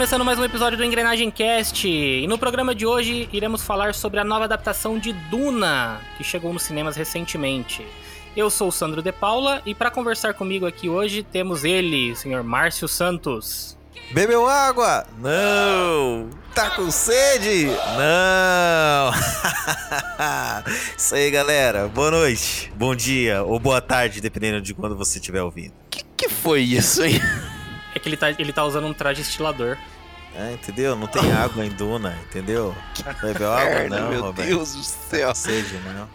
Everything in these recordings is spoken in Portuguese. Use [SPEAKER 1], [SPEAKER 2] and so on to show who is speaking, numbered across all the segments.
[SPEAKER 1] começando mais um episódio do Engrenagem Cast. E no programa de hoje iremos falar sobre a nova adaptação de Duna, que chegou nos cinemas recentemente. Eu sou o Sandro De Paula e para conversar comigo aqui hoje temos ele, o senhor Márcio Santos.
[SPEAKER 2] Bebeu água? Não! Tá com sede? Não! Isso aí, galera. Boa noite, bom dia ou boa tarde, dependendo de quando você estiver ouvindo.
[SPEAKER 3] Que que foi isso, hein?
[SPEAKER 1] É que ele tá, ele tá usando um traje estilador.
[SPEAKER 2] É, entendeu? Não tem água em Duna, entendeu? Bebeu água? Não,
[SPEAKER 3] meu
[SPEAKER 2] Roberto.
[SPEAKER 3] Deus do céu.
[SPEAKER 2] Tá com sede, não.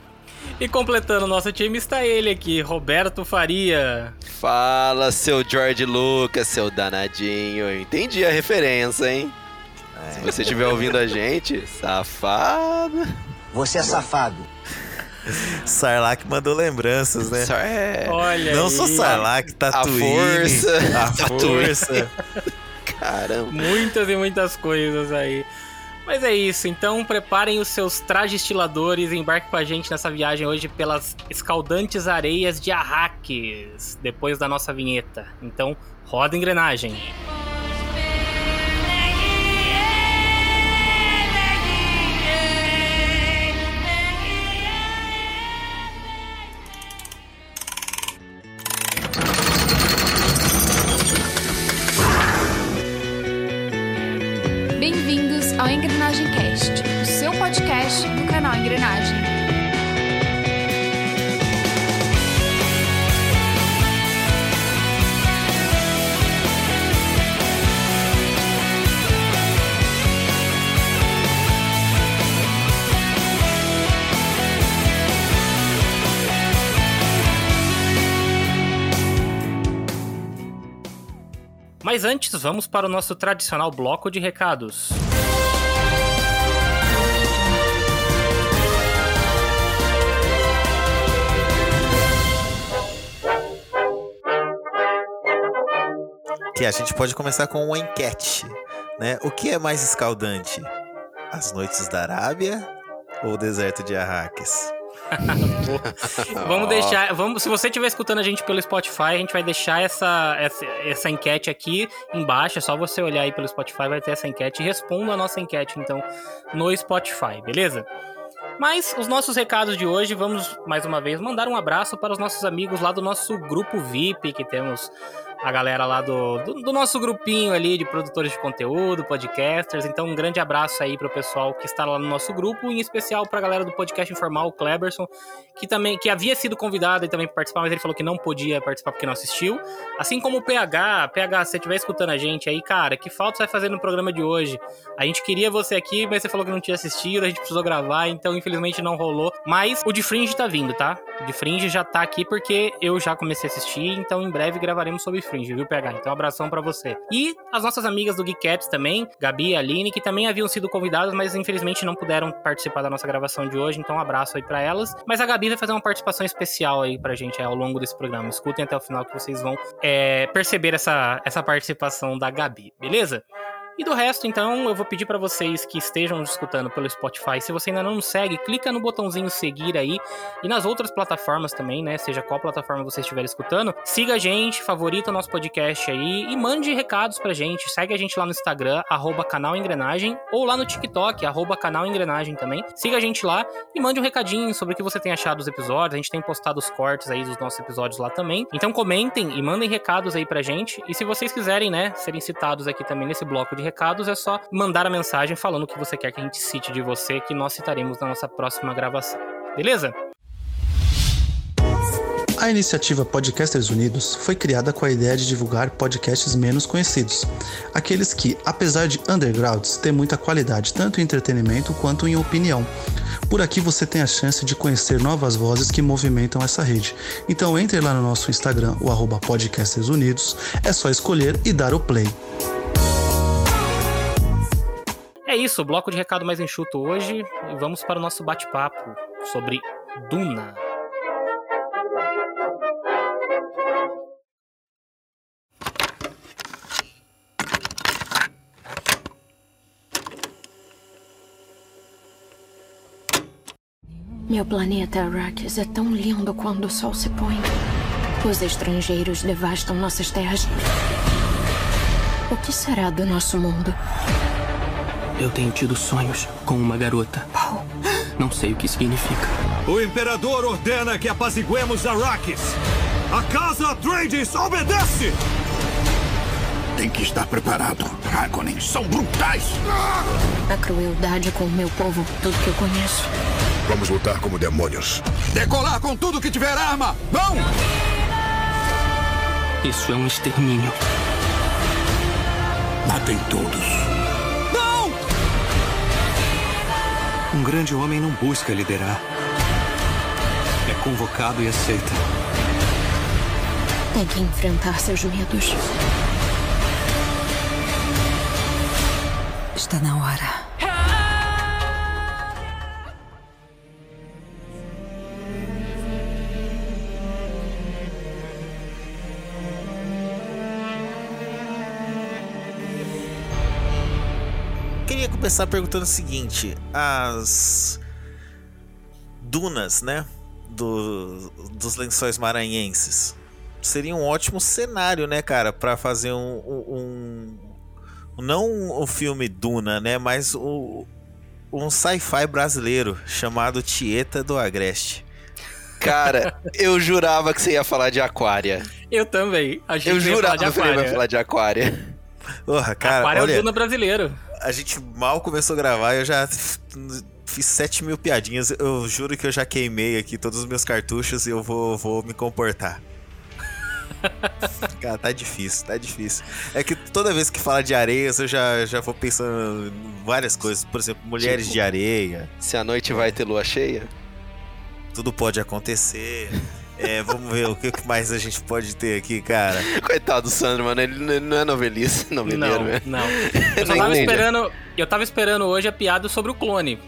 [SPEAKER 1] E completando o nosso time está ele aqui, Roberto Faria.
[SPEAKER 3] Fala, seu George Lucas, seu danadinho. Eu entendi a referência, hein? Se você estiver ouvindo a gente, safado.
[SPEAKER 4] Você é safado.
[SPEAKER 2] Sarlacc mandou lembranças, né?
[SPEAKER 3] Só é.
[SPEAKER 1] Olha
[SPEAKER 2] Não
[SPEAKER 1] aí.
[SPEAKER 2] só Sarlacc, Tatooine.
[SPEAKER 3] força.
[SPEAKER 2] A força.
[SPEAKER 3] Caramba.
[SPEAKER 1] Muitas e muitas coisas aí. Mas é isso, então preparem os seus trajes estiladores e embarque com a gente nessa viagem hoje pelas escaldantes areias de Arrakis, depois da nossa vinheta. Então, roda a engrenagem.
[SPEAKER 5] Bem-vindos podcast do canal Engrenagem.
[SPEAKER 1] Mas antes, vamos para o nosso tradicional bloco de recados.
[SPEAKER 2] Que a gente pode começar com uma enquete, né? O que é mais escaldante? As noites da Arábia ou o deserto de Arrakis?
[SPEAKER 1] Vamos deixar. Vamos, se você estiver escutando a gente pelo Spotify, a gente vai deixar essa, essa, essa enquete aqui embaixo. É só você olhar aí pelo Spotify, vai ter essa enquete. Responda a nossa enquete, então, no Spotify, beleza? Mas os nossos recados de hoje, vamos mais uma vez mandar um abraço para os nossos amigos lá do nosso grupo VIP, que temos a galera lá do, do, do nosso grupinho ali de produtores de conteúdo, podcasters. Então, um grande abraço aí para o pessoal que está lá no nosso grupo, em especial para a galera do podcast informal, o Kleberson, que também que havia sido convidado e também para participar, mas ele falou que não podia participar porque não assistiu. Assim como o PH, PH, se você estiver escutando a gente aí, cara, que falta você vai fazer no programa de hoje? A gente queria você aqui, mas você falou que não tinha assistido, a gente precisou gravar, então infelizmente não rolou. Mas o de Fringe tá vindo, tá? O de Fringe já tá aqui porque eu já comecei a assistir, então em breve gravaremos sobre Fringe, viu, PH? Então abração pra você. E as nossas amigas do Geekettes também, Gabi e Aline, que também haviam sido convidadas, mas infelizmente não puderam participar da nossa gravação de hoje, então um abraço aí pra elas. Mas a Gabi vai fazer uma participação especial aí pra gente é, ao longo desse programa. Escutem até o final que vocês vão é, perceber essa, essa participação da Gabi, beleza? E do resto, então, eu vou pedir para vocês que estejam escutando pelo Spotify, se você ainda não nos segue, clica no botãozinho seguir aí e nas outras plataformas também, né? Seja qual plataforma você estiver escutando, siga a gente, favorita o nosso podcast aí e mande recados pra gente. Segue a gente lá no Instagram, arroba canal Engrenagem, ou lá no TikTok, arroba canal Engrenagem também. Siga a gente lá e mande um recadinho sobre o que você tem achado dos episódios. A gente tem postado os cortes aí dos nossos episódios lá também. Então comentem e mandem recados aí pra gente. E se vocês quiserem, né, serem citados aqui também nesse bloco de recados, é só mandar a mensagem falando o que você quer que a gente cite de você, que nós citaremos na nossa próxima gravação. Beleza?
[SPEAKER 6] A iniciativa Podcasters Unidos foi criada com a ideia de divulgar podcasts menos conhecidos, aqueles que, apesar de undergrounds, têm muita qualidade tanto em entretenimento quanto em opinião. Por aqui você tem a chance de conhecer novas vozes que movimentam essa rede. Então entre lá no nosso Instagram, o arroba Podcasters Unidos, é só escolher e dar o play.
[SPEAKER 1] É isso, bloco de recado mais enxuto hoje e vamos para o nosso bate-papo sobre Duna.
[SPEAKER 7] Meu planeta Arrakis é tão lindo quando o sol se põe. Os estrangeiros devastam nossas terras. O que será do nosso mundo?
[SPEAKER 4] Eu tenho tido sonhos com uma garota. Não sei o que significa.
[SPEAKER 8] O Imperador ordena que apaziguemos Arrakis. A Casa Atreides obedece!
[SPEAKER 9] Tem que estar preparado. Harkonnen são brutais.
[SPEAKER 7] A crueldade com o meu povo, tudo que eu conheço.
[SPEAKER 9] Vamos lutar como demônios.
[SPEAKER 8] Decolar com tudo que tiver arma! Vão!
[SPEAKER 4] Isso é um extermínio.
[SPEAKER 9] Matem todos.
[SPEAKER 10] Um grande homem não busca liderar. É convocado e aceita.
[SPEAKER 7] Tem que enfrentar seus medos.
[SPEAKER 11] Está na hora.
[SPEAKER 2] Começar perguntando o seguinte: as dunas, né? Do, dos lençóis maranhenses seria um ótimo cenário, né, cara, para fazer um, um, um, não o filme Duna, né, mas o, um sci-fi brasileiro chamado Tieta do Agreste.
[SPEAKER 3] Cara, eu jurava que você ia falar de Aquária.
[SPEAKER 1] Eu também. A gente
[SPEAKER 3] eu jurava
[SPEAKER 1] falar de
[SPEAKER 3] que ele ia falar de Aquária.
[SPEAKER 2] Porra, cara,
[SPEAKER 1] Aquária é
[SPEAKER 2] olha,
[SPEAKER 1] o Duna brasileiro.
[SPEAKER 2] A gente mal começou a gravar e eu já fiz 7 mil piadinhas. Eu juro que eu já queimei aqui todos os meus cartuchos e eu vou, vou me comportar. Cara, tá difícil, tá difícil. É que toda vez que fala de areias, eu já, já vou pensando em várias coisas. Por exemplo, mulheres
[SPEAKER 3] Tipo?
[SPEAKER 2] de areia.
[SPEAKER 3] Se a noite vai ter lua cheia?
[SPEAKER 2] Tudo pode acontecer. É, vamos ver o que mais a gente pode ter aqui, cara.
[SPEAKER 3] Coitado do Sandro, mano, ele não é novelista, noveleiro,
[SPEAKER 1] Não,
[SPEAKER 3] né?
[SPEAKER 1] não. Eu só tava esperando. Eu tava esperando hoje a piada sobre o clone.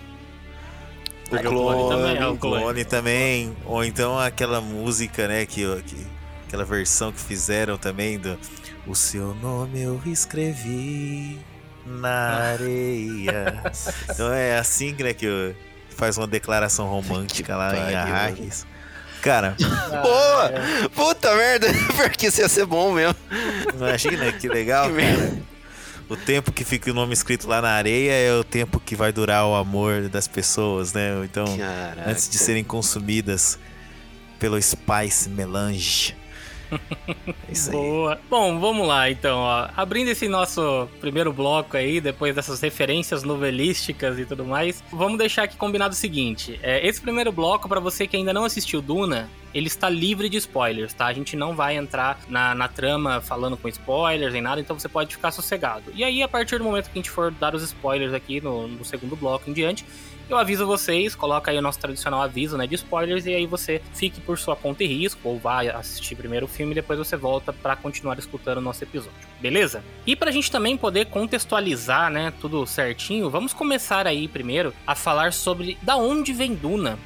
[SPEAKER 2] O
[SPEAKER 1] Aí
[SPEAKER 2] clone,
[SPEAKER 1] também, é,
[SPEAKER 2] o
[SPEAKER 1] clone.
[SPEAKER 2] clone também. Ou então aquela música, né, que, que aquela versão que fizeram também do O seu nome eu escrevi na areia. então é assim, né, que faz uma declaração romântica lá em. Arrakis. Cara,
[SPEAKER 3] Boa! Puta merda, porque isso ia ser bom mesmo.
[SPEAKER 2] imagina que legal,
[SPEAKER 3] Que
[SPEAKER 2] cara. O tempo que fica o nome escrito lá na areia é o tempo que vai durar o amor das pessoas, né? Então,
[SPEAKER 3] Caraca.
[SPEAKER 2] antes de serem consumidas pelo Spice Melange. É isso aí.
[SPEAKER 1] Boa. Bom, vamos lá então, ó. Abrindo esse nosso primeiro bloco aí, depois dessas referências novelísticas e tudo mais, vamos deixar aqui combinado o seguinte: é, esse primeiro bloco, pra você que ainda não assistiu Duna, ele está livre de spoilers, tá? A gente não vai entrar na, na trama falando com spoilers nem nada, então você pode ficar sossegado. E aí, a partir do momento que a gente for dar os spoilers aqui no, no segundo bloco em diante, eu aviso vocês, coloca aí o nosso tradicional aviso, né, de spoilers, e aí você fique por sua conta e risco, ou vai assistir primeiro o filme e depois você volta pra continuar escutando o nosso episódio, beleza? E pra gente também poder contextualizar, né, tudo certinho, vamos começar aí primeiro a falar sobre da onde vem Duna,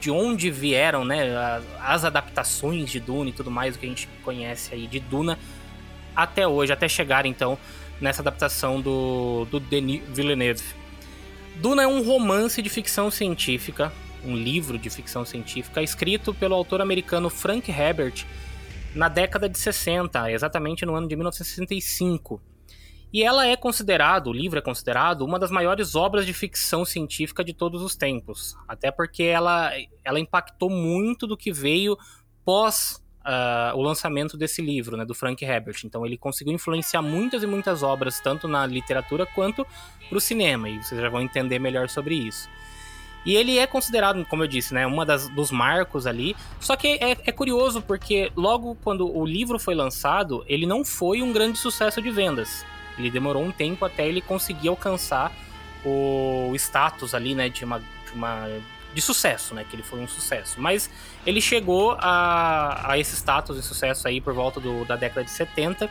[SPEAKER 1] de onde vieram, né, as adaptações de Duna e tudo mais, o que a gente conhece aí de Duna até hoje, até chegar então nessa adaptação do, do Denis Villeneuve. Duna é um romance de ficção científica, um livro de ficção científica, escrito pelo autor americano Frank Herbert na década de 60, exatamente no ano de 1965. E ela é considerado, o livro é considerado, uma das maiores obras de ficção científica de todos os tempos. Até porque ela, ela impactou muito do que veio pós ah, o lançamento desse livro, né, do Frank Herbert. Então ele conseguiu influenciar muitas e muitas obras, tanto na literatura quanto para o cinema, e vocês já vão entender melhor sobre isso. E ele é considerado, como eu disse, né, uma das, dos marcos ali. Só que é, é curioso porque logo quando o livro foi lançado, ele não foi um grande sucesso de vendas. Ele demorou um tempo até ele conseguir alcançar o status ali, né, de uma, de uma de sucesso, né, que ele foi um sucesso. Mas ele chegou a, a esse status de sucesso aí por volta do, da década de 70.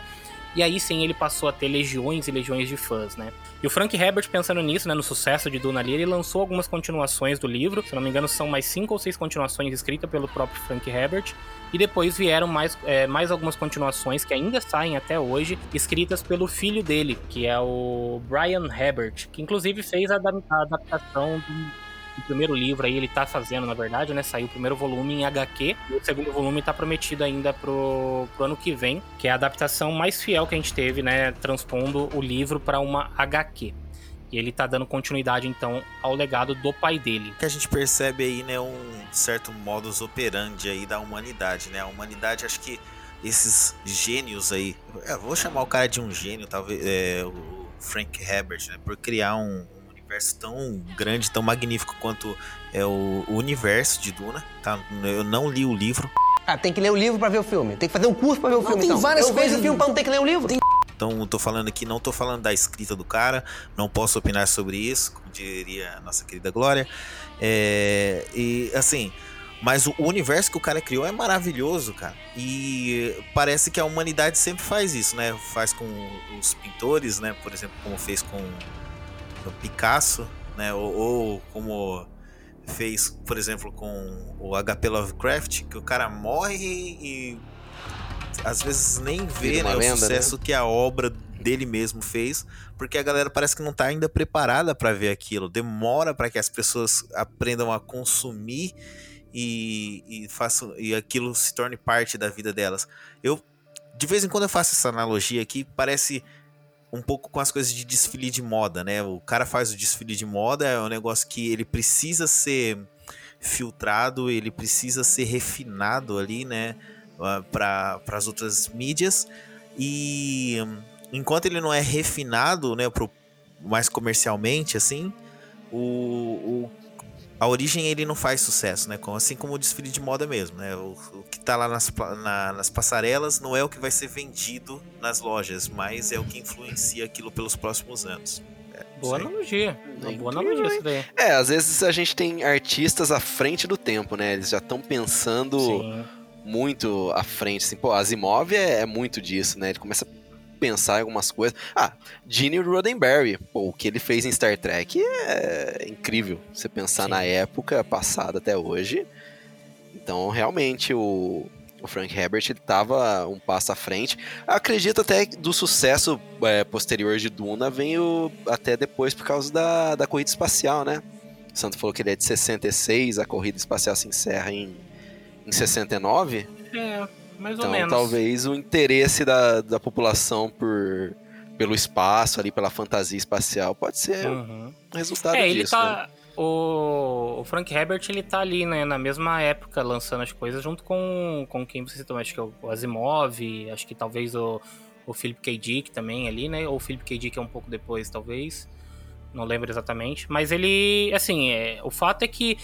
[SPEAKER 1] E aí sim ele passou a ter legiões e legiões de fãs, né? E o Frank Herbert, pensando nisso, né, no sucesso de Duna ali, ele lançou algumas continuações do livro. Se não me engano, são mais cinco ou seis continuações escritas pelo próprio Frank Herbert. E depois vieram mais, é, mais algumas continuações que ainda saem até hoje, escritas pelo filho dele, que é o Brian Herbert, que inclusive fez a, a adaptação do o primeiro livro aí ele tá fazendo, na verdade, né? Saiu o primeiro volume em HQ e o segundo volume tá prometido ainda pro, pro ano que vem, que é a adaptação mais fiel que a gente teve, né? Transpondo o livro para uma HQ. E ele tá dando continuidade, então, ao legado do pai dele.
[SPEAKER 2] Que a gente percebe aí, né, um certo modus operandi aí da humanidade, né? A humanidade, acho que esses gênios aí, eu vou chamar o cara de um gênio, talvez, é, o Frank Herbert, né, por criar um universo tão grande, tão magnífico quanto é o, o universo de Duna, tá? Eu não li o livro.
[SPEAKER 11] Ah, tem que ler o livro pra ver o filme. Tem que fazer um curso pra ver o
[SPEAKER 12] Não,
[SPEAKER 11] filme.
[SPEAKER 12] tem
[SPEAKER 11] então.
[SPEAKER 12] várias
[SPEAKER 11] Eu vejo
[SPEAKER 12] coisas-
[SPEAKER 11] o filme pra não ter que ler o livro.
[SPEAKER 2] Então, tô falando aqui, não tô falando da escrita do cara, não posso opinar sobre isso, como diria a nossa querida Glória. É, e assim, mas o universo que o cara criou é maravilhoso, cara. E parece que a humanidade sempre faz isso, né? Faz com os pintores, né? Por exemplo, como fez com o Picasso, né? Ou, ou como fez, por exemplo, com o HP Lovecraft, que o cara morre e às vezes nem vê né, o
[SPEAKER 3] lenda, né?
[SPEAKER 2] sucesso que a obra dele mesmo fez, porque a galera parece que não tá ainda preparada para ver aquilo. Demora para que as pessoas aprendam a consumir e, e façam e aquilo se torne parte da vida delas. Eu de vez em quando eu faço essa analogia aqui, parece um pouco com as coisas de desfile de moda, né? O cara faz o desfile de moda, é um negócio que ele precisa ser filtrado, ele precisa ser refinado ali, né? Para as outras mídias. E hum, enquanto ele não é refinado, né? Pro, mais comercialmente, assim, o, o- a origem ele não faz sucesso, né? Como- Assim como o desfile de moda mesmo, né? O, o que tá lá nas, na- nas passarelas não é o que vai ser vendido nas lojas, mas é o que influencia aquilo pelos próximos anos. É,
[SPEAKER 1] Boa analogia. Uma boa analogia isso daí.
[SPEAKER 3] É, às vezes a gente tem artistas à frente do tempo, né? Eles já estão pensando
[SPEAKER 1] Sim.
[SPEAKER 3] muito à frente. Assim, pô, Asimov é, é muito disso, né? Ele começa a pensar em algumas coisas. Ah, Gene Roddenberry, pô, o que ele fez em Star Trek é incrível. Você pensar
[SPEAKER 1] Sim.
[SPEAKER 3] na época passada até hoje. Então, realmente, o, o Frank Herbert ele tava um passo à frente. Acredito até que do sucesso é, posterior de Duna veio até depois por causa da, da corrida espacial, né? O Santo falou que ele é de 66, a corrida espacial se encerra em, em 69.
[SPEAKER 1] É, mais ou
[SPEAKER 3] Então,
[SPEAKER 1] menos.
[SPEAKER 3] talvez o interesse da, da população por, pelo espaço ali, pela fantasia espacial, pode ser
[SPEAKER 1] Uhum.
[SPEAKER 3] resultado
[SPEAKER 1] É, ele
[SPEAKER 3] disso. né?
[SPEAKER 1] tá. O, o Frank Herbert, ele tá ali, né, na mesma época, lançando as coisas, junto com, com quem você citou, acho que é o Asimov, acho que talvez o, o Philip K. Dick também ali, né, ou o Philip K. Dick é um pouco depois, talvez, não lembro exatamente, mas ele, assim, é, o fato é que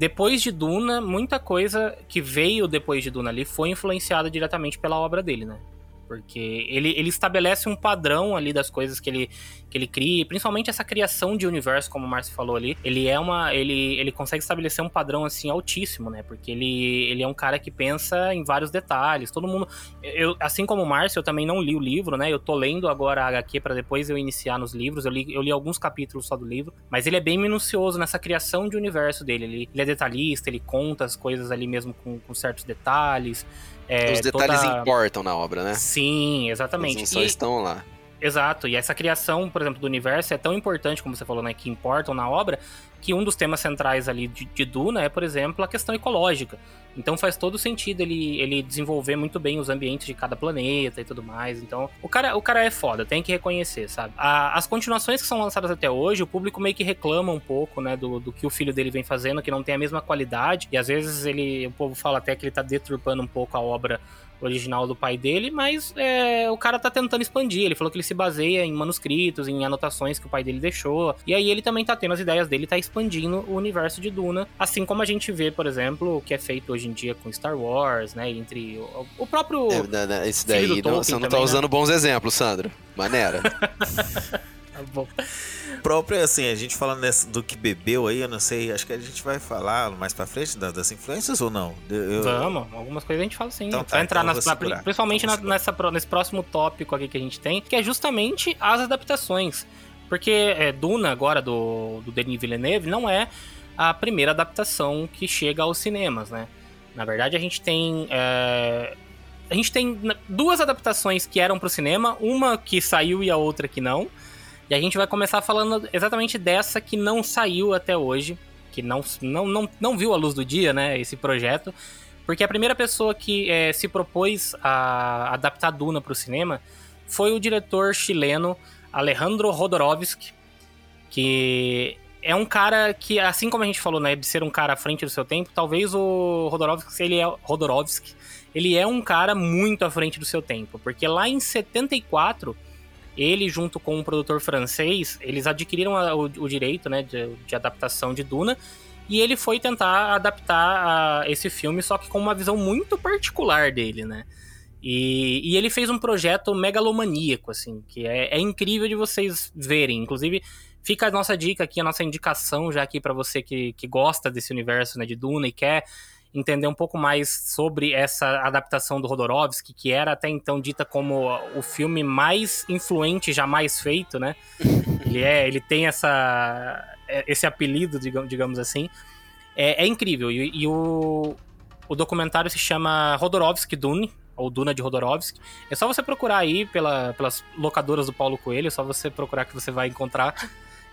[SPEAKER 1] depois de Duna, muita coisa que veio depois de Duna ali foi influenciada diretamente pela obra dele, né, porque ele, ele estabelece um padrão ali das coisas que ele, que ele cria, principalmente essa criação de universo, como o Márcio falou ali, ele é uma. Ele, ele consegue estabelecer um padrão assim altíssimo, né? Porque ele, ele é um cara que pensa em vários detalhes. Todo mundo. Eu, assim como o Márcio, eu também não li o livro, né? Eu tô lendo agora a HQ para depois eu iniciar nos livros. Eu li, eu li alguns capítulos só do livro, mas ele é bem minucioso nessa criação de universo dele. Ele, ele é detalhista, ele conta as coisas ali mesmo com, com certos detalhes. É,
[SPEAKER 3] Os detalhes
[SPEAKER 1] toda-
[SPEAKER 3] importam na obra, né?
[SPEAKER 1] Sim, exatamente.
[SPEAKER 3] Eles só
[SPEAKER 1] E-
[SPEAKER 3] estão lá.
[SPEAKER 1] Exato, e essa criação, por exemplo, do universo é tão importante, como você falou, né, que importam na obra, que um dos temas centrais ali de, de Duna é, por exemplo, a questão ecológica. Então faz todo sentido ele, ele desenvolver muito bem os ambientes de cada planeta e tudo mais. Então, o cara, o cara é foda, tem que reconhecer, sabe? A- as continuações que são lançadas até hoje, o público meio que reclama um pouco, né, do, do que o filho dele vem fazendo, que não tem a mesma qualidade. E às vezes ele, o povo fala até que ele tá deturpando um pouco a obra original do pai dele, mas é, o cara tá tentando expandir. Ele falou que ele se baseia em manuscritos, em anotações que o pai dele deixou. E aí ele também tá tendo as ideias dele, tá expandindo o universo de Duna. Assim como a gente vê, por exemplo, o que é feito hoje em dia com Star Wars, né? Entre o, o próprio.
[SPEAKER 3] É, na- na- esse
[SPEAKER 1] filho do
[SPEAKER 3] daí, não, você não tá
[SPEAKER 1] também, né?
[SPEAKER 3] usando bons exemplos, Sandro. Maneira.
[SPEAKER 1] Tá bom.
[SPEAKER 2] próprio, assim, a gente falando dessa- do que bebeu aí, eu não sei, acho que a gente vai falar mais pra frente da- das influências ou não? Eu-
[SPEAKER 1] Vamos, algumas coisas a gente fala sim.
[SPEAKER 2] Então tá,
[SPEAKER 1] vai entrar
[SPEAKER 2] então
[SPEAKER 1] nas, na- principalmente na- nessa, nesse próximo tópico aqui que a gente tem, que é justamente as adaptações. Porque é, Duna, agora, do, do Denis Villeneuve, não é a primeira adaptação que chega aos cinemas, né? Na verdade, a gente tem. é, a gente tem duas adaptações que eram pro cinema, uma que saiu e a outra que não. E a gente vai começar falando exatamente dessa que não saiu até hoje, que não, não, não, não viu a luz do dia, né, esse projeto, porque a primeira pessoa que é, se propôs a adaptar Duna para o cinema foi o diretor chileno Alejandro Rodorovsky, que é um cara que, assim como a gente falou, né, de ser um cara à frente do seu tempo, talvez o Rodorovsky, ele é, Rodorovsky, ele é um cara muito à frente do seu tempo, porque lá em 74 ele, junto com um produtor francês, eles adquiriram a, o, o, direito né, de, de, adaptação de Duna. E ele foi tentar adaptar a, esse filme, só que com uma visão muito particular dele, né? E, e ele fez um projeto megalomaníaco, assim, que é, é, incrível de vocês verem. Inclusive, fica a nossa dica aqui, a nossa indicação já aqui para você que, que gosta desse universo né, de Duna e quer entender um pouco mais sobre essa adaptação do Rodorovsky, que era até então dita como o filme mais influente jamais feito, né? ele é, ele tem essa é, esse apelido, digamos assim. É, é incrível e, e, o, o documentário se chama Rodorovsky Dune, ou Duna de Rodorovsky. É só você procurar aí pela, pelas locadoras do Paulo Coelho, é só você procurar que você vai encontrar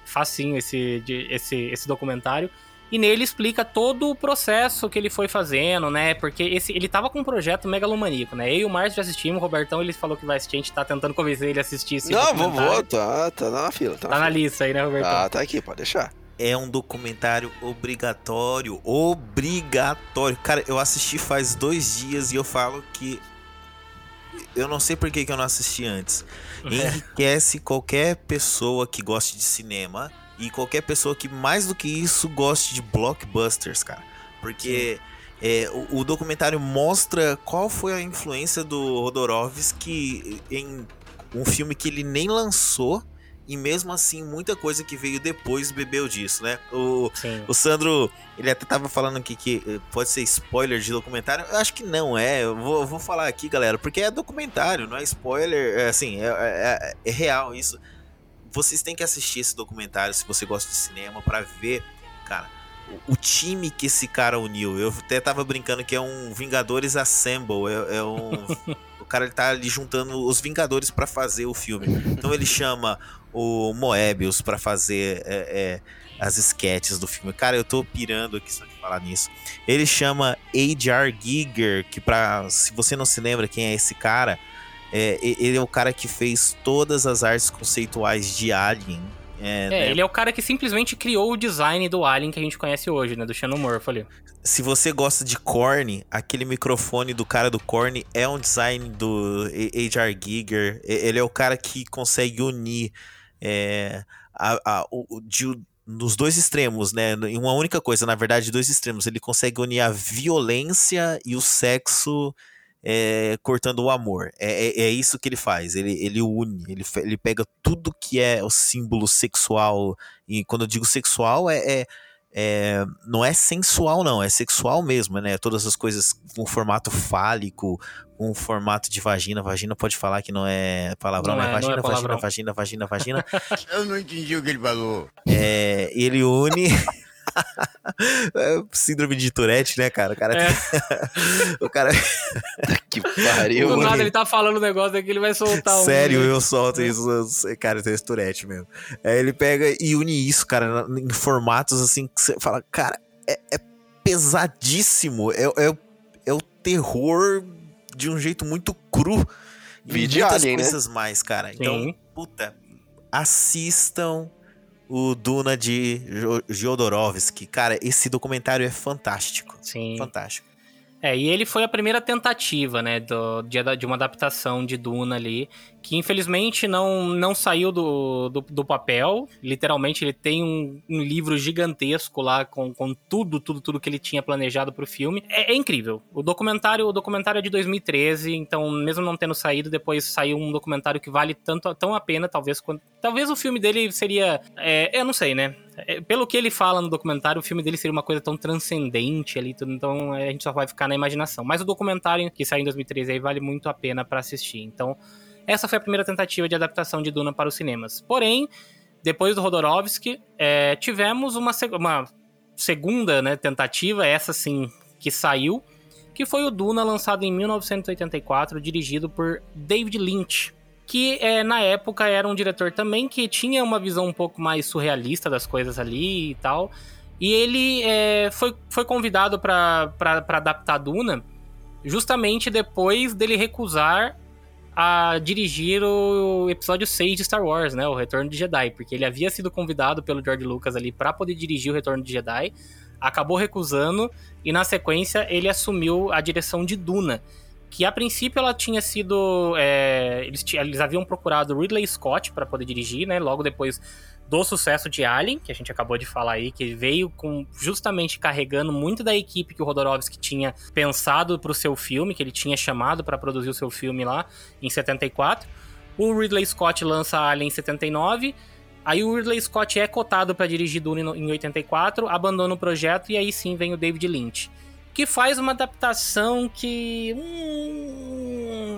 [SPEAKER 1] facinho esse, esse, esse documentário. E nele explica todo o processo que ele foi fazendo, né? Porque esse, ele tava com um projeto megalomaníaco, né? Eu e o Márcio já assistimos, o Robertão ele falou que vai assistir, a gente tá tentando convencer ele a assistir esse
[SPEAKER 3] Não, vou, tá, tá na fila.
[SPEAKER 1] Tá, tá na, na lista aí, né, Robertão?
[SPEAKER 3] Tá, tá aqui, pode deixar.
[SPEAKER 2] É um documentário obrigatório, obrigatório. Cara, eu assisti faz dois dias e eu falo que eu não sei por que, que eu não assisti antes. Enriquece qualquer pessoa que goste de cinema e qualquer pessoa que, mais do que isso, goste de blockbusters, cara. Porque é, o, o, documentário mostra qual foi a influência do Rodorovsky em um filme que ele nem lançou. E mesmo assim, muita coisa que veio depois bebeu disso, né? O, o Sandro, ele até tava falando aqui que eh, pode ser spoiler de documentário. Eu acho que não é. Eu vou, vou falar aqui, galera, porque é documentário, não é spoiler. É, assim, é, é, é real isso vocês têm que assistir esse documentário se você gosta de cinema para ver, cara, o, o, time que esse cara uniu. Eu até tava brincando que é um Vingadores Assemble, é, é um o cara ele tá ali juntando os Vingadores para fazer o filme. Então ele chama o Moebius para fazer é, é, as sketches do filme. Cara, eu tô pirando aqui só de falar nisso. Ele chama H.R. Giger, que para se você não se lembra quem é esse cara, é, ele é o cara que fez todas as artes conceituais de Alien.
[SPEAKER 1] É, é né? ele é o cara que simplesmente criou o design do Alien que a gente conhece hoje, né? Do Xenomorph ali.
[SPEAKER 2] Se você gosta de Korn, aquele microfone do cara do Korn é um design do H.R. Giger. Ele é o cara que consegue unir é, a, a, o, de, nos dois extremos, né? Em uma única coisa, na verdade, dois extremos. Ele consegue unir a violência e o sexo é, cortando o amor. É, é, é, isso que ele faz. Ele, ele une, ele, ele pega tudo que é o símbolo sexual. E quando eu digo sexual, é, é, é, não é sensual, não, é sexual mesmo, né? Todas as coisas com formato fálico, com formato de vagina. Vagina pode falar que não é palavrão, não né? É, vagina, é vagina, vagina, vagina, vagina, vagina.
[SPEAKER 9] eu não entendi o que ele falou.
[SPEAKER 2] É, ele une. É síndrome de Tourette, né, cara? O cara. É. o cara.
[SPEAKER 3] que pariu.
[SPEAKER 1] Do nada ele tá falando um negócio aqui, ele vai soltar
[SPEAKER 2] um. Sério, eu solto isso. Cara, eu tenho esse Tourette mesmo. Aí ele pega e une isso, cara, em formatos assim que você fala, cara, é, é pesadíssimo. É, é, é o terror de um jeito muito cru.
[SPEAKER 3] Vídeo muitas alien,
[SPEAKER 2] né? coisas né? mais, cara. Então, Sim. puta, assistam o Duna de Jodorowsky. Cara, esse documentário é fantástico.
[SPEAKER 1] Sim.
[SPEAKER 2] Fantástico.
[SPEAKER 1] É, e ele foi a primeira tentativa, né, do, de, de, uma adaptação de Duna ali, que infelizmente não, não saiu do, do, do papel. Literalmente, ele tem um, um, livro gigantesco lá com, com tudo, tudo, tudo que ele tinha planejado pro filme. É, é, incrível. O documentário, o documentário é de 2013, então, mesmo não tendo saído, depois saiu um documentário que vale tanto, tão a pena, talvez. Quando, talvez o filme dele seria. É, eu não sei, né? É, pelo que ele fala no documentário, o filme dele seria uma coisa tão transcendente ali, então é, a gente só vai ficar na imaginação. Mas o documentário que saiu em 2013 aí vale muito a pena para assistir. Então, essa foi a primeira tentativa de adaptação de Duna para os cinemas. Porém, depois do Rodorovsky, é, tivemos uma, uma segunda né, tentativa, essa sim que saiu, que foi o Duna, lançado em 1984, dirigido por David Lynch que é, na época era um diretor também que tinha uma visão um pouco mais surrealista das coisas ali e tal. E ele é, foi, foi convidado para adaptar Duna justamente depois dele recusar a dirigir o episódio 6 de Star Wars, né, o Retorno de Jedi, porque ele havia sido convidado pelo George Lucas ali para poder dirigir o Retorno de Jedi, acabou recusando e na sequência ele assumiu a direção de Duna, que a princípio ela tinha sido, é, eles, eles haviam procurado Ridley Scott para poder dirigir, né, logo depois do sucesso de Alien, que a gente acabou de falar aí, que veio com justamente carregando muito da equipe que o Rodorovsky tinha pensado para o seu filme, que ele tinha chamado para produzir o seu filme lá em 74. O Ridley Scott lança Alien em 79. Aí o Ridley Scott é cotado para dirigir Dune em 84, abandona o projeto e aí sim vem o David Lynch. Que faz uma adaptação que. Hum...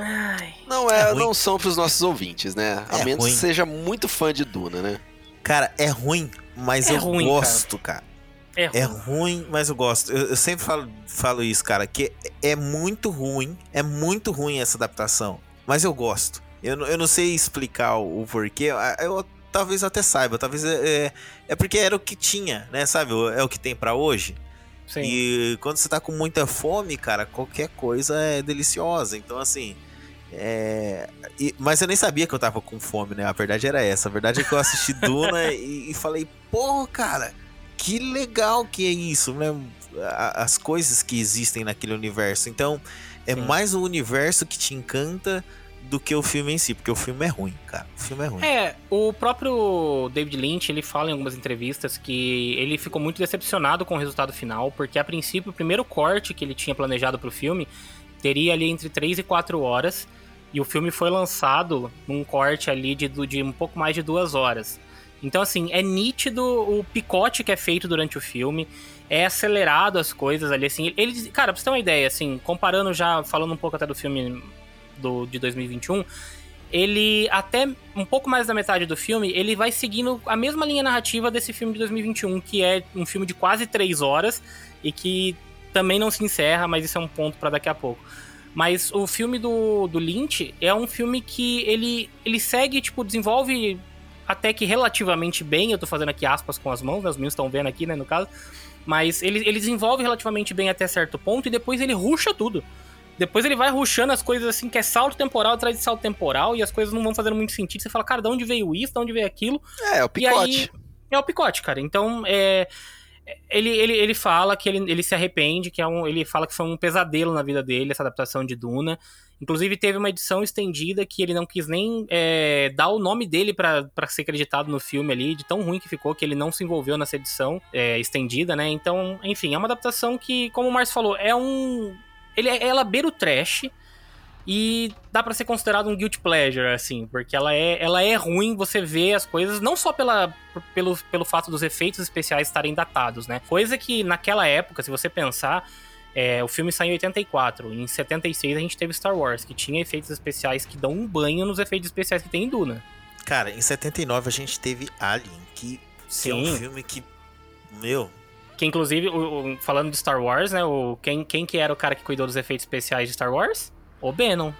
[SPEAKER 3] Não é, é não são para os nossos ouvintes, né? A é menos ruim. que seja muito fã de Duna, né?
[SPEAKER 2] Cara, é ruim, mas é eu ruim, gosto, cara. cara. É, ruim. é ruim. mas eu gosto. Eu, eu, sempre falo, falo isso, cara, que é muito ruim, é muito ruim essa adaptação, mas eu gosto. Eu, eu não sei explicar o, o porquê, eu, eu talvez até saiba, talvez é, é, é porque era o que tinha, né, sabe? É o que tem para hoje. Sim. E quando você tá com muita fome, cara, qualquer coisa é deliciosa. Então, assim, é, e, mas eu nem sabia que eu tava com fome, né? A verdade era essa. A verdade é que eu assisti Duna e, e, falei, pô, cara, que legal que é isso, né? As coisas que existem naquele universo. Então, é Sim. mais o universo que te encanta do que o filme em si, porque o filme é ruim, cara. O filme é ruim.
[SPEAKER 1] É, o próprio David Lynch, ele fala em algumas entrevistas que ele ficou muito decepcionado com o resultado final, porque a princípio o primeiro corte que ele tinha planejado pro filme teria ali entre 3 e 4 horas. E o filme foi lançado num corte ali de, de um pouco mais de duas horas. Então, assim, é nítido o picote que é feito durante o filme. É acelerado as coisas ali, assim. Ele, cara, pra você ter uma ideia, assim, comparando já, falando um pouco até do filme do, de 2021, ele, até um pouco mais da metade do filme, ele vai seguindo a mesma linha narrativa desse filme de 2021, que é um filme de quase três horas e que também não se encerra, mas isso é um ponto para daqui a pouco. Mas o filme do, do Lynch é um filme que ele, ele segue, tipo, desenvolve até que relativamente bem. Eu tô fazendo aqui aspas com as mãos, né? os meus estão vendo aqui, né, no caso. Mas ele, ele desenvolve relativamente bem até certo ponto e depois ele ruxa tudo. Depois ele vai ruxando as coisas assim, que é salto temporal atrás de salto temporal, e as coisas não vão fazendo muito sentido. Você fala, cara, de onde veio isso? De onde veio aquilo?
[SPEAKER 3] É, é o picote.
[SPEAKER 1] Aí, é o picote, cara. Então, é ele, ele, ele fala que ele, ele se arrepende, que é um, ele fala que foi um pesadelo na vida dele, essa adaptação de Duna. Inclusive, teve uma edição estendida que ele não quis nem é, dar o nome dele para ser acreditado no filme ali, de tão ruim que ficou, que ele não se envolveu nessa edição é, estendida, né? Então, enfim, é uma adaptação que, como o Márcio falou, é um. Ele, é, ela beira o trash, e dá para ser considerado um guilty pleasure, assim, porque ela é, ela é ruim você ver as coisas, não só pela, pelo, pelo fato dos efeitos especiais estarem datados, né? Coisa que naquela época, se você pensar, é, o filme saiu em 84. Em 76 a gente teve Star Wars, que tinha efeitos especiais que dão um banho nos efeitos especiais que tem em Duna.
[SPEAKER 2] Cara, em 79 a gente teve Alien, que, que é um filme que. Meu.
[SPEAKER 1] Que inclusive, o, o, falando de Star Wars, né? O, quem, quem que era o cara que cuidou dos efeitos especiais de Star Wars? O Bannon.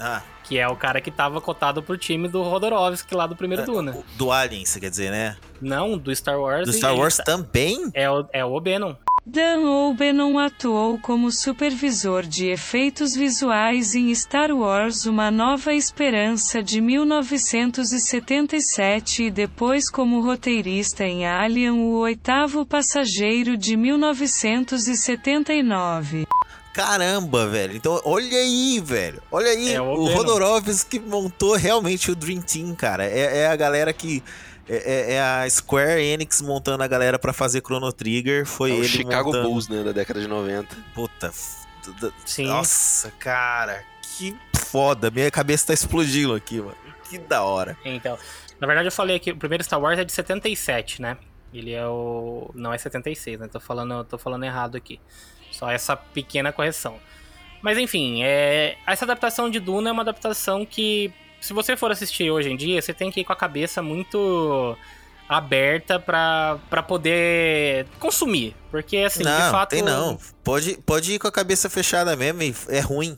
[SPEAKER 2] Ah.
[SPEAKER 1] Que é o cara que tava cotado pro time do Rodorovsky lá do primeiro é, Duna.
[SPEAKER 2] Do Alien, você quer dizer, né?
[SPEAKER 1] Não, do Star Wars.
[SPEAKER 2] Do Star Wars também?
[SPEAKER 1] É o, é o Bannon.
[SPEAKER 12] Dan O'Bannon atuou como supervisor de efeitos visuais em Star Wars Uma Nova Esperança de 1977 e depois como roteirista em Alien O Oitavo Passageiro de 1979.
[SPEAKER 2] Caramba, velho. Então, olha aí, velho. Olha aí. É, o Rodorovsky montou realmente o Dream Team, cara. É, é a galera que. É, é, é, a Square Enix montando a galera para fazer Chrono Trigger. Foi é ele. O
[SPEAKER 3] Chicago
[SPEAKER 2] montando...
[SPEAKER 3] Bulls, né? Da década de 90.
[SPEAKER 2] Puta. Sim. Nossa, cara. Que foda. Minha cabeça tá explodindo aqui, mano. Que da hora.
[SPEAKER 1] Então. Na verdade, eu falei que o primeiro Star Wars é de 77, né? Ele é o. Não é 76, né? Tô falando, tô falando errado aqui. Só essa pequena correção. Mas enfim, é... essa adaptação de Duna é uma adaptação que, se você for assistir hoje em dia, você tem que ir com a cabeça muito aberta para poder consumir. Porque, assim,
[SPEAKER 2] não,
[SPEAKER 1] de fato.
[SPEAKER 2] Tem não. Pode, pode ir com a cabeça fechada mesmo, é ruim.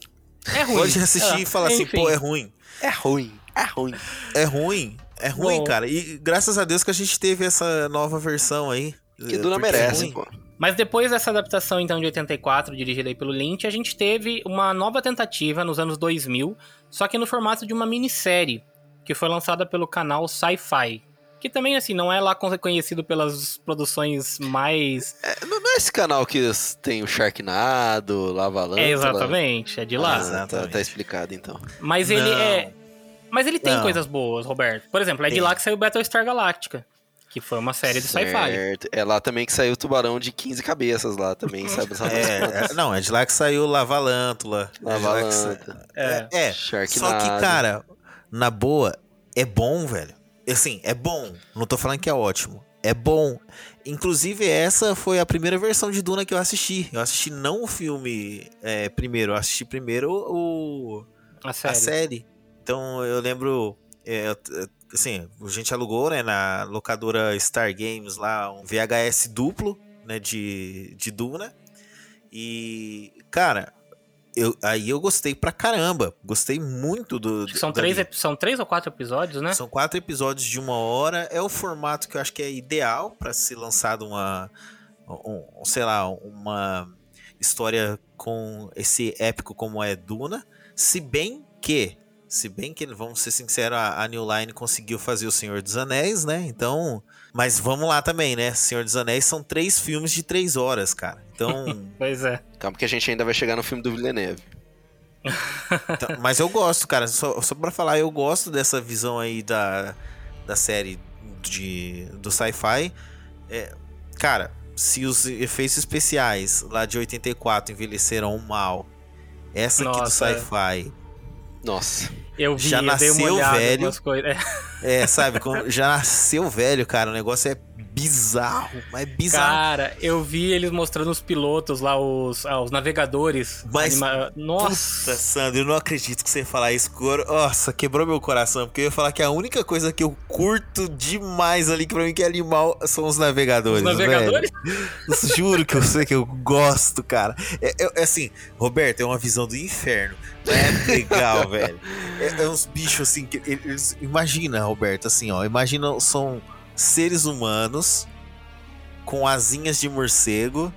[SPEAKER 1] É ruim.
[SPEAKER 2] Pode assistir é. e falar assim, pô, é ruim.
[SPEAKER 3] É ruim. É ruim.
[SPEAKER 2] É ruim. É ruim, Bom, cara. E graças a Deus que a gente teve essa nova versão aí.
[SPEAKER 3] Que Duna merece, pô.
[SPEAKER 1] Mas depois dessa adaptação, então, de 84, dirigida aí pelo Lynch, a gente teve uma nova tentativa nos anos 2000, só que no formato de uma minissérie, que foi lançada pelo canal Sci-Fi. Que também, assim, não é lá conhecido pelas produções mais...
[SPEAKER 3] É, não é esse canal que tem o Sharknado, Lava Lâmpada?
[SPEAKER 1] É, exatamente, é de lá.
[SPEAKER 3] Ah, tá, tá, explicado, então.
[SPEAKER 1] Mas ele não. é... Mas ele tem não. coisas boas, Roberto. Por exemplo, é de lá que saiu Battlestar Galactica. Que foi uma série de sci-fi.
[SPEAKER 3] É lá também que saiu o Tubarão de 15 cabeças lá também, sabe?
[SPEAKER 2] é, é, não, é de lá que saiu Lavalântula.
[SPEAKER 3] Lavalântula.
[SPEAKER 2] É, é, é. Só que, cara, na boa, é bom, velho. Assim, é bom. Não tô falando que é ótimo. É bom. Inclusive, essa foi a primeira versão de Duna que eu assisti. Eu assisti não o filme é, primeiro, eu assisti primeiro o.
[SPEAKER 1] A série.
[SPEAKER 2] A série. Então eu lembro. É, assim, a gente alugou, né, na locadora Star Games lá, um VHS duplo, né, de, de Duna. E, cara, eu, aí eu gostei pra caramba. Gostei muito do.
[SPEAKER 1] São três, são três ou quatro episódios, né?
[SPEAKER 2] São quatro episódios de uma hora. É o formato que eu acho que é ideal para ser lançado uma. Um, sei lá, uma história com esse épico como é Duna. Se bem que se bem que, vamos ser sinceros, a, New Line conseguiu fazer O Senhor dos Anéis, né? Então. Mas vamos lá também, né? Senhor dos Anéis são três filmes de três horas, cara. Então.
[SPEAKER 1] pois é.
[SPEAKER 3] Calma que a gente ainda vai chegar no filme do Villeneuve.
[SPEAKER 2] então, mas eu gosto, cara. Só, só pra falar, eu gosto dessa visão aí da, da série de, do sci-fi. É, cara, se os efeitos especiais lá de 84 envelheceram mal, essa Nossa, aqui do é. sci-fi
[SPEAKER 3] nossa.
[SPEAKER 1] Eu vi,
[SPEAKER 2] já
[SPEAKER 1] eu
[SPEAKER 2] nasceu velho. É, sabe? já nasceu velho, cara. O negócio é bizarro, mas é bizarro.
[SPEAKER 1] Cara, eu vi eles mostrando os pilotos lá, os, ah, os navegadores.
[SPEAKER 2] Mas, anima... nossa. Puta, Sandro, eu não acredito que você falar isso. Nossa, quebrou meu coração, porque eu ia falar que a única coisa que eu curto demais ali, que pra mim que é animal, são os navegadores. Os navegadores? Juro que eu sei que eu gosto, cara. É, é, é assim, Roberto, é uma visão do inferno. É legal, velho. É, é uns bichos assim que eles. Imagina, Roberto, assim, ó. Imagina, são seres humanos com asinhas de morcego.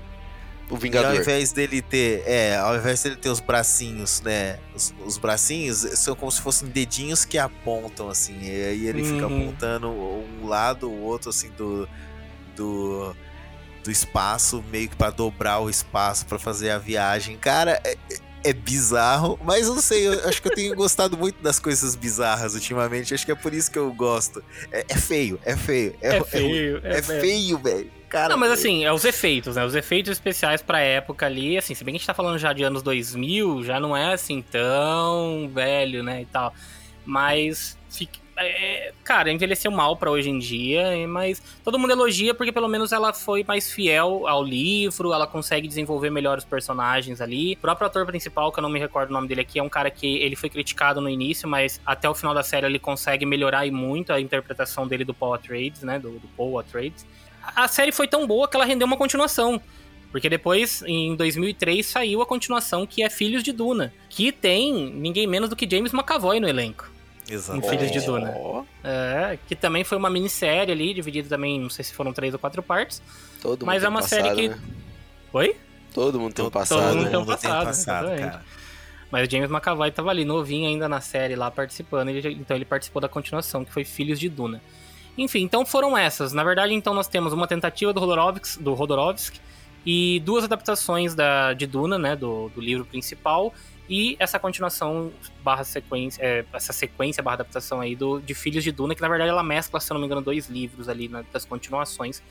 [SPEAKER 3] O Vingador.
[SPEAKER 2] E ao invés dele ter. É, ao invés dele ter os bracinhos, né? Os, os bracinhos são como se fossem dedinhos que apontam, assim. E aí ele uhum. fica apontando um lado, o outro, assim, do. Do do espaço, meio que para dobrar o espaço para fazer a viagem. Cara, é, é bizarro, mas eu não sei, eu acho que eu tenho gostado muito das coisas bizarras ultimamente, acho que é por isso que eu gosto. É, é feio, é feio.
[SPEAKER 1] É, é feio,
[SPEAKER 2] é, é feio, velho. Cara,
[SPEAKER 1] não, mas assim, é os efeitos, né? Os efeitos especiais pra época ali, assim, se bem que a gente tá falando já de anos 2000, já não é assim tão velho, né, e tal. Mas fica, é, cara, envelheceu mal para hoje em dia, mas todo mundo elogia porque pelo menos ela foi mais fiel ao livro, ela consegue desenvolver melhor os personagens ali. O próprio ator principal, que eu não me recordo o nome dele aqui, é um cara que ele foi criticado no início, mas até o final da série ele consegue melhorar e muito a interpretação dele do Paul Atreides, né, do, do Paul Atreides. A série foi tão boa que ela rendeu uma continuação. Porque depois, em 2003, saiu a continuação que é Filhos de Duna, que tem ninguém menos do que James McAvoy no elenco.
[SPEAKER 2] Exato.
[SPEAKER 1] Em Filhos de Duna. É, que também foi uma minissérie ali, dividida também, não sei se foram três ou quatro partes.
[SPEAKER 3] Todo
[SPEAKER 1] mas
[SPEAKER 3] é
[SPEAKER 1] uma
[SPEAKER 3] passado,
[SPEAKER 1] série que.
[SPEAKER 3] Né?
[SPEAKER 1] Oi?
[SPEAKER 3] Todo mundo tem um passado.
[SPEAKER 1] Todo mundo
[SPEAKER 3] né?
[SPEAKER 1] tem um passado, passado cara. Mas o James McAvoy tava ali, novinho ainda na série lá, participando. Ele, então ele participou da continuação, que foi Filhos de Duna. Enfim, então foram essas. Na verdade, então nós temos uma tentativa do Rodorovsk, do Rodorovsk e duas adaptações da, de Duna, né, do, do livro principal, e essa continuação barra sequência, é, essa sequência barra adaptação aí do, de Filhos de Duna, que na verdade ela mescla, se eu não me engano, dois livros ali né, das continuações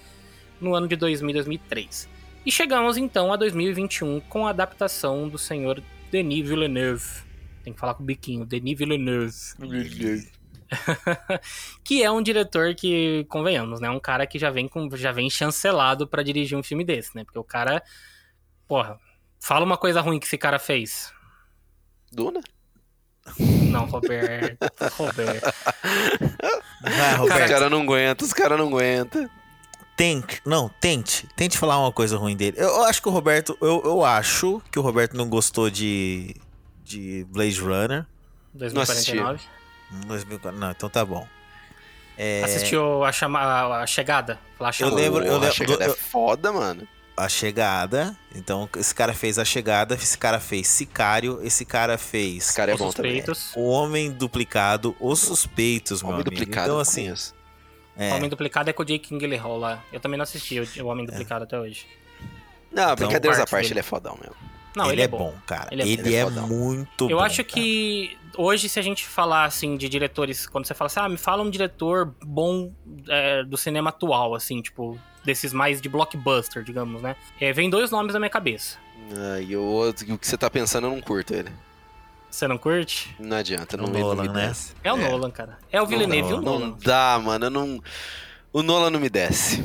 [SPEAKER 1] no ano de 2000 e 2003. E chegamos então a 2021 com a adaptação do senhor Denis Villeneuve. Tem que falar com o biquinho, Denis Villeneuve. que é um diretor que, convenhamos, né? Um cara que já vem, com, já vem chancelado para dirigir um filme desse, né? Porque o cara, porra, fala uma coisa ruim que esse cara fez.
[SPEAKER 3] Duna?
[SPEAKER 1] Não, Roberto. Roberto.
[SPEAKER 3] Vai, Roberto. Os caras não aguentam, os caras não aguentam.
[SPEAKER 2] Tente, não, tente. Tente falar uma coisa ruim dele. Eu, eu acho que o Roberto. Eu, eu acho que o Roberto não gostou de. de Blade Runner.
[SPEAKER 1] 2049.
[SPEAKER 2] Não, não, então tá bom. É,
[SPEAKER 1] Assistiu a, chama... a chegada? A
[SPEAKER 2] Eu lembro, eu
[SPEAKER 3] Porra, a
[SPEAKER 2] lembro.
[SPEAKER 3] chegada
[SPEAKER 2] eu-
[SPEAKER 3] é foda, mano.
[SPEAKER 2] A chegada. Então, esse cara fez a chegada, esse cara fez Sicário, esse cara fez.
[SPEAKER 3] Esse cara é
[SPEAKER 1] Os
[SPEAKER 3] bom também.
[SPEAKER 1] suspeitos.
[SPEAKER 2] O Homem Duplicado, Os Suspeitos, meu
[SPEAKER 3] Homem
[SPEAKER 2] amigo.
[SPEAKER 3] duplicado.
[SPEAKER 2] Então, assim, é,
[SPEAKER 1] Homem Duplicado é com o Jake Gyllenhaal lá. Eu também não assisti o o Homem Duplicado até hoje.
[SPEAKER 3] Não, brincadeiras à
[SPEAKER 1] parte dele.
[SPEAKER 3] ele é fodão mesmo.
[SPEAKER 1] Não,
[SPEAKER 2] ele,
[SPEAKER 1] ele,
[SPEAKER 2] é bom, cara.
[SPEAKER 1] Ele é-
[SPEAKER 3] ele é
[SPEAKER 2] é, muito bom.
[SPEAKER 1] Eu acho
[SPEAKER 2] cara.
[SPEAKER 1] que hoje, se a gente falar assim de diretores, quando você fala assim, ah, me fala um diretor bom é, do cinema atual, assim, tipo, desses mais de blockbuster, digamos, né? É, vem dois nomes na minha cabeça.
[SPEAKER 3] Ah, e o, outro- o que você tá pensando, eu não curto ele.
[SPEAKER 1] Você não curte?
[SPEAKER 3] Não adianta,
[SPEAKER 2] O
[SPEAKER 3] não, me- não
[SPEAKER 2] Nolan,
[SPEAKER 3] me
[SPEAKER 2] né?
[SPEAKER 3] desce.
[SPEAKER 1] É o Nolan, cara. É o Villeneuve e o
[SPEAKER 3] Não
[SPEAKER 1] Nolan.
[SPEAKER 3] dá, mano. Eu não... O Nolan não me desce.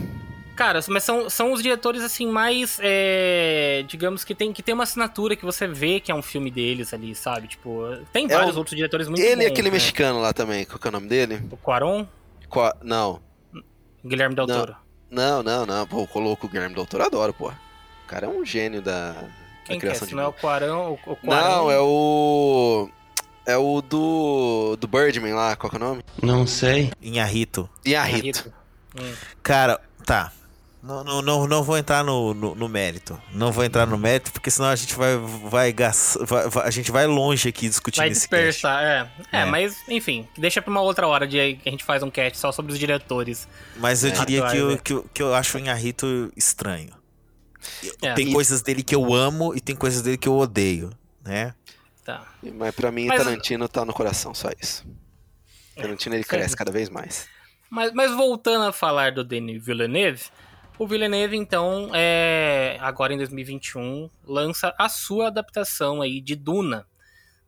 [SPEAKER 1] Cara, mas são, são os diretores, assim, mais. é, digamos que tem, que tem uma assinatura que você vê que é um filme deles ali, sabe? Tipo, tem
[SPEAKER 3] É
[SPEAKER 1] vários
[SPEAKER 3] o-
[SPEAKER 1] outros diretores muito
[SPEAKER 3] ele e
[SPEAKER 1] bons,
[SPEAKER 3] aquele
[SPEAKER 1] né?
[SPEAKER 3] mexicano lá também, qual que é o nome dele?
[SPEAKER 1] O Quaron,
[SPEAKER 3] Qua- Não.
[SPEAKER 1] Guilherme Del
[SPEAKER 3] Não.
[SPEAKER 1] Toro.
[SPEAKER 3] Não, não, não. Pô, colocou o Guilherme Doutor, eu adoro, pô. O cara é um gênio da, da
[SPEAKER 1] Quem que é?
[SPEAKER 3] criação de
[SPEAKER 1] não é o. Quaron, o, o Quaron...
[SPEAKER 3] Não, é o. É o do. Do Birdman lá, qual que é o nome?
[SPEAKER 4] Não sei.
[SPEAKER 2] Inharrito.
[SPEAKER 3] Iarrito.
[SPEAKER 1] Hum.
[SPEAKER 2] Cara, tá. Não, não, não, não vou entrar no, no, no mérito. Não vou entrar no mérito, porque senão a gente vai, vai, gas- vai- vai- a gente vai longe aqui discutindo
[SPEAKER 1] Vai
[SPEAKER 2] esse cast.
[SPEAKER 1] dispersar, é. é.
[SPEAKER 2] É.
[SPEAKER 1] mas, enfim, deixa pra uma outra hora de que a gente faz um cast só sobre os diretores.
[SPEAKER 2] Mas eu
[SPEAKER 1] É.
[SPEAKER 2] diria que eu, que, eu, que eu acho o Inharrito estranho.
[SPEAKER 1] É.
[SPEAKER 2] Tem
[SPEAKER 3] E-
[SPEAKER 2] coisas dele que eu amo e tem coisas dele que eu odeio, né?
[SPEAKER 1] Tá.
[SPEAKER 3] Mas pra mim,
[SPEAKER 1] Mas-
[SPEAKER 3] Tarantino tá no coração, só isso. Tarantino ele cresce cada vez mais.
[SPEAKER 1] Mas, mas voltando a falar do Denis Villeneuve, o Villeneuve, então, é, agora em 2021, lança a sua adaptação aí de Duna,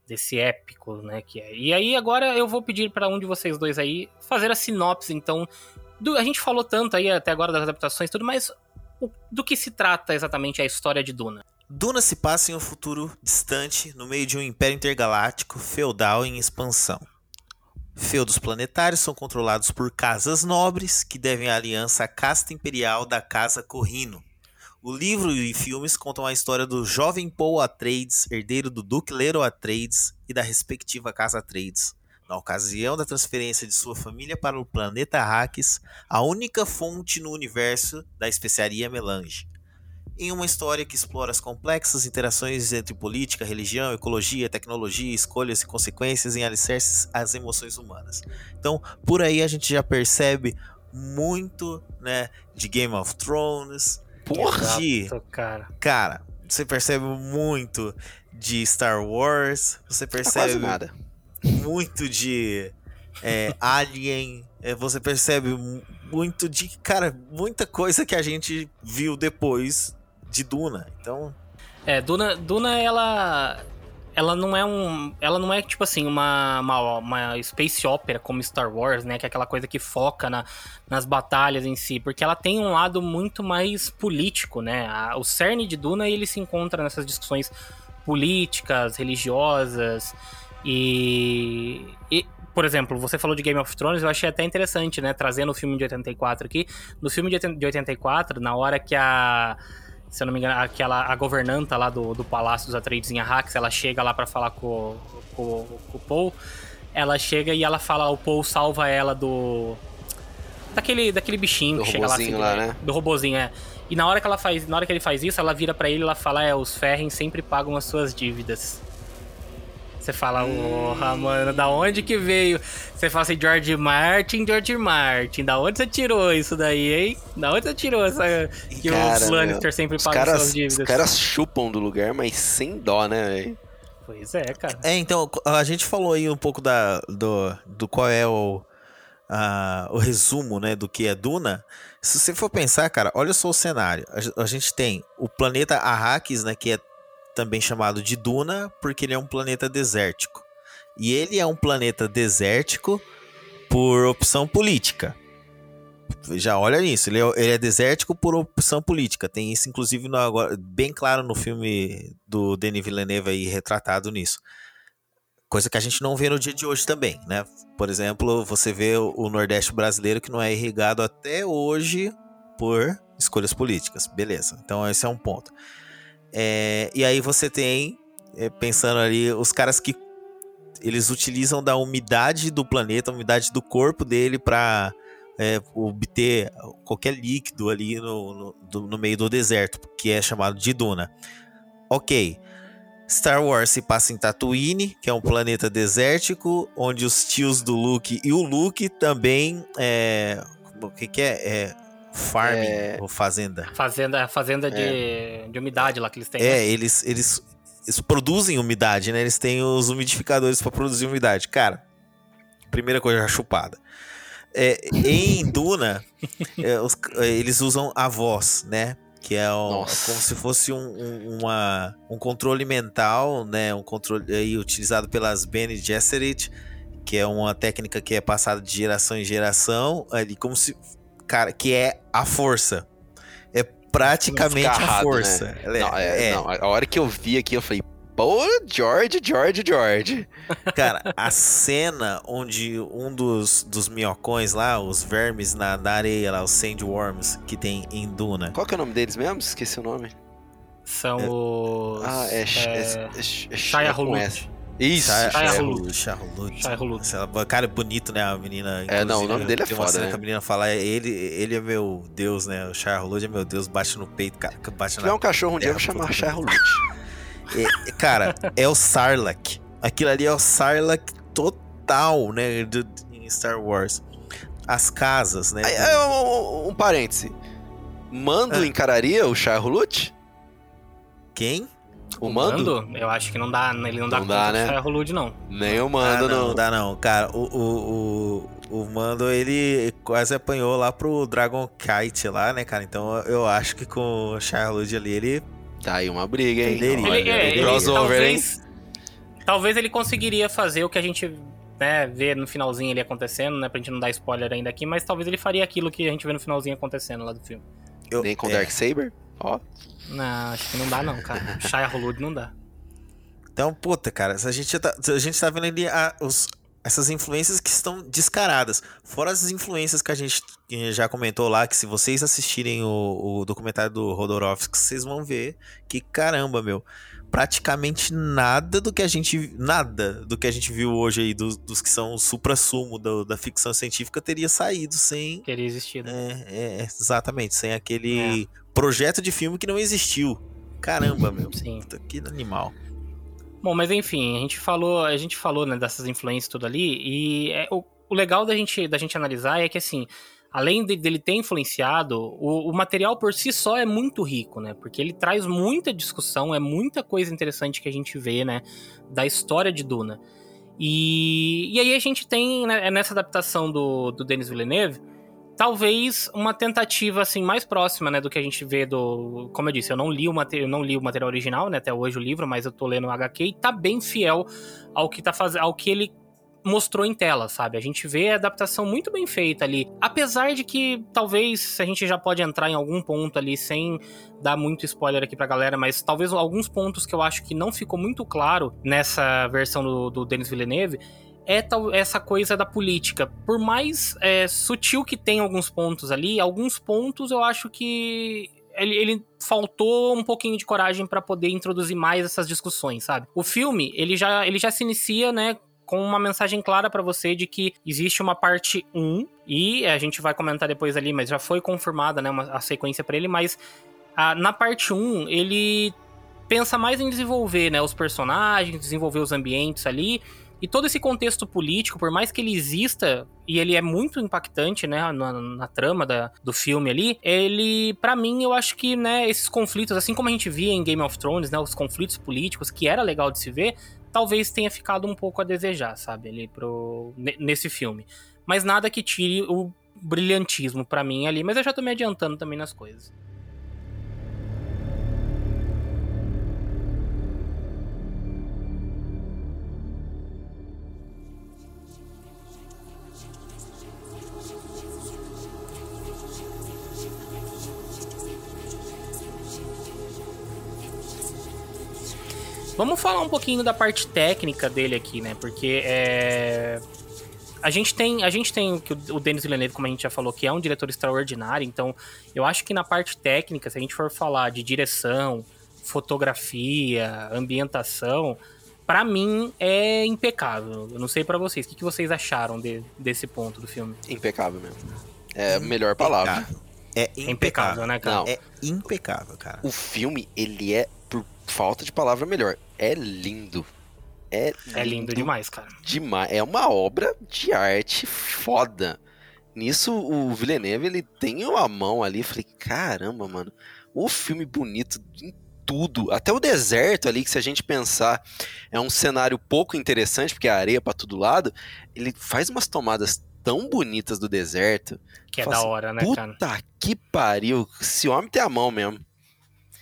[SPEAKER 1] desse épico, né, que é. E aí agora eu vou pedir para um de vocês dois aí fazer a sinopse, então, do- a gente falou tanto aí até agora das adaptações e tudo, mas o- do que se trata exatamente a história de Duna?
[SPEAKER 2] Duna se passa em um futuro distante, no meio de um império intergaláctico feudal em expansão. Feudos planetários são controlados por casas nobres que devem aliança à casta imperial da Casa Corrino. O livro e filmes contam a história do jovem Paul Atreides, herdeiro do Duque Lero Atreides e da respectiva Casa Atreides. Na ocasião da transferência de sua família para o planeta Arrakis, a única fonte no universo da especiaria melange em uma história que explora as complexas interações entre política, religião, ecologia, tecnologia, escolhas e consequências em alicerces às emoções humanas. Então, por aí a gente já percebe muito, né, de Game of Thrones,
[SPEAKER 3] Porra!
[SPEAKER 2] de,
[SPEAKER 1] cara.
[SPEAKER 2] cara, você percebe muito de Star Wars, você
[SPEAKER 3] Tá quase
[SPEAKER 2] percebe
[SPEAKER 3] nada.
[SPEAKER 2] muito de é, Alien, é, você percebe mu- muito de, cara, muita coisa que a gente viu depois de Duna. Então,
[SPEAKER 1] É, Duna, Duna ela ela não é um, ela não é tipo assim uma, uma, uma space opera como Star Wars, né, que é aquela coisa que foca na, nas batalhas em si, porque ela tem um lado muito mais político, né? A- o cerne de Duna ele se encontra nessas discussões políticas, religiosas e, e por exemplo, você falou de Game of Thrones, eu achei até interessante, né? Trazendo o filme de 84 aqui. No filme de 80 de 84, na hora que a. Se eu não me engano, aquela, a governanta lá do, do Palácio dos Atreides em Arrakis, ela chega lá pra falar com, com, com o Paul. Ela chega e ela fala, o Paul salva ela do. Daquele, daquele bichinho
[SPEAKER 3] Do
[SPEAKER 1] que chega lá, assim,
[SPEAKER 3] lá,
[SPEAKER 1] né? Do robozinho, é. E na hora que ela faz, na hora que ele faz isso, ela vira pra ele e ela fala: "É, os Ferren sempre pagam as suas dívidas". Você fala: "Porra, mano, da onde que veio?" Você fala assim: "George Martin, George Martin, da onde você tirou isso daí, hein? Da onde você tirou essa que
[SPEAKER 3] Cara,
[SPEAKER 1] os Lannister
[SPEAKER 3] meu,
[SPEAKER 1] sempre pagam
[SPEAKER 3] caras,
[SPEAKER 1] suas dívidas?"
[SPEAKER 3] Os caras chupam do lugar, mas sem dó, né, velho?
[SPEAKER 1] Pois é, cara.
[SPEAKER 2] é, então, a gente falou aí um pouco da, do, do qual é o, a- o resumo, né, do que é Duna. Se você for pensar, cara, olha só o cenário. A, a gente tem o planeta Arrakis, né, que é também chamado de Duna, porque ele é um planeta desértico. E ele é um planeta desértico por opção política. Já olha nisso, ele é, ele é desértico por opção política. Tem isso, inclusive, no, agora, bem claro no filme do Denis Villeneuve aí, retratado nisso. Coisa que a gente não vê no dia de hoje também, né? Por exemplo, você vê o Nordeste brasileiro que não é irrigado até hoje por escolhas políticas. Beleza, então esse é um ponto. É, e aí você tem, é, pensando ali, os caras que eles utilizam da umidade do planeta, a umidade do corpo dele para é, obter qualquer líquido ali no, no, do, no meio do deserto, que é chamado de duna. Ok. Star Wars se passa em Tatooine, que é um planeta desértico, onde os tios do Luke e o Luke também é, o que, que é? É farming
[SPEAKER 3] É.
[SPEAKER 2] ou fazenda?
[SPEAKER 1] Fazenda, fazenda de, de umidade lá que eles têm.
[SPEAKER 2] É,
[SPEAKER 1] né?
[SPEAKER 2] eles, eles, eles produzem umidade, né? Eles têm os umidificadores para produzir umidade. Cara, primeira coisa já chupada. É, em Duna, é, os- é, eles usam a voz, né? Que é um- como se fosse um, um- uma, um controle mental, né? Um controle aí, utilizado pelas Bene Gesserit, que é uma técnica que é passada de geração em geração, ali como se, cara, que é a força. É praticamente a força.
[SPEAKER 3] né?
[SPEAKER 2] Ela é-
[SPEAKER 3] Não, é-
[SPEAKER 2] é.
[SPEAKER 3] não, a hora que eu vi aqui, eu falei, pô, George, George, George.
[SPEAKER 2] Cara, a cena onde um dos, dos minhocões lá, os vermes na, na areia lá, os sandworms que tem em Duna.
[SPEAKER 3] Qual que é o nome deles mesmo? Esqueci o nome.
[SPEAKER 1] São os.
[SPEAKER 3] Ah, é... é,
[SPEAKER 1] é,
[SPEAKER 3] é, é é. Isso.
[SPEAKER 2] Essa- Cara, é bonito, né? A menina.
[SPEAKER 3] É, não, o nome dele é
[SPEAKER 2] tem uma
[SPEAKER 3] foda,
[SPEAKER 2] cena
[SPEAKER 3] né?
[SPEAKER 2] que a menina fala, ele, ele é meu Deus, né? O Hulud é meu Deus, bate no peito, cara. Bate
[SPEAKER 3] Se
[SPEAKER 2] na
[SPEAKER 3] tiver um cachorro um dia, eu vou chamar Hulud.
[SPEAKER 2] É, cara, é o Sarlacc. Aquilo ali é o Sarlacc total, né? do- em Star Wars. As casas, né?
[SPEAKER 3] Aí, aí, um, um- um parêntese. Mando
[SPEAKER 2] Ah.
[SPEAKER 3] encararia o Shia Hulud?
[SPEAKER 2] Quem?
[SPEAKER 3] O Mando?
[SPEAKER 1] Eu acho que não dá, ele não dá
[SPEAKER 3] Não
[SPEAKER 1] conta
[SPEAKER 3] dá, né?
[SPEAKER 1] Hulud, não.
[SPEAKER 3] Nem o
[SPEAKER 2] Ah,
[SPEAKER 3] Mando,
[SPEAKER 2] não,
[SPEAKER 3] não.
[SPEAKER 2] dá não. Cara, o, o, o, o Mando, ele quase apanhou lá pro Dragon Kite lá, né, cara? Então eu acho que com o Hulud ali, ele...
[SPEAKER 3] Tá aí uma briga, hein? Olha,
[SPEAKER 1] Ele, é, ele-
[SPEAKER 3] crossover, hein?
[SPEAKER 1] talvez, talvez ele conseguiria fazer o que a gente né, vê no finalzinho ali acontecendo, né? Pra gente não dar spoiler ainda aqui, mas talvez ele faria aquilo que a gente vê no finalzinho acontecendo lá do filme.
[SPEAKER 2] eu-
[SPEAKER 3] Nem com
[SPEAKER 2] é.
[SPEAKER 3] Darksaber? Ó.
[SPEAKER 1] Não, acho que não dá não, cara. Shia Hulud não dá.
[SPEAKER 2] Então, puta, cara, a gente tá, a gente tá vendo ali a- os- essas influências que estão descaradas. Fora as influências que a gente já comentou lá, que se vocês assistirem o, o documentário do Rodorovsky, vocês vão ver que, caramba, meu, praticamente nada do que a gente. Nada do que a gente viu hoje aí, dos, dos que são o supra-sumo do- da ficção científica, teria saído sem.
[SPEAKER 1] Teria existido.
[SPEAKER 2] É, é, exatamente, sem aquele projeto de filme que não existiu. Caramba, meu.
[SPEAKER 1] Sim.
[SPEAKER 2] Puta, que animal.
[SPEAKER 1] Bom, mas enfim, a gente falou, a gente falou né, dessas influências tudo ali, e é, o, o legal da gente, da gente analisar é que assim, além de- dele ter influenciado, o, o material por si só é muito rico, né? Porque ele traz muita discussão, é muita coisa interessante que a gente vê, né? Da história de Duna. E, e aí a gente tem, né, nessa adaptação do, do Denis Villeneuve, talvez uma tentativa assim mais próxima, né, do que a gente vê do, como eu disse, eu não li o material, não li o material original, né, até hoje o livro, mas eu tô lendo o HQ e tá bem fiel ao que tá fazendo, ao que ele mostrou em tela, sabe? A gente vê a adaptação muito bem feita ali. Apesar de que talvez a gente já pode entrar em algum ponto ali sem dar muito spoiler aqui pra galera, mas talvez alguns pontos que eu acho que não ficou muito claro nessa versão do, do Denis Villeneuve é tal, essa coisa da política. Por mais é, sutil que tem alguns pontos ali, alguns pontos eu acho que ele, ele faltou um pouquinho de coragem para poder introduzir mais essas discussões, sabe? O filme, ele já, ele já se inicia, né, com uma mensagem clara para você de que existe uma parte 1 e a gente vai comentar depois ali, mas já foi confirmada, né, uma, a sequência para ele, mas a, na parte 1 ele pensa mais em desenvolver, né, os personagens, desenvolver os ambientes ali e todo esse contexto político, por mais que ele exista e ele é muito impactante, né, na, na trama da, do filme ali, ele, para mim, eu acho que, né, esses conflitos, assim como a gente via em Game of Thrones, né, os conflitos políticos, que era legal de se ver, talvez tenha ficado um pouco a desejar, sabe, ali pro, nesse filme. Mas nada que tire o brilhantismo para mim ali, mas eu já tô me adiantando também nas coisas. Vamos falar um pouquinho da parte técnica dele aqui, né? Porque é... a gente tem, a gente tem que o Denis Villeneuve, como a gente já falou, que é um diretor extraordinário. Então, eu acho que na parte técnica, se a gente for falar de direção, fotografia, ambientação, pra mim, é impecável. Eu não sei pra vocês. O que, que vocês acharam de- desse ponto do filme?
[SPEAKER 3] Impecável mesmo. É a melhor palavra.
[SPEAKER 2] É
[SPEAKER 1] É impecável, né, cara?
[SPEAKER 3] Não.
[SPEAKER 2] É impecável, cara.
[SPEAKER 3] O filme, ele é, por falta de palavra melhor, é lindo. É lindo,
[SPEAKER 1] É lindo demais, cara.
[SPEAKER 3] demais. É uma obra de arte foda. Nisso, o Villeneuve, ele tem uma mão ali. Eu falei, caramba, mano. O filme bonito em tudo. Até o deserto ali, que se a gente pensar, é um cenário pouco interessante, porque é areia pra todo lado. Ele faz umas tomadas tão bonitas do deserto.
[SPEAKER 1] Que é da
[SPEAKER 3] assim,
[SPEAKER 1] hora, né,
[SPEAKER 3] Puta
[SPEAKER 1] cara?
[SPEAKER 3] que pariu. Se o homem tem a mão mesmo.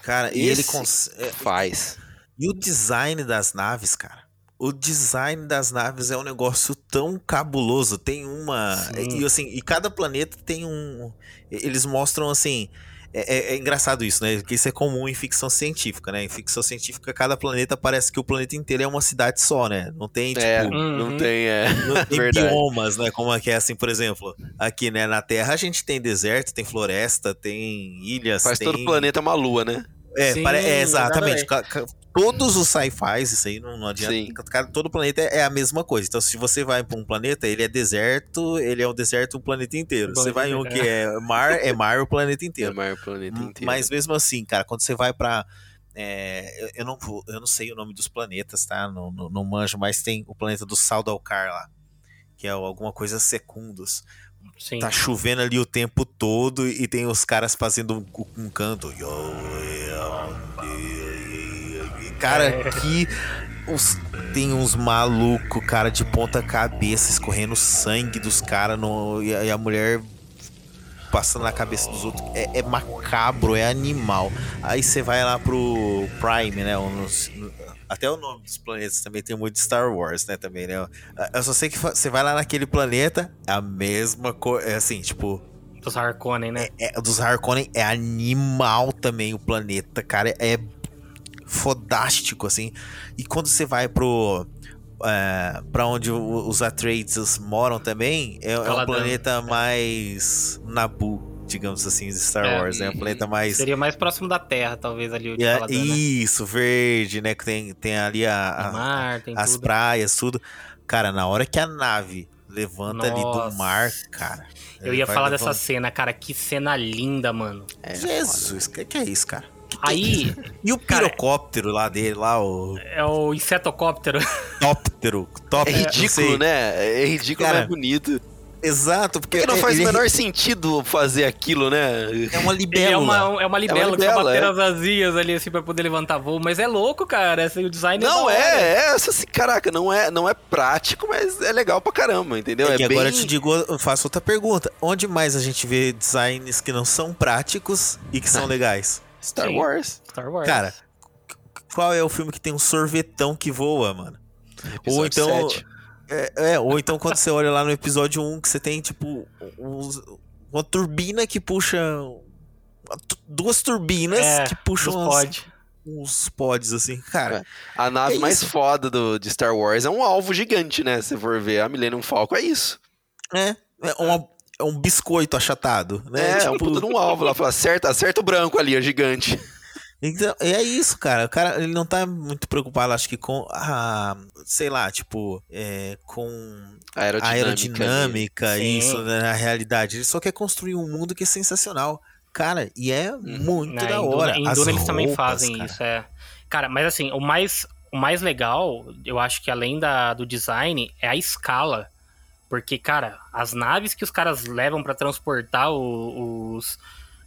[SPEAKER 2] Cara, e ele
[SPEAKER 3] Esse
[SPEAKER 2] é,
[SPEAKER 3] faz.
[SPEAKER 2] E o design das naves, cara. O design das naves é um negócio tão cabuloso. Tem uma.
[SPEAKER 1] Sim.
[SPEAKER 2] E assim, e cada planeta tem um. Eles mostram assim. É, é- é engraçado isso, né? Porque isso é comum em ficção científica, né? Em ficção científica, cada planeta parece que o planeta inteiro é uma cidade só, né? Não tem, tipo.
[SPEAKER 3] É,
[SPEAKER 1] Uhum.
[SPEAKER 3] não tem, é.
[SPEAKER 2] Não tem
[SPEAKER 3] Verdade.
[SPEAKER 2] biomas, né? Como é que é assim, por exemplo, aqui, né, na Terra a gente tem deserto, tem floresta, tem ilhas,
[SPEAKER 3] Faz
[SPEAKER 2] tem...
[SPEAKER 3] todo o planeta uma lua, né?
[SPEAKER 2] É,
[SPEAKER 1] Sim,
[SPEAKER 2] pare- é, exatamente.
[SPEAKER 1] exatamente.
[SPEAKER 2] Todos os sci-fis, isso aí não, não adianta.
[SPEAKER 3] Sim.
[SPEAKER 2] Cada- todo planeta é, é a mesma coisa. Então, se você vai para um planeta, ele é deserto, ele é um deserto o planeta inteiro. Você vai em um
[SPEAKER 1] inteiro,
[SPEAKER 2] que é mar, é mar o planeta
[SPEAKER 3] É
[SPEAKER 2] inteiro.
[SPEAKER 3] o planeta inteiro.
[SPEAKER 2] Mas mesmo assim, cara, quando você vai pra. é, eu, eu não, vou- eu não sei o nome dos planetas, tá? Não, não, não manjo, mas tem o planeta do Saldalcar lá. Que é alguma coisa secundos.
[SPEAKER 1] Sim.
[SPEAKER 2] Tá chovendo ali o tempo todo e tem os caras fazendo um, um canto. Cara,
[SPEAKER 1] É.
[SPEAKER 2] que os, tem uns malucos, cara, de ponta cabeça, escorrendo sangue dos caras e, a- e a mulher passando na cabeça dos outros. É, é macabro, é animal. Aí você vai lá pro Prime, né? até o nome dos planetas também tem muito Star Wars, né? Também, né? Eu só sei que você vai lá naquele planeta, é a mesma coisa. É assim, tipo,
[SPEAKER 1] Dos Harkonnen, né?
[SPEAKER 2] é, dos Harkonnen é animal também o planeta, cara. É fodástico, assim. E quando você vai pro. É, pra onde o- os Atreides moram também, é, é um planeta mais Nabu, digamos assim, de Star
[SPEAKER 1] É,
[SPEAKER 2] Wars, né? Um planeta mais.
[SPEAKER 1] Seria mais próximo da Terra, talvez, ali o de
[SPEAKER 2] É,
[SPEAKER 1] Caladan, né?
[SPEAKER 2] isso, verde, né? Que tem, tem ali a, a-
[SPEAKER 1] mar, tem
[SPEAKER 2] as
[SPEAKER 1] tudo.
[SPEAKER 2] praias, tudo. Cara, na hora que a nave levanta ali do
[SPEAKER 1] Nossa.
[SPEAKER 2] mar, cara.
[SPEAKER 1] Eu ia falar dessa
[SPEAKER 2] levantando.
[SPEAKER 1] cena, cara. Que cena linda, mano.
[SPEAKER 3] É,
[SPEAKER 2] Jesus, que que é isso, cara?
[SPEAKER 1] Aí,
[SPEAKER 2] E o
[SPEAKER 1] Cara,
[SPEAKER 2] pirocóptero lá dele, lá, o
[SPEAKER 1] é o insetocóptero.
[SPEAKER 2] tóptero.
[SPEAKER 3] É
[SPEAKER 2] tóptero, não
[SPEAKER 3] ridículo, né? É ridículo,
[SPEAKER 2] Cara,
[SPEAKER 3] mas é bonito.
[SPEAKER 2] Exato, porque
[SPEAKER 3] Porque não faz o menor sentido fazer aquilo, né?
[SPEAKER 2] é uma
[SPEAKER 1] é
[SPEAKER 2] libélula.
[SPEAKER 1] uma, é uma libela que só
[SPEAKER 3] libela,
[SPEAKER 1] bater
[SPEAKER 3] é.
[SPEAKER 1] as asinhas ali, assim, pra poder levantar voo. Mas é louco, cara. Esse, o design
[SPEAKER 3] Não é, é essa assim, caraca, não é, não é prático, mas é legal pra caramba, entendeu?
[SPEAKER 2] É
[SPEAKER 3] É,
[SPEAKER 2] que
[SPEAKER 3] bem...
[SPEAKER 2] agora eu te digo, eu faço outra pergunta. Onde mais a gente vê designs que não são práticos e que são legais?
[SPEAKER 3] Star
[SPEAKER 1] Sim.
[SPEAKER 3] Wars.
[SPEAKER 1] Star Wars.
[SPEAKER 2] Cara, qual é o filme que tem um sorvetão que voa, mano? ou
[SPEAKER 3] Episódio
[SPEAKER 2] então.
[SPEAKER 3] sete.
[SPEAKER 2] É, é, ou então quando você olha lá no episódio 1 que você tem, tipo, uns- uma turbina que puxa. uma Duas turbinas
[SPEAKER 1] É,
[SPEAKER 2] que puxam uns,
[SPEAKER 1] pod.
[SPEAKER 2] uns pods, assim. Cara,
[SPEAKER 3] A nave
[SPEAKER 2] É
[SPEAKER 3] mais
[SPEAKER 2] isso.
[SPEAKER 3] foda do, de Star Wars é um alvo gigante, né? Se for ver a Millennium Falcon, é isso.
[SPEAKER 2] é, é, uma- é um biscoito achatado, né?
[SPEAKER 3] É, é um puta de um alvo lá. Fala, acerta, acerta o branco ali, é gigante.
[SPEAKER 2] Então, é isso, cara. O cara ele não tá muito preocupado, acho que com a. Sei lá, tipo, é, com
[SPEAKER 3] A
[SPEAKER 2] a
[SPEAKER 3] aerodinâmica.
[SPEAKER 2] aerodinâmica, isso, né, na realidade. Ele só quer construir um mundo que é sensacional. Cara, e é muito
[SPEAKER 1] Né,
[SPEAKER 2] da
[SPEAKER 1] em Duna-
[SPEAKER 2] hora.
[SPEAKER 1] Em
[SPEAKER 2] As
[SPEAKER 1] Duna eles também fazem
[SPEAKER 2] cara.
[SPEAKER 1] isso, é. Cara, mas assim, o mais, o mais legal, eu acho que além da, do design, é a escala. Porque, cara, as naves que os caras levam pra transportar os,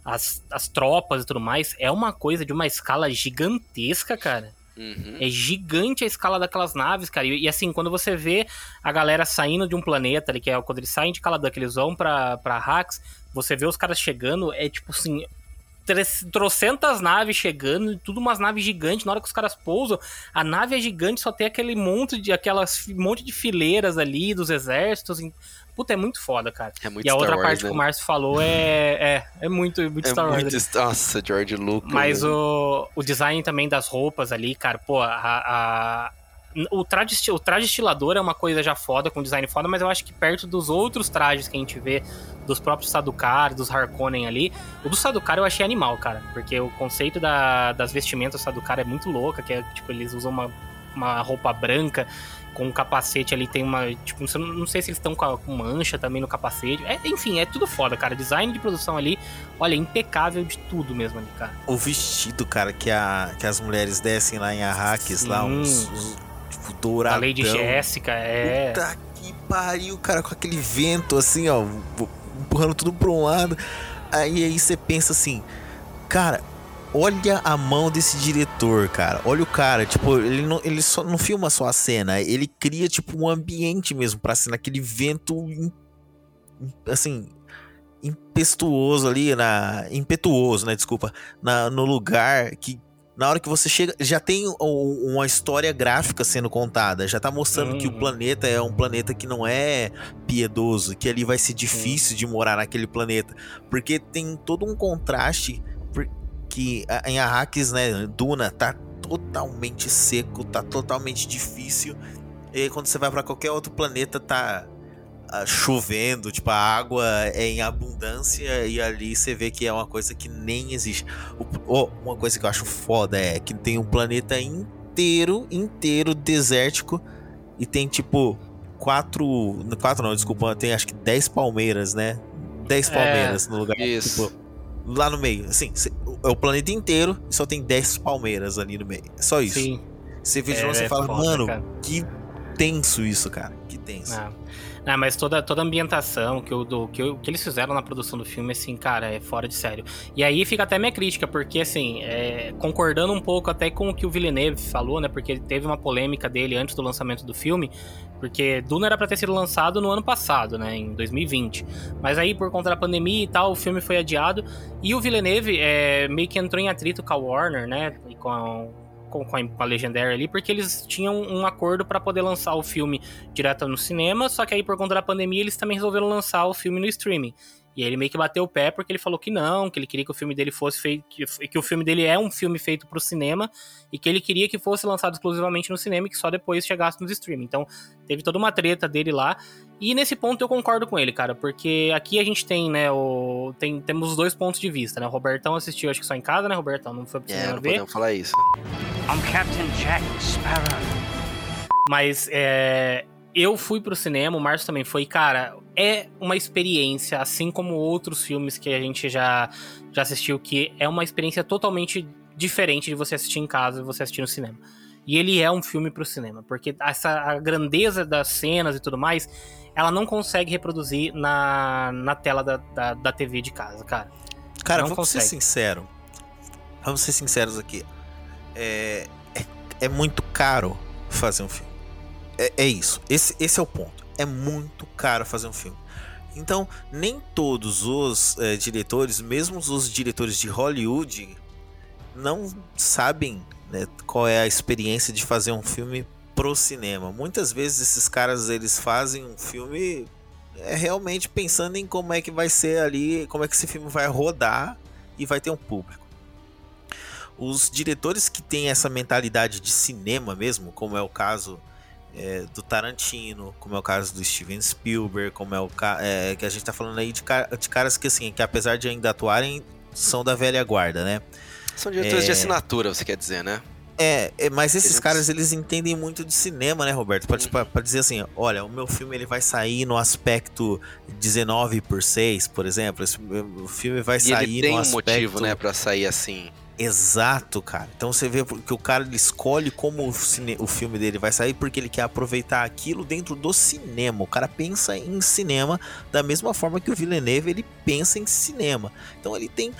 [SPEAKER 1] as, as tropas e tudo mais, é uma coisa de uma escala gigantesca, cara.
[SPEAKER 3] Uhum.
[SPEAKER 1] É gigante a escala daquelas naves, cara. E, e, assim, quando você vê a galera saindo de um planeta, ali, que é quando eles saem de Caladan, que eles vão pra, pra Hax, você vê os caras chegando, é tipo assim. Trocentas naves chegando, tudo umas naves gigantes. Na hora que os caras pousam, a nave é gigante, só tem aquele monte de aquelas monte de fileiras ali dos exércitos. Puta, é muito foda, cara.
[SPEAKER 3] É muito
[SPEAKER 1] e a
[SPEAKER 3] Star
[SPEAKER 1] outra
[SPEAKER 3] Wars,
[SPEAKER 1] parte
[SPEAKER 3] né?
[SPEAKER 1] que o Márcio falou é, é, é muito, muito
[SPEAKER 3] É
[SPEAKER 1] Star Wars.
[SPEAKER 3] muito...
[SPEAKER 1] ali.
[SPEAKER 3] Nossa, George Lucas.
[SPEAKER 1] Mas
[SPEAKER 3] né?
[SPEAKER 1] o, o design também das roupas ali, cara, pô, a. a- o, traje, o traje estilador é uma coisa já foda, com design foda, mas eu acho que perto dos outros trajes que a gente vê, dos próprios Sadukar, dos Harkonnen ali, o do Sadukar eu achei animal, cara, porque o conceito da- das vestimentas do Sadukar é muito louca, que é, tipo, eles usam uma, uma roupa branca com um capacete ali, tem uma. Tipo, não sei se eles estão com, com mancha também no capacete. É, enfim, é tudo foda, cara. Design de produção ali, olha, impecável de tudo mesmo ali, cara.
[SPEAKER 2] O vestido, cara, que, a, que as mulheres descem lá em Arrakis, lá, uns, uns tipo, douradão.
[SPEAKER 1] A Lady Jéssica, é.
[SPEAKER 2] Puta que pariu, cara, com aquele vento assim, ó, empurrando tudo pra um lado. Aí aí você pensa assim, cara, olha a mão desse diretor, cara. Olha o cara, tipo, ele não, ele só não filma só a cena, ele cria tipo um ambiente mesmo para cena, aquele vento assim impetuoso ali na impetuoso, né, desculpa, na, no lugar que na hora que você chega, já tem uma história gráfica sendo contada, já tá mostrando uhum. que o uhum. planeta é um planeta que não é piedoso, que ali vai ser difícil uhum. de morar naquele planeta, porque tem todo um contraste que em Arrakis, né, Duna tá totalmente seco, tá totalmente difícil. E aí, quando você vai para qualquer outro planeta, tá chovendo, tipo, a água é em abundância e ali você vê que é uma coisa que nem existe. Oh, uma coisa que eu acho foda é que tem um planeta inteiro, inteiro desértico e tem tipo quatro, quatro não, desculpa, tem acho que dez palmeiras, né? Dez é, palmeiras é, no lugar. Isso. Tipo, lá no meio. Assim, é o planeta inteiro e só tem 10 palmeiras ali no meio. É só isso. Sim. Você vê de é, você é fala, foda, mano, cara. que tenso isso, cara. Que tenso.
[SPEAKER 1] Não. Não, mas toda, toda a ambientação que, o, do, que, o, que eles fizeram na produção do filme, assim, cara, é fora de sério. E aí fica até minha crítica, porque, assim, é, concordando um pouco até com o que o Villeneuve falou, né? Porque teve uma polêmica dele antes do lançamento do filme, porque Duna era para ter sido lançado no ano passado, né, em 2020. Mas aí, por conta da pandemia e tal, o filme foi adiado. E o Villeneuve é, meio que entrou em atrito com a Warner, né, e com a, com, com a Legendary ali, porque eles tinham um acordo para poder lançar o filme direto no cinema, só que aí, por conta da pandemia, eles também resolveram lançar o filme no streaming. E ele meio que bateu o pé porque ele falou que não, que ele queria que o filme dele fosse feito. Que, o filme dele é um filme feito pro cinema e que ele queria que fosse lançado exclusivamente no cinema e que só depois chegasse nos streaming. Então, teve toda uma treta dele lá. E nesse ponto eu concordo com ele, cara, porque aqui a gente tem, né, o tem, temos os dois pontos de vista, né? O Robertão assistiu, acho que só em casa, né, Robertão? Não foi pro cinema é, não ver.
[SPEAKER 3] podemos falar isso. I'm Captain Jack Sparrow.
[SPEAKER 1] Mas é, eu fui pro cinema, o Márcio também foi, cara, é uma experiência, assim como outros filmes que a gente já, já assistiu, que é uma experiência totalmente diferente de você assistir em casa e você assistir no cinema. E ele é um filme pro cinema, porque essa a grandeza das cenas e tudo mais, ela não consegue reproduzir na, na tela da, da, da TV de casa, cara.
[SPEAKER 2] Cara, não vamos consegue. ser sincero. Vamos ser sinceros aqui. É, é, é muito caro fazer um filme é, é isso. Esse, esse é o ponto. É muito caro fazer um filme. Então, nem todos os é, diretores, mesmo os diretores de Hollywood, não sabem né, qual é a experiência de fazer um filme pro cinema. Muitas vezes esses caras eles fazem um filme é, realmente pensando em como é que vai ser ali, como é que esse filme vai rodar e vai ter um público. Os diretores que têm essa mentalidade de cinema mesmo, como é o caso é, do Tarantino, como é o caso do Steven Spielberg, como é o é, que a gente tá falando aí de, de, caras que assim, que apesar de ainda atuarem, são da velha guarda, né?
[SPEAKER 3] São diretores é... de assinatura, você quer dizer, né?
[SPEAKER 2] É, é mas esses eles... caras eles entendem muito de cinema, né, Roberto? Pra, tipo, pra, dizer assim, olha, o meu filme ele vai sair no aspecto 19 por 6, por exemplo. Esse, o filme vai
[SPEAKER 3] e
[SPEAKER 2] sair
[SPEAKER 3] ele tem
[SPEAKER 2] no
[SPEAKER 3] um
[SPEAKER 2] aspecto...
[SPEAKER 3] motivo, né, para sair assim.
[SPEAKER 2] Exato, cara. Então você vê que o cara ele escolhe como o, cine, o filme dele vai sair porque ele quer aproveitar aquilo dentro do cinema. O cara pensa em cinema da mesma forma que o Villeneuve ele pensa em cinema. Então ele tem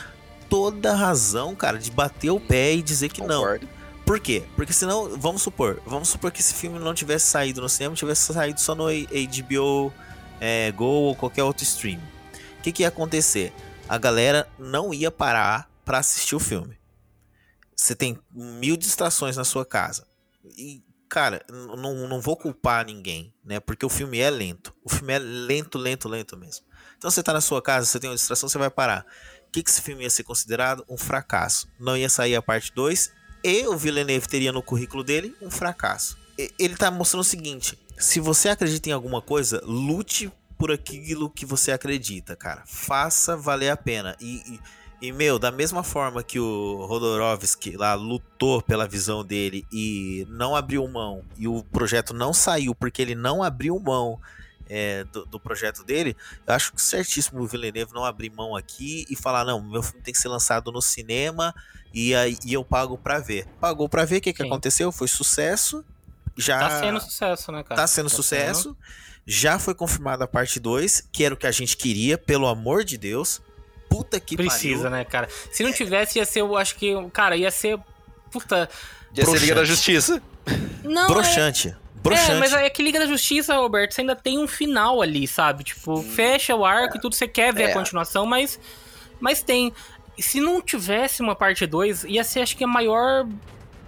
[SPEAKER 2] toda a razão, cara, de bater o pé e dizer que Concordo. não. Por quê? Porque senão, vamos supor, vamos supor que esse filme não tivesse saído no cinema, tivesse saído só no HBO é, Go ou qualquer outro stream. O que, que ia acontecer? A galera não ia parar para assistir o filme você tem mil distrações na sua casa. E, cara, não, não vou culpar ninguém, né? Porque o filme é lento. O filme é lento, lento, lento mesmo. Então você tá na sua casa, você tem uma distração, você vai parar. Que, que esse filme ia ser considerado? Um fracasso. Não ia sair a parte 2 e o Villeneuve teria no currículo dele um fracasso. Ele tá mostrando o seguinte: se você acredita em alguma coisa, lute por aquilo que você acredita, cara. Faça valer a pena. E, e E, meu, da mesma forma que o Rodorovsky lá lutou pela visão dele e não abriu mão, e o projeto não saiu porque ele não abriu mão é, do, do, projeto dele, eu acho certíssimo o Villeneuve não abrir mão aqui e falar, não, meu filme tem que ser lançado no cinema e aí e eu pago pra ver. Pagou pra ver, o que, que aconteceu? Foi sucesso. Já
[SPEAKER 1] tá sendo sucesso, né, cara?
[SPEAKER 2] Tá sendo tá sucesso. Sendo... Já foi confirmada a parte 2, que era o que a gente queria, pelo amor de Deus puta que
[SPEAKER 1] Precisa, pariu. né, cara? Se não tivesse, ia ser, eu acho que, cara, ia ser. Puta.
[SPEAKER 3] Ia ser Liga da Justiça.
[SPEAKER 2] Não. Broxante. É... Broxante.
[SPEAKER 1] É, mas é que Liga da Justiça, Roberto, você ainda tem um final ali, sabe? Tipo, hum. fecha o arco e tudo, você quer ver é. a continuação, mas. Mas tem. Se não tivesse uma parte 2, ia ser, acho que, a maior.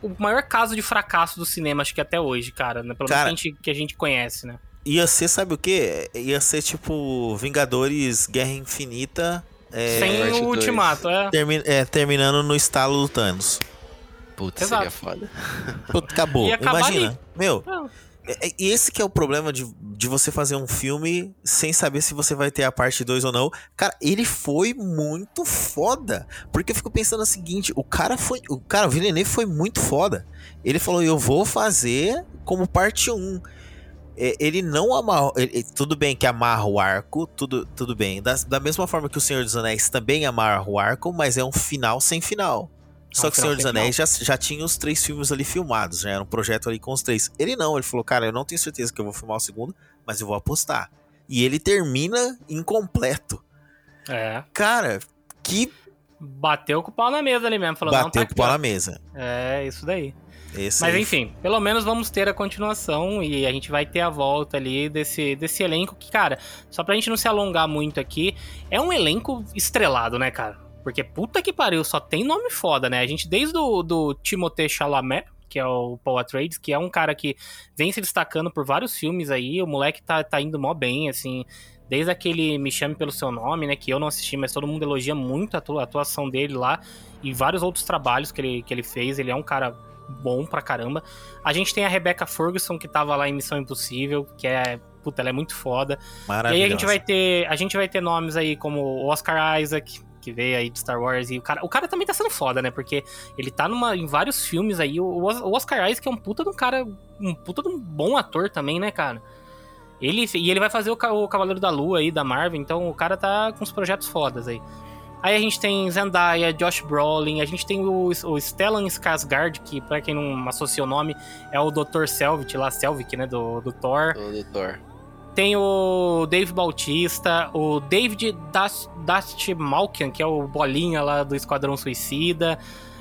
[SPEAKER 1] O maior caso de fracasso do cinema, acho que até hoje, cara. Né? Pelo menos que, a gente, que a gente conhece, né?
[SPEAKER 2] Ia ser, sabe o quê? Ia ser tipo Vingadores Guerra Infinita
[SPEAKER 1] é, Sem o ultimato, é.
[SPEAKER 2] Termi é. Terminando no estalo do Thanos.
[SPEAKER 3] Puta, Exato. seria foda.
[SPEAKER 2] Puta, acabou. Imagina. Ali. Meu. É, é, e esse que é o problema de, de você fazer um filme sem saber se você vai ter a parte 2 ou não. Cara, ele foi muito foda. Porque eu fico pensando o seguinte: o cara foi. O cara, o Villeneuve foi muito foda. Ele falou: eu vou fazer como parte 1. Um. É, ele não amarra. Ele, tudo bem que amarra o arco, tudo, tudo bem. Da, da mesma forma que o Senhor dos Anéis também amarra o arco, mas é um final sem final. Só que o Senhor dos Anéis já, já tinha os três filmes ali filmados, já era um projeto ali com os três. Ele não, ele falou, cara, eu não tenho certeza que eu vou filmar o segundo, mas eu vou apostar. E ele termina incompleto.
[SPEAKER 1] É.
[SPEAKER 2] Cara, que.
[SPEAKER 1] Bateu com o pau na mesa ali mesmo. Falou,
[SPEAKER 2] Bateu
[SPEAKER 1] tá
[SPEAKER 2] com o pau na mesa.
[SPEAKER 1] É, isso daí.
[SPEAKER 2] Esse
[SPEAKER 1] Mas enfim, pelo menos vamos ter a continuação e a gente vai ter a volta ali desse, desse elenco que, cara, só pra gente não se alongar muito aqui, é um elenco estrelado, né, cara? Porque puta que pariu, só tem nome foda, né? A gente, desde o do Timothée Chalamet, que é o Paul Atreides, que é um cara que vem se destacando por vários filmes aí, o moleque tá, tá indo mó bem, assim, desde aquele Me Chame Pelo Seu Nome, né, que eu não assisti, mas todo mundo elogia muito a atuação dele lá, e vários outros trabalhos que ele, que ele fez, ele é um cara bom pra caramba. A gente tem a Rebecca Ferguson, que tava lá em Missão Impossível, que é. Puta, ela é muito foda. E aí a gente vai ter. A gente vai ter nomes aí como Oscar Isaac, que veio aí de Star Wars. E o cara, o cara também tá sendo foda, né? Porque ele tá numa, em vários filmes aí. O, o Oscar Isaac é um puta de um cara. Um puta de um bom ator também, né, cara? Ele, e ele vai fazer o, o Cavaleiro da Lua aí, da Marvel. Então o cara tá com os projetos fodas aí. Aí a gente tem Zendaya, Josh Brolin, a gente tem o, o Stellan Skarsgård, que pra quem não associa o nome, é o Dr. Selvig, lá, Selvig, né, do, do Thor.
[SPEAKER 3] Do, Thor.
[SPEAKER 1] Tem o Dave Bautista, o David Dust Malkian, que é o bolinha lá do Esquadrão Suicida,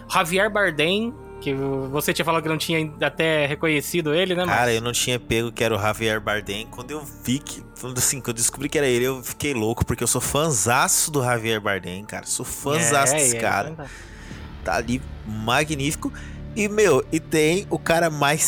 [SPEAKER 1] Javier Bardem, que você tinha falado que não tinha até reconhecido ele, né,
[SPEAKER 2] Cara, eu não tinha pego que era o Javier Bardem. Quando eu vi que. Assim, quando eu descobri que era ele, eu fiquei louco, porque eu sou fãzaço do Javier Bardem, cara. Sou fãzaço é, desse é, cara. É tá ali magnífico. E, meu, e tem o cara mais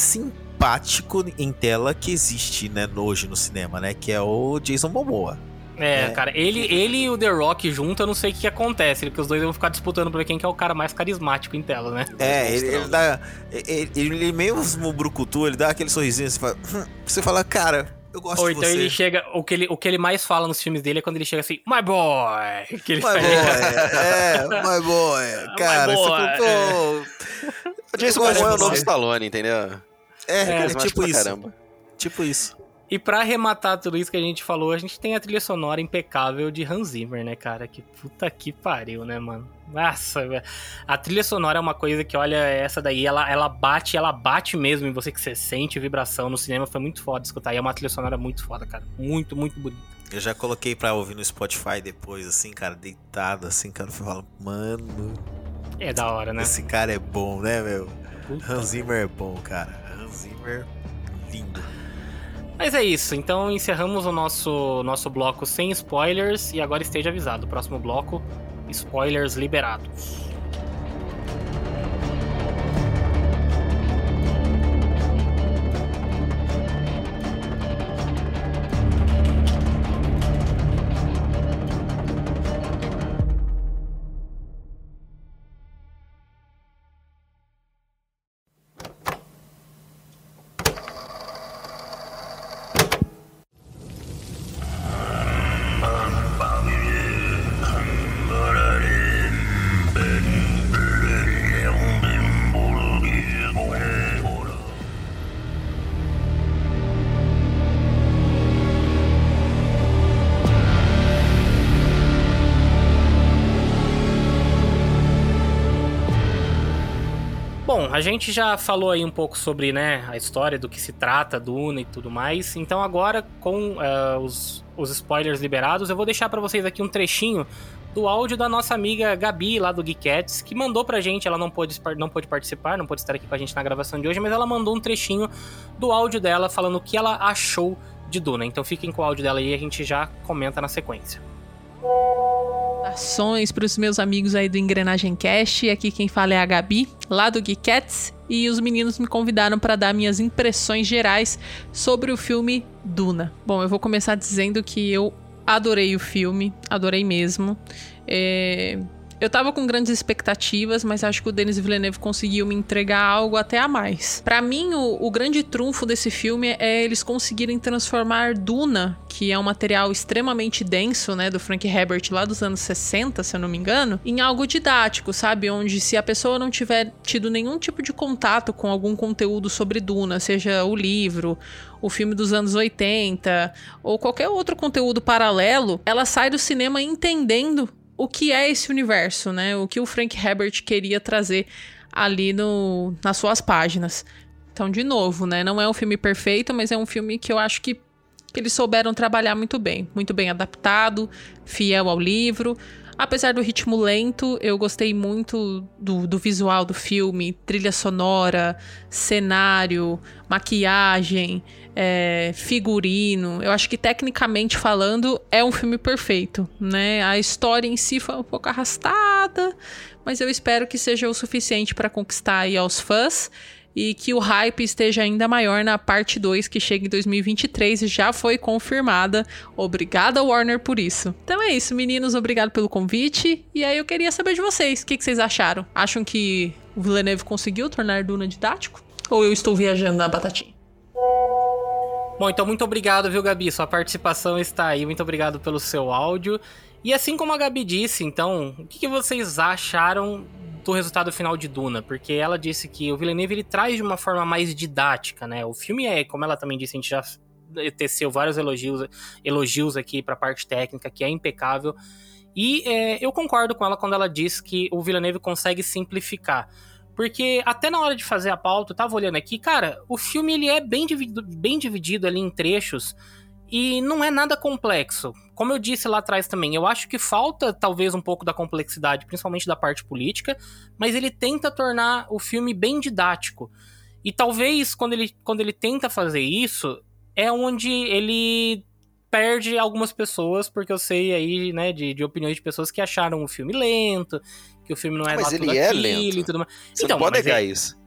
[SPEAKER 2] simpático em tela que existe, né, hoje no cinema, né? Que é o Jason Momoa.
[SPEAKER 1] É, é, cara, ele, ele e o The Rock junto, eu não sei o que, acontece, porque os dois vão ficar disputando pra ver quem que é o cara mais carismático em tela, né?
[SPEAKER 2] É, ele, ele dá. Ele, ele mesmo brucutu, ele dá aquele sorrisinho, você fala, hum, você fala cara, eu gosto Ou
[SPEAKER 1] então ele chega. O que ele, o que ele mais fala nos filmes dele é quando ele chega assim, my boy! Que ele
[SPEAKER 2] my boy! é, my boy! Cara, my boy. você
[SPEAKER 3] pô. O Jason Momoa é o novo Stallone, entendeu?
[SPEAKER 2] É, é, é tipo isso. Caramba. Tipo isso.
[SPEAKER 1] E para arrematar tudo isso que a gente falou, a gente tem a trilha sonora impecável de Hans Zimmer, né, cara? Que puta que pariu, né, mano? Nossa, velho. A trilha sonora é uma coisa que, olha, essa daí, ela, ela bate, ela bate mesmo em você que você sente vibração. No cinema foi muito foda escutar. E é uma trilha sonora muito foda, cara. Muito, muito bonita.
[SPEAKER 2] Eu já coloquei pra ouvir no Spotify depois, assim, cara, deitado, assim, cara. Eu falo, mano.
[SPEAKER 1] É da hora, né?
[SPEAKER 2] Esse cara é bom, né, meu? Puta Hans Zimmer é bom, cara. Zimmer, lindo.
[SPEAKER 1] Mas é isso, então encerramos o nosso, nosso bloco sem spoilers e agora esteja avisado, próximo bloco, spoilers liberados. A gente já falou aí um pouco sobre né, a história do que se trata, Duna e tudo mais. Então agora, com uh, os, os spoilers liberados, eu vou deixar para vocês aqui um trechinho do áudio da nossa amiga Gabi, lá do Geekettes, que mandou pra gente. Ela não pôde, não pôde participar, não pôde estar aqui com a gente na gravação de hoje, mas ela mandou um trechinho do áudio dela falando o que ela achou de Duna. Então fiquem com o áudio dela aí e a gente já comenta na sequência.
[SPEAKER 13] Ações para os meus amigos aí do Engrenagem Cast. Aqui quem fala é a Gabi, lá do Geekettes, e os meninos me convidaram para dar minhas impressões gerais sobre o filme Duna. Bom, eu vou começar dizendo que eu adorei o filme, adorei mesmo. É, eu tava com grandes expectativas, mas acho que o Denis Villeneuve conseguiu me entregar algo até a mais. Para mim, o, o, grande trunfo desse filme é eles conseguirem transformar Duna, que é um material extremamente denso, né, do Frank Herbert lá dos anos 60, se eu não me engano, em algo didático, sabe? Onde se a pessoa não tiver tido nenhum tipo de contato com algum conteúdo sobre Duna, seja o livro, o filme dos anos 80 ou qualquer outro conteúdo paralelo, ela sai do cinema entendendo o que é esse universo, né? O que o Frank Herbert queria trazer ali no, nas suas páginas. Então, de novo, né? Não é um filme perfeito, mas é um filme que eu acho que, que eles souberam trabalhar muito bem. Muito bem adaptado, fiel ao livro. Apesar do ritmo lento, eu gostei muito do, do visual do filme, trilha sonora, cenário, maquiagem, é, figurino. Eu acho que tecnicamente falando é um filme perfeito, né? A história em si foi um pouco arrastada, mas eu espero que seja o suficiente para conquistar aí aos fãs e que o hype esteja ainda maior na parte 2 que chega em 2023 e já foi confirmada. Obrigada, Warner, por isso. Então é isso, meninos, obrigado pelo convite. E aí eu queria saber de vocês, o que, que vocês acharam? Acham que o Villeneuve conseguiu tornar Duna didático? Ou eu estou viajando na batatinha?
[SPEAKER 1] Bom, então muito obrigado, viu, Gabi? Sua participação está aí. Muito obrigado pelo seu áudio. E assim como a Gabi disse, então, o que, que vocês acharam do resultado final de Duna, porque ela disse que o Villeneuve ele traz de uma forma mais didática, né? O filme é, como ela também disse, a gente já teceu vários elogios, elogios aqui para a parte técnica, que é impecável. E é, eu concordo com ela quando ela diz que o Villeneuve consegue simplificar. Porque até na hora de fazer a pauta, eu tava olhando aqui, cara, o filme ele é bem dividido, bem dividido ali em trechos e não é nada complexo. Como eu disse lá atrás também, eu acho que falta talvez um pouco da complexidade, principalmente da parte política, mas ele tenta tornar o filme bem didático. E talvez quando ele, quando ele tenta fazer isso, é onde ele perde algumas pessoas, porque eu sei aí, né, de, de opiniões de pessoas que acharam o filme lento, que o filme não é
[SPEAKER 3] mas ele é lento. e tudo mais. Você então, não pode negar é... isso.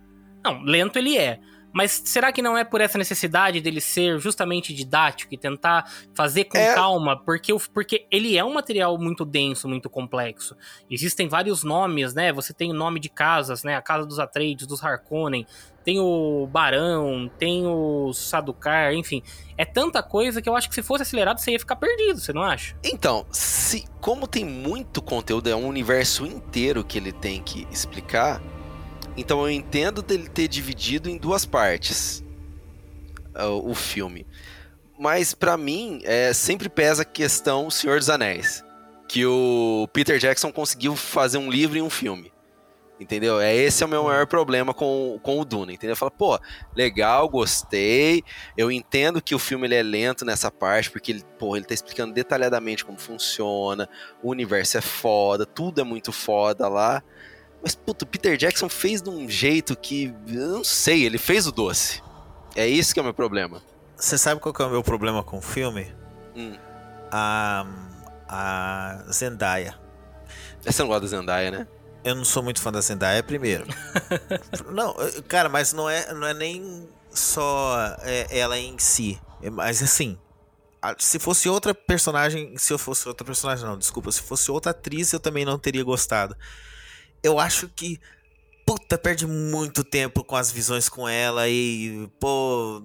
[SPEAKER 1] Não, lento ele é. Mas será que não é por essa necessidade dele ser justamente didático e tentar fazer com é... calma? Porque, porque ele é um material muito denso, muito complexo. Existem vários nomes, né? Você tem o nome de casas, né? A casa dos Atreides, dos Harkonnen, tem o Barão, tem o Sadukar, enfim. É tanta coisa que eu acho que se fosse acelerado você ia ficar perdido, você não acha?
[SPEAKER 3] Então, se como tem muito conteúdo, é um universo inteiro que ele tem que explicar então eu entendo dele ter dividido em duas partes uh, o filme. Mas para mim, é, sempre pesa a questão Senhor dos Anéis. Que o Peter Jackson conseguiu fazer um livro e um filme. Entendeu? É esse é o meu maior problema com, com o Duna, entendeu? Fala, pô, legal, gostei. Eu entendo que o filme ele é lento nessa parte, porque ele, pô, ele tá explicando detalhadamente como funciona, o universo é foda, tudo é muito foda lá. Mas, puto, o Peter Jackson fez de um jeito que. Eu não sei, ele fez o doce. É isso que é o meu problema.
[SPEAKER 2] Você sabe qual que é o meu problema com o filme? Hum. A. A Zendaya.
[SPEAKER 3] Você não gosta da Zendaya, né?
[SPEAKER 2] Eu não sou muito fã da Zendaya, primeiro. não, cara, mas não é, não é nem só é, ela em si. É, mas assim, se fosse outra personagem. Se eu fosse outra personagem, não, desculpa. Se fosse outra atriz, eu também não teria gostado eu acho que puta perde muito tempo com as visões com ela e pô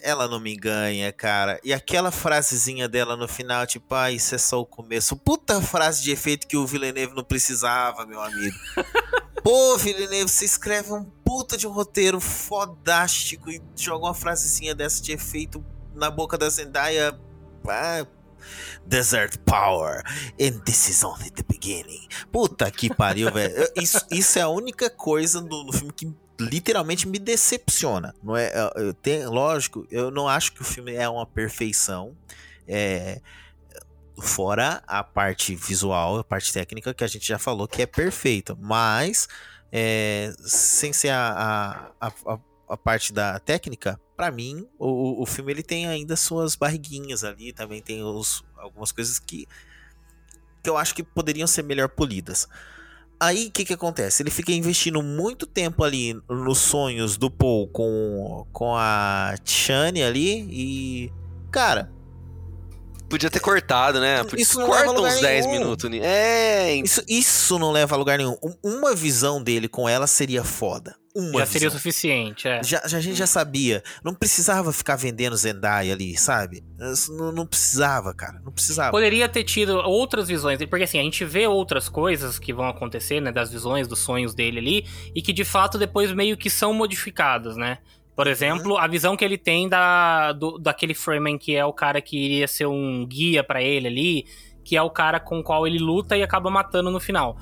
[SPEAKER 2] ela não me ganha, cara. E aquela frasezinha dela no final, tipo, ah, isso é só o começo. Puta frase de efeito que o Villeneuve não precisava, meu amigo. Pô, Villeneuve, você escreve um puta de um roteiro fodástico e joga uma frasezinha dessa de efeito na boca da Zendaya. Ah, Desert Power. And this is only the beginning. Puta que pariu, velho. Isso, isso é a única coisa do, do filme que literalmente me decepciona. Não é, eu tenho, lógico, eu não acho que o filme é uma perfeição. É, fora a parte visual, a parte técnica que a gente já falou que é perfeita, mas é, sem ser a, a, a, a parte da técnica, pra mim o, o filme ele tem ainda suas barriguinhas ali, também tem os, algumas coisas que que eu acho que poderiam ser melhor polidas. Aí o que, que acontece? Ele fica investindo muito tempo ali nos sonhos do Paul com, com a Chani ali e. Cara,
[SPEAKER 3] Podia ter cortado, né? Podia
[SPEAKER 2] Isso
[SPEAKER 3] corta uns 10
[SPEAKER 2] nenhum.
[SPEAKER 3] minutos. É,
[SPEAKER 2] isso, isso não leva a lugar nenhum. Um- Uma visão dele com ela seria foda. Uma
[SPEAKER 1] Já seria o suficiente, é.
[SPEAKER 2] Já, já- a gente já sabia. Não precisava ficar vendendo Zendaya ali, sabe? Não, não precisava, cara. Não precisava.
[SPEAKER 1] Poderia ter tido outras visões, porque assim, a gente vê outras coisas que vão acontecer, né, das visões, dos sonhos dele ali, e que de fato depois meio que são modificadas, né? Por exemplo, a visão que ele tem da, do, daquele Freeman que é o cara que iria ser um guia pra ele ali, que é o cara com o qual ele luta e acaba matando no final.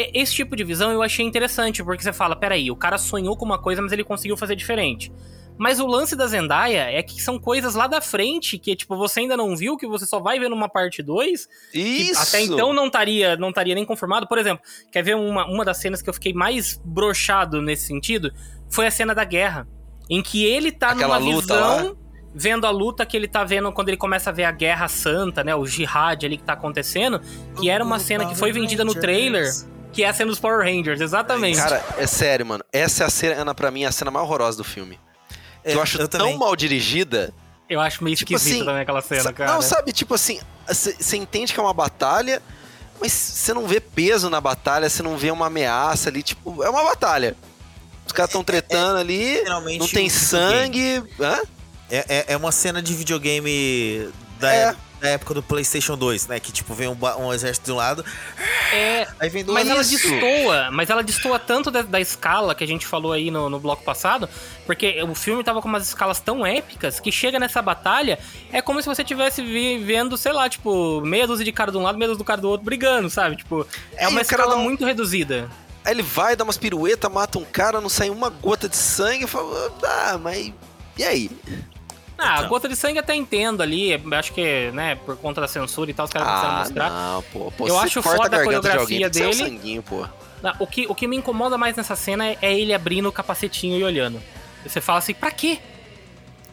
[SPEAKER 1] E- Esse tipo de visão eu achei interessante, porque você fala, peraí, o cara sonhou com uma coisa, mas ele conseguiu fazer diferente. Mas o lance da Zendaya é que são coisas lá da frente que, tipo, você ainda não viu, que você só vai ver numa parte 2. que
[SPEAKER 3] Isso!
[SPEAKER 1] Até então não estaria não estaria nem confirmado. Por exemplo, quer ver uma, uma das cenas que eu fiquei mais brochado nesse sentido? Foi a cena da guerra. Em que ele tá
[SPEAKER 3] Aquela
[SPEAKER 1] numa
[SPEAKER 3] luta
[SPEAKER 1] visão,
[SPEAKER 3] lá?
[SPEAKER 1] vendo a luta que ele tá vendo quando ele começa a ver a Guerra Santa, né? O jihad ali que tá acontecendo. Que era uma cena que foi vendida no trailer. Que é a cena dos Power Rangers, exatamente.
[SPEAKER 3] Cara, é sério, mano. Essa é a cena, pra mim, a cena mais horrorosa do filme.
[SPEAKER 2] É,
[SPEAKER 3] eu acho
[SPEAKER 2] eu
[SPEAKER 3] tão
[SPEAKER 2] também.
[SPEAKER 3] mal dirigida.
[SPEAKER 1] eu acho meio
[SPEAKER 3] tipo
[SPEAKER 1] esquisito
[SPEAKER 3] assim,
[SPEAKER 1] também aquela cena, cara.
[SPEAKER 3] Não, sabe, tipo assim, você entende que é uma batalha, mas você não vê peso na batalha, você não vê uma ameaça ali, tipo, é uma batalha. Os caras estão tretando ali,
[SPEAKER 2] literalmente
[SPEAKER 3] não tem
[SPEAKER 2] um
[SPEAKER 3] sangue. Hã?
[SPEAKER 2] É, é, é uma cena de videogame da,
[SPEAKER 3] É.
[SPEAKER 2] é- da época do PlayStation 2, né? Que tipo, vem um, um exército de um lado,
[SPEAKER 1] É,
[SPEAKER 2] aí vem do
[SPEAKER 1] Mas ela destoa, mas ela destoa tanto da, da escala que a gente falou aí no, no bloco passado, porque o filme tava com umas escalas tão épicas que chega nessa batalha, é como se você tivesse vi- vendo, sei lá, tipo, meia dúzia de cara de um lado, meia dúzia do cara do outro brigando, sabe? Tipo, é, uma escala
[SPEAKER 3] não-
[SPEAKER 1] muito reduzida.
[SPEAKER 3] Aí ele vai, dá umas piruetas, mata um cara, não sai uma gota de sangue. Eu falo, ah, mas. E aí?
[SPEAKER 1] Ah, a
[SPEAKER 2] Então.
[SPEAKER 1] gota de sangue até entendo ali, acho que, né, por conta da censura e tal, os caras precisaram
[SPEAKER 3] Ah,
[SPEAKER 1] mostrar.
[SPEAKER 3] não, pô. pô
[SPEAKER 1] Eu acho
[SPEAKER 3] corta
[SPEAKER 1] foda a
[SPEAKER 3] garganta de
[SPEAKER 1] coreografia
[SPEAKER 3] alguém, que sair
[SPEAKER 1] dele.
[SPEAKER 3] um sanguinho, pô.
[SPEAKER 1] Não, o, que, o que me incomoda mais nessa cena é, é ele abrindo o capacetinho e olhando. Você fala assim, pra quê?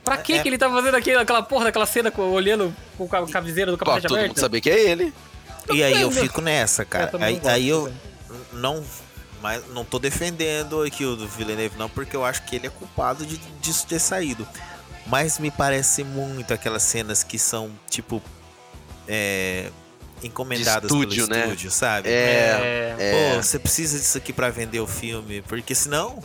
[SPEAKER 1] Pra quê
[SPEAKER 2] É-
[SPEAKER 1] que ele tá fazendo aquele, aquela porra daquela cena com- olhando com a camiseira do capacete
[SPEAKER 3] todo mundo
[SPEAKER 1] aberto?
[SPEAKER 3] sabia que é ele.
[SPEAKER 2] E aí eu fico nessa, cara.
[SPEAKER 1] Eu
[SPEAKER 2] aí, aí eu
[SPEAKER 1] também.
[SPEAKER 2] não, mas não tô defendendo aqui o do Villeneuve, não, porque eu acho que ele é culpado de, disso ter saído. Mas me parece muito aquelas cenas que são, tipo, é, encomendadas
[SPEAKER 3] De estúdio,
[SPEAKER 2] pelo
[SPEAKER 3] né?
[SPEAKER 2] estúdio, sabe?
[SPEAKER 3] É, é.
[SPEAKER 2] Pô, você precisa disso aqui pra vender o filme, porque senão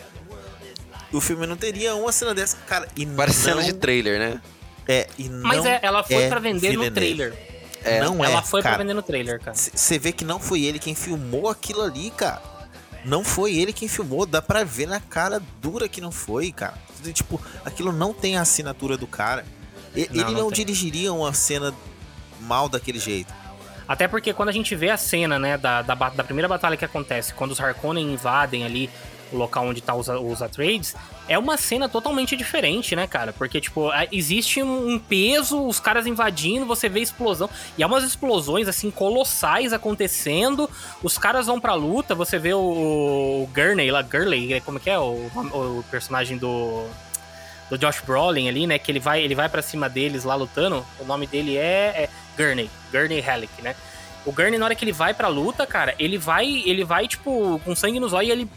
[SPEAKER 2] o filme não teria uma cena dessa, cara. E
[SPEAKER 3] Parece
[SPEAKER 2] não,
[SPEAKER 3] cena de trailer, né?
[SPEAKER 2] É, e não
[SPEAKER 1] Mas é, ela foi
[SPEAKER 2] é
[SPEAKER 1] pra vender no
[SPEAKER 2] Villeneuve.
[SPEAKER 1] trailer.
[SPEAKER 3] É,
[SPEAKER 2] não
[SPEAKER 1] ela
[SPEAKER 2] é,
[SPEAKER 1] foi
[SPEAKER 2] cara.
[SPEAKER 1] pra vender no trailer, cara.
[SPEAKER 2] Você vê que não foi ele quem filmou aquilo ali, cara. Não foi ele quem filmou, dá pra ver na cara dura que não foi, cara. Tipo, aquilo não tem a assinatura do cara. E-
[SPEAKER 1] Não,
[SPEAKER 2] ele
[SPEAKER 1] não
[SPEAKER 2] não, dirigiria uma cena mal daquele jeito.
[SPEAKER 1] Até porque quando a gente vê a cena, né, da, da, da primeira batalha que acontece, quando os Harkonnen invadem ali o local onde tá os, os Atreides, é uma cena totalmente diferente, né, cara? Porque, tipo, a- existe um, peso, os caras invadindo, você vê explosão, e há umas explosões, assim, colossais acontecendo, os caras vão pra luta, você vê o, o Gurney lá, Gurley, como que é o, o personagem do do Josh Brolin ali, né? Que ele vai, ele vai para cima deles lá lutando. O nome dele é, é Gurney, Gurney Halleck, né? O Gurney, na hora que ele vai pra luta, cara, ele vai, ele vai, tipo, com sangue nos olhos e ele.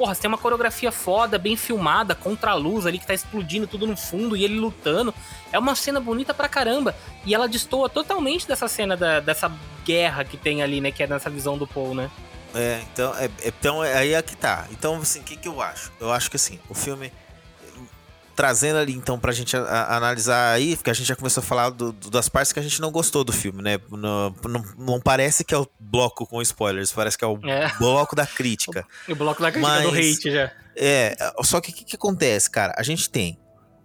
[SPEAKER 1] Porra, você tem uma coreografia foda, bem filmada, contra a luz ali que tá explodindo tudo no fundo e ele lutando. É uma cena bonita pra caramba. E ela destoa totalmente dessa cena da- dessa guerra que tem ali, né? Que é nessa visão do Paul, né?
[SPEAKER 2] É, então, é, então é, aí é que tá. Então, assim, o que, que eu acho? Eu acho que assim, o filme. Trazendo ali, então, pra gente a- a- analisar aí, porque a gente já começou a falar do- do- das partes que a gente não gostou do filme, né? Não, não parece que é o bloco com spoilers, parece que é o
[SPEAKER 1] É.
[SPEAKER 2] bloco da crítica.
[SPEAKER 1] O bloco da crítica do
[SPEAKER 2] Mas-
[SPEAKER 1] hate já.
[SPEAKER 2] É, só que o que, que acontece, cara? A gente tem,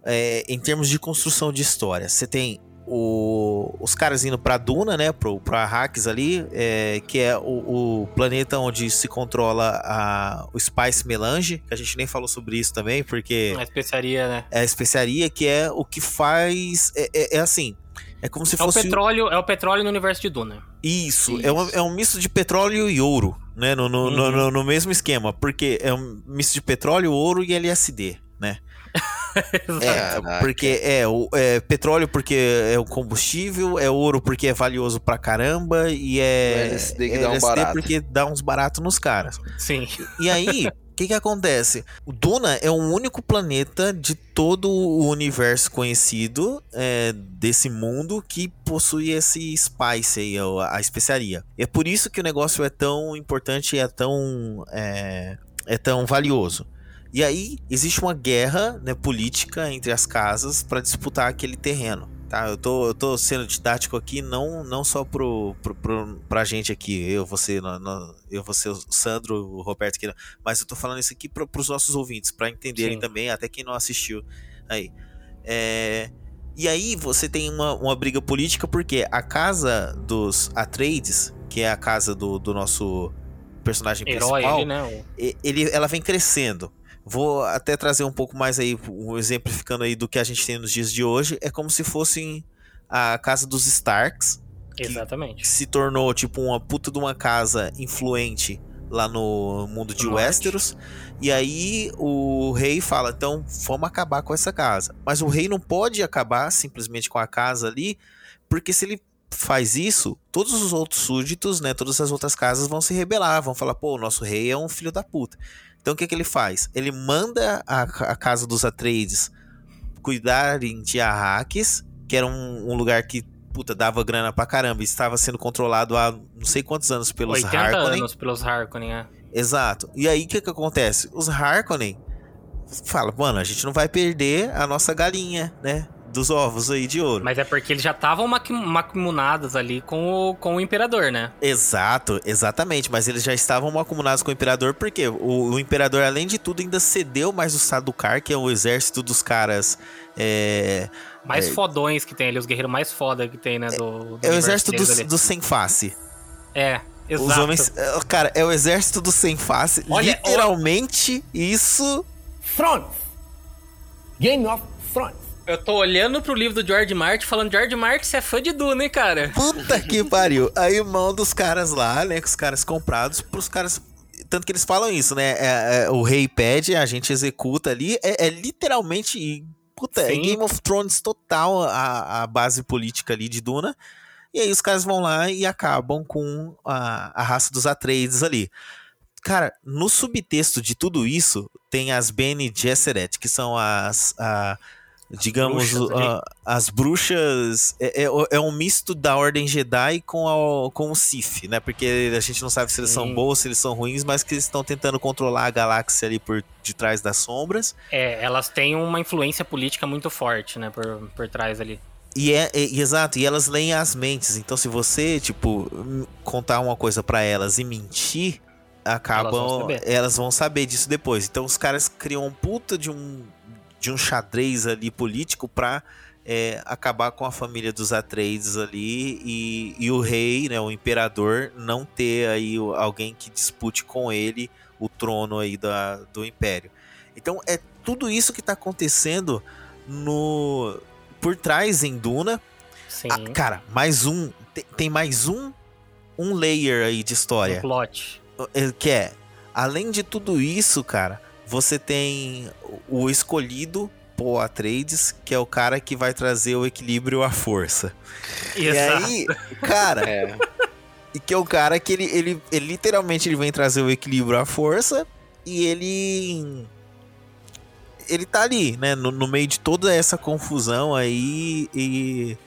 [SPEAKER 2] é, em termos de construção de história, você tem o, os caras indo pra Duna, né? Pro, pra Arrakis ali, é, que é o, o, planeta onde se controla a, o Spice Melange, que a gente nem falou sobre isso também, porque.
[SPEAKER 1] A especiaria, né?
[SPEAKER 2] É a especiaria que é o que faz. É, é, é assim. É como se
[SPEAKER 1] é
[SPEAKER 2] fosse.
[SPEAKER 1] O petróleo, é o petróleo no universo de Duna.
[SPEAKER 2] Isso, Isso. É, um, é um misto de petróleo e ouro, né? No, no, uhum. no, no, mesmo esquema. Porque é um misto de petróleo, ouro e LSD, né? É, porque é, o, é petróleo porque é o combustível, é ouro porque é valioso pra caramba e é,
[SPEAKER 3] LSD, que é dá um barato.
[SPEAKER 2] porque dá uns baratos nos caras.
[SPEAKER 1] Sim.
[SPEAKER 2] E aí, o que que acontece? O Duna é o único planeta de todo o universo conhecido é, desse mundo que possui esse spice aí, a, a especiaria. É por isso que o negócio é tão importante e é tão, é, é tão valioso. E aí existe uma guerra né, política entre as casas para disputar aquele terreno. Tá, eu tô, eu tô sendo didático aqui, não, não só pro, pro, pro, pra gente aqui, eu, você, eu, você, o Sandro, o Roberto aqui, mas eu tô falando isso aqui pro, pros nossos ouvintes, para entenderem Sim. também, até quem não assistiu aí. É, e aí você tem uma, uma briga política, porque a casa dos Atreides, que é a casa do, do nosso personagem Herói, principal, ele, né? ele, ela vem crescendo. Vou até trazer um pouco mais aí, um exemplificando aí do que a gente tem nos dias de hoje. É como se fossem a casa dos Starks.
[SPEAKER 1] Exatamente.
[SPEAKER 2] Que se tornou tipo uma puta de uma casa influente lá no mundo de no Westeros. Norte. E aí o rei fala: então vamos acabar com essa casa. Mas o rei não pode acabar simplesmente com a casa ali, porque se ele faz isso, todos os outros súditos, né, todas as outras casas vão se rebelar, vão falar: pô, o nosso rei é um filho da puta. Então o que, que ele faz? Ele manda a, a casa dos Atreides cuidarem de Arrakis, que era um, um, lugar que puta, dava grana pra caramba e estava sendo controlado há não sei quantos anos pelos 80 Harkonnen.
[SPEAKER 1] anos pelos Harkonnen, é.
[SPEAKER 2] Exato. E aí o que, que acontece? Os Harkonnen falam, mano, a gente não vai perder a nossa galinha, né? Dos ovos aí de ouro.
[SPEAKER 1] Mas é porque eles já estavam macumunados ali com o, com o imperador, né?
[SPEAKER 2] Exato, exatamente. Mas eles já estavam macumunados com o imperador porque o, o imperador, além de tudo, ainda cedeu mais o Sadukar, que é o exército dos caras. É,
[SPEAKER 1] mais é, fodões que tem ali, os guerreiros mais foda que tem, né? Do,
[SPEAKER 2] do é o exército do, do sem face.
[SPEAKER 1] É, Exato.
[SPEAKER 2] Os homens. É, cara, é o exército do sem face. Olha, Literalmente, olha... isso.
[SPEAKER 11] Thrones! Game of Thrones.
[SPEAKER 1] Eu tô olhando pro livro do George Martin falando, George Martin, você é fã de Duna, hein, cara?
[SPEAKER 2] Puta que pariu. Aí mão dos caras lá, né, com os caras comprados, pros caras... Tanto que eles falam isso, né? É, é, o rei pede, a gente executa ali. É, é literalmente... Puta, é Sim. é Game of Thrones total a, a base política ali de Duna. E aí os caras vão lá e acabam com a, a raça dos Atreides ali. Cara, no subtexto de tudo isso, tem as Bene Gesserit, que são as... A, digamos, bruxas, uh, as bruxas é, é, é, um misto da Ordem Jedi com, a, com o Sith, né? Porque a gente não sabe se eles Sim. são bons, se eles são ruins, mas que eles estão tentando controlar a galáxia ali por de trás das sombras.
[SPEAKER 1] É, elas têm uma influência política muito forte, né? Por, por trás ali.
[SPEAKER 2] E é, é, exato, e elas leem as mentes. Então, se você, tipo, contar uma coisa para elas e mentir, acabam. Elas vão, elas vão saber disso depois. Então, os caras criam um puta de um de um xadrez ali político para é, acabar com a família dos Atreides ali e, e o rei, né, o imperador, não ter aí alguém que dispute com ele o trono aí da, do império. Então é tudo isso que está acontecendo no por trás em Duna.
[SPEAKER 1] Sim.
[SPEAKER 2] Ah, cara, mais um tem, tem, mais um um layer aí de história. Um
[SPEAKER 1] plot.
[SPEAKER 2] É, que é além de tudo isso, cara, você tem o escolhido Paul Atreides, que é o cara que vai trazer o equilíbrio à força. Exato. E aí, cara, é. e que é o cara que ele, ele, ele literalmente ele vem trazer o equilíbrio à força e ele ele tá ali, né, no, no meio de toda essa confusão aí e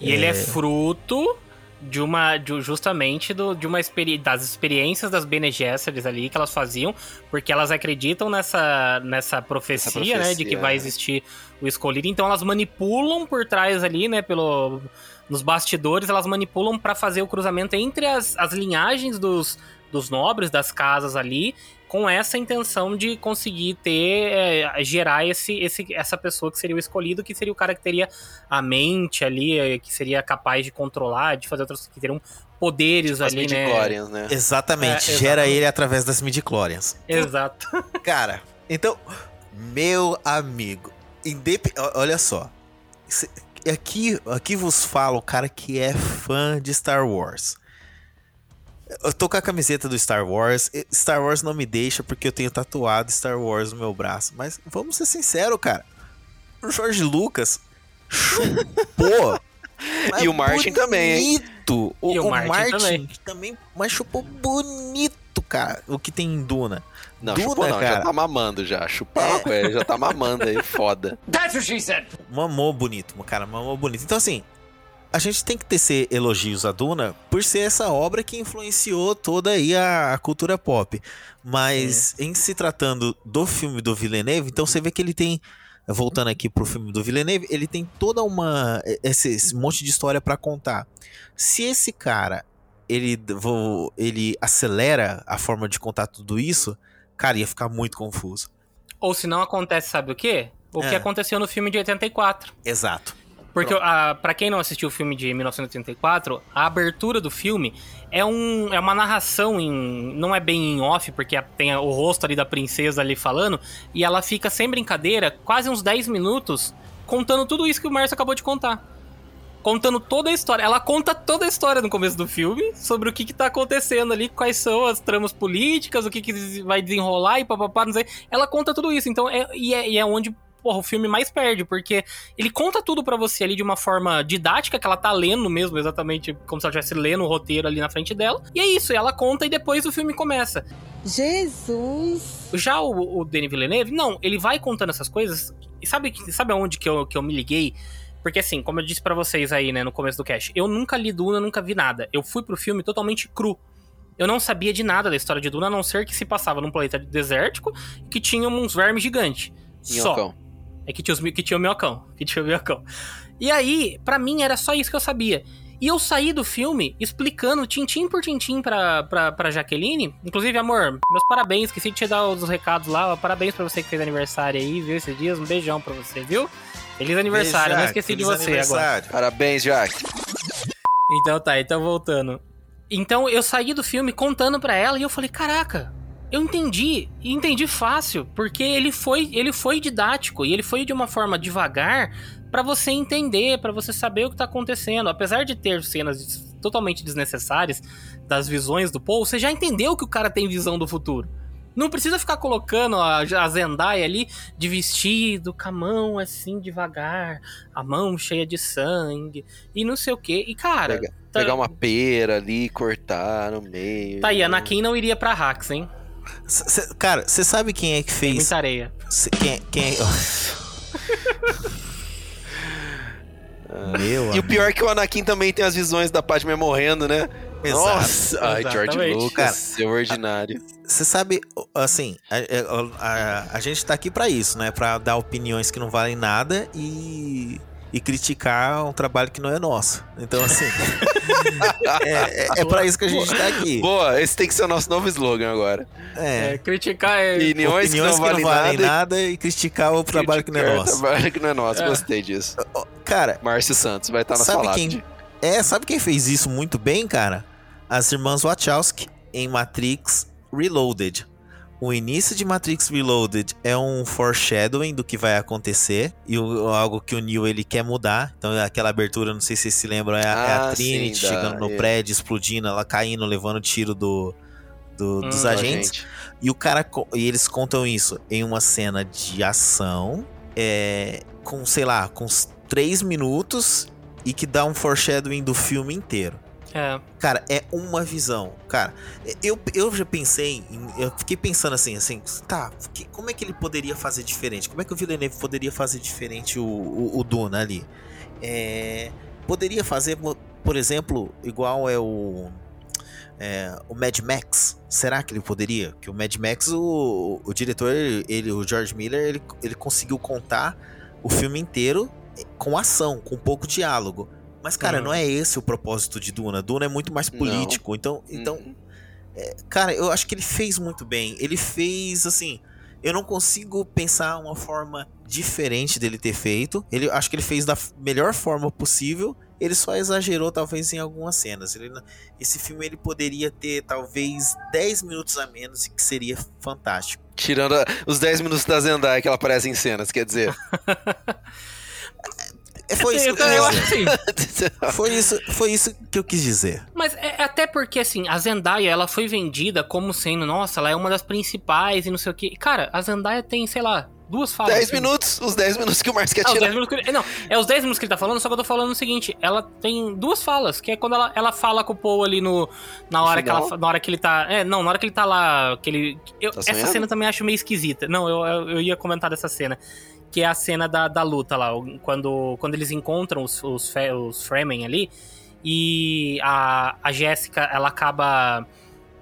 [SPEAKER 1] e é... ele é fruto de uma de, justamente do, de uma experi das experiências das Bene Gesserit ali que elas faziam, porque elas acreditam nessa nessa profecia, profecia né, de que vai é. existir o escolhido, então elas manipulam por trás ali, né, pelo nos bastidores, elas manipulam para fazer o cruzamento entre as, as linhagens dos dos nobres das casas ali com essa intenção de conseguir ter, é, gerar esse, esse, essa pessoa que seria o escolhido, que seria o cara que teria a mente ali, é, que seria capaz de controlar, de fazer outras, que teriam poderes
[SPEAKER 3] tipo
[SPEAKER 1] ali,
[SPEAKER 3] né? né?
[SPEAKER 2] Exatamente, é, gera ele através das midichlorians.
[SPEAKER 1] Exato.
[SPEAKER 2] Cara, então, meu amigo, indep... olha só, aqui, aqui vos falo o cara que é fã de Star Wars. Eu tô com a camiseta do Star Wars. Star Wars não me deixa porque eu tenho tatuado Star Wars no meu braço. Mas vamos ser sinceros, cara. O George Lucas chupou.
[SPEAKER 3] e o Martin também, hein?
[SPEAKER 2] O,
[SPEAKER 1] e o,
[SPEAKER 2] o
[SPEAKER 1] Martin,
[SPEAKER 2] Martin
[SPEAKER 1] também.
[SPEAKER 2] também. Mas chupou bonito, cara. O que tem em Duna.
[SPEAKER 3] Não,
[SPEAKER 2] Duna,
[SPEAKER 3] chupou não,
[SPEAKER 2] cara.
[SPEAKER 3] já tá mamando já. Chupar, é. já tá mamando aí, foda.
[SPEAKER 11] That's what she said.
[SPEAKER 2] Mamou bonito, cara, mamou bonito. Então, assim, a gente tem que tecer elogios a Duna por ser essa obra que influenciou toda aí a, a cultura pop. Mas Sim. em se tratando do filme do Villeneuve, então você vê que ele tem voltando aqui pro filme do Villeneuve, ele tem toda uma esse, esse monte de história para contar. Se esse cara ele ele acelera a forma de contar tudo isso, cara, ia ficar muito confuso.
[SPEAKER 1] Ou se não acontece, sabe o quê? O é. que aconteceu no filme de 84.
[SPEAKER 2] Exato.
[SPEAKER 1] Porque, a, pra quem não assistiu o filme de 1984, a abertura do filme é, um, é uma narração em. Não é bem em off, porque tem o rosto ali da princesa ali falando, e ela fica sem brincadeira, quase uns 10 minutos, contando tudo isso que o Márcio acabou de contar. Contando toda a história. Ela conta toda a história no começo do filme, sobre o que, que tá acontecendo ali, quais são as tramas políticas, o que, que vai desenrolar e papapá, não sei. Ela conta tudo isso. Então, é, e, é, e é onde porra, o filme mais perde, porque ele conta tudo para você ali de uma forma didática, que ela tá lendo mesmo, exatamente como se ela estivesse lendo o roteiro ali na frente dela. E é isso, ela conta e depois o filme começa.
[SPEAKER 14] Jesus!
[SPEAKER 1] Já o, o Denis Villeneuve, não, ele vai contando essas coisas. E sabe, sabe aonde que eu, que eu me liguei? Porque assim, como eu disse para vocês aí, né, no começo do cast, eu nunca li Duna, nunca vi nada. Eu fui pro filme totalmente cru. Eu não sabia de nada da história de Duna, a não ser que se passava num planeta desértico que tinha uns vermes gigantes. Só. É que tinha, os, que tinha o minhocão. Que tinha o minhocão. E aí, para mim, era só isso que eu sabia. E eu saí do filme explicando tintim por tintim pra, pra, pra Jaqueline. Inclusive, amor, meus parabéns. Esqueci de te dar os recados lá. Parabéns pra você que fez aniversário aí, viu? Esses dias. Um beijão pra você, viu? Feliz aniversário. Beijo, não esqueci de você agora.
[SPEAKER 3] Parabéns, Jack.
[SPEAKER 1] Então tá, então voltando. Então eu saí do filme contando pra ela e eu falei: caraca, eu entendi, e entendi fácil, porque ele foi, ele foi didático e ele foi de uma forma devagar para você entender, para você saber o que tá acontecendo. Apesar de ter cenas totalmente desnecessárias das visões do Paul, você já entendeu que o cara tem visão do futuro. Não precisa ficar colocando a, a Zendaya ali de vestido, com a mão assim devagar, a mão cheia de sangue e não sei o que. E cara.
[SPEAKER 3] Pega, tá... Pegar uma pera ali, cortar no meio.
[SPEAKER 1] Tá aí, Anakin não iria pra Hax, hein?
[SPEAKER 2] Cê, cara, você sabe quem é que fez.
[SPEAKER 1] Muita areia.
[SPEAKER 2] Cê, quem, quem é.
[SPEAKER 3] Meu e o pior é que o Anakin também tem as visões da Padme morrendo, né?
[SPEAKER 2] Exato.
[SPEAKER 3] Nossa, ai, George Lucas, seu ordinário.
[SPEAKER 2] Você sabe, assim, a, a, a, a, gente tá aqui para isso, né? Para dar opiniões que não valem nada e e criticar um trabalho que não é nosso. Então, assim. é, é, é para isso que a gente está aqui.
[SPEAKER 3] Boa, esse tem que ser o nosso novo slogan agora.
[SPEAKER 1] É. é criticar é.
[SPEAKER 3] Opiniões, Opiniões que não, que valem, não valem nada,
[SPEAKER 2] nada, e criticar o trabalho que não é nosso.
[SPEAKER 3] O trabalho que não é nosso, é. gostei disso.
[SPEAKER 2] Cara.
[SPEAKER 3] Márcio Santos vai estar na
[SPEAKER 2] quem, É, sabe quem fez isso muito bem, cara? As irmãs Wachowski em Matrix Reloaded. O início de Matrix Reloaded é um foreshadowing do que vai acontecer e o, algo que o Neo ele quer mudar. Então aquela abertura, não sei se vocês se lembram, é, ah, é a ah, Trinity sim, chegando no é. prédio, explodindo, ela caindo, levando tiro do, do hum, dos agentes. Agente. E o cara e eles contam isso em uma cena de ação, é, com sei lá, com três minutos e que dá um foreshadowing do filme inteiro.
[SPEAKER 1] É.
[SPEAKER 2] Cara, é uma visão. Cara, eu, eu já pensei, em, eu fiquei pensando assim, assim, tá, que, como é que ele poderia fazer diferente? Como é que o Villeneuve poderia fazer diferente o, o, o Duna ali? É, poderia fazer, por exemplo, igual é o. É, o Mad Max, será que ele poderia? Que o Mad Max, o, o diretor, ele, o George Miller, ele, ele conseguiu contar o filme inteiro com ação, com pouco diálogo. Mas, cara, uhum. não é esse o propósito de Duna. Duna é muito mais político. Não. Então, então uhum. É, cara, eu acho que ele fez muito bem. Ele fez, assim. Eu não consigo pensar uma forma diferente dele ter feito. Ele acho que ele fez da melhor forma possível. Ele só exagerou talvez em algumas cenas. Ele, esse filme ele poderia ter talvez 10 minutos a menos e que seria fantástico.
[SPEAKER 3] Tirando a, os 10 minutos da Zendaya que ela aparece em cenas, quer dizer.
[SPEAKER 2] É, foi isso, que eu, eu acho assim. foi isso, foi isso que eu quis dizer.
[SPEAKER 1] Mas é, até porque assim, a Zendaya, ela foi vendida como sendo, nossa, ela é uma das principais e não sei o que. Cara, a Zendaya tem, sei lá, duas falas.
[SPEAKER 3] 10 assim. minutos, os 10 minutos que o Marcos quer ah, tirar.
[SPEAKER 1] Ele, não, é os 10 minutos que ele tá falando, só que eu tô falando o seguinte, ela tem duas falas, que é quando ela, ela fala com o Paul ali no na hora que ela, na hora que ele tá, é, não, na hora que ele tá lá, que ele eu, tá essa cena também acho meio esquisita. Não, eu, eu, eu ia comentar dessa cena que é a cena da, da luta lá, quando, quando eles encontram os, os, os Fremen ali, e a, a Jéssica, ela acaba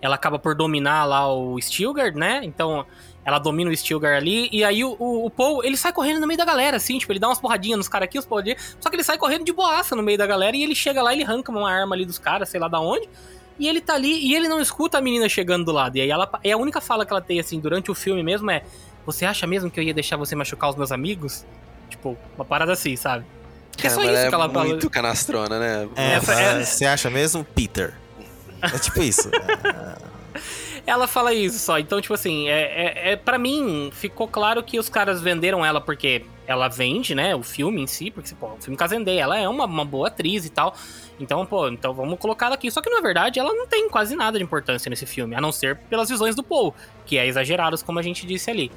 [SPEAKER 1] ela acaba por dominar lá o Stilgar, né? Então, ela domina o Stilgar ali, e aí o, o, o, Paul, ele sai correndo no meio da galera, assim, tipo, ele dá umas porradinhas nos caras aqui, uns porradinhas, só que ele sai correndo de boaça no meio da galera, e ele chega lá, ele arranca uma arma ali dos caras, sei lá da onde, e ele tá ali, e ele não escuta a menina chegando do lado, e aí ela, e a única fala que ela tem, assim, durante o filme mesmo é, você acha mesmo que eu ia deixar você machucar os meus amigos? Tipo, uma parada assim, sabe?
[SPEAKER 3] é só isso é que ela fala. muito canastrona, né?
[SPEAKER 2] É, é, você acha mesmo, Peter? É tipo isso.
[SPEAKER 1] ela fala isso só. Então, tipo assim, é, é, é para mim, ficou claro que os caras venderam ela porque ela vende, né? O filme em si, porque, pô, o filme Casendei, ela é uma, uma boa atriz e tal. Então, pô, então vamos colocar ela aqui. Só que, na verdade, ela não tem quase nada de importância nesse filme, a não ser pelas visões do Paul, que é exageradas, como a gente disse ali.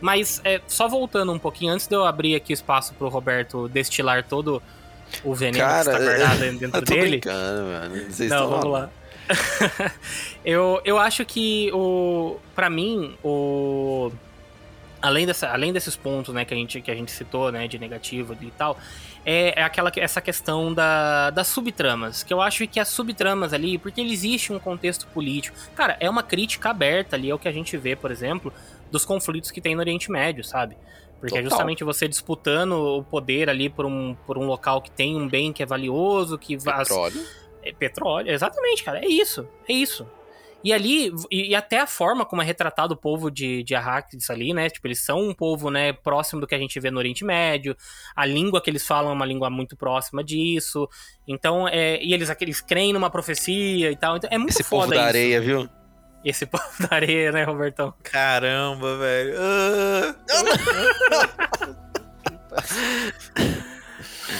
[SPEAKER 1] Mas é, só voltando um pouquinho, antes de eu abrir aqui o espaço pro Roberto destilar todo o veneno Cara, que está guardado dentro eu tô dele.
[SPEAKER 3] Mano. Vocês
[SPEAKER 1] Não, vamos lá. eu, eu acho que o para mim o além, dessa, além desses pontos né, que, a gente, que a gente citou, né, de negativo e tal, é, é aquela, essa questão da, das subtramas. Que eu acho que as subtramas ali, porque existe um contexto político. Cara, é uma crítica aberta ali, é o que a gente vê, por exemplo, dos conflitos que tem no Oriente Médio, sabe? Porque é Total. é justamente você disputando o poder ali por um, por um local que tem um bem que é valioso, que...
[SPEAKER 3] Petróleo.
[SPEAKER 1] As, é petróleo, exatamente, cara. É isso, é isso. E ali, e, e, até a forma como é retratado o povo de, de Arrakis ali, né? Tipo, eles são um povo, né, próximo do que a gente vê no Oriente Médio. A língua que eles falam é uma língua muito próxima disso. Então, é, e eles, eles creem numa profecia e tal. Então, é muito
[SPEAKER 3] Esse
[SPEAKER 1] foda
[SPEAKER 3] povo da
[SPEAKER 1] isso.
[SPEAKER 3] areia, viu?
[SPEAKER 1] Esse povo da areia, né, Robertão?
[SPEAKER 2] Caramba, velho.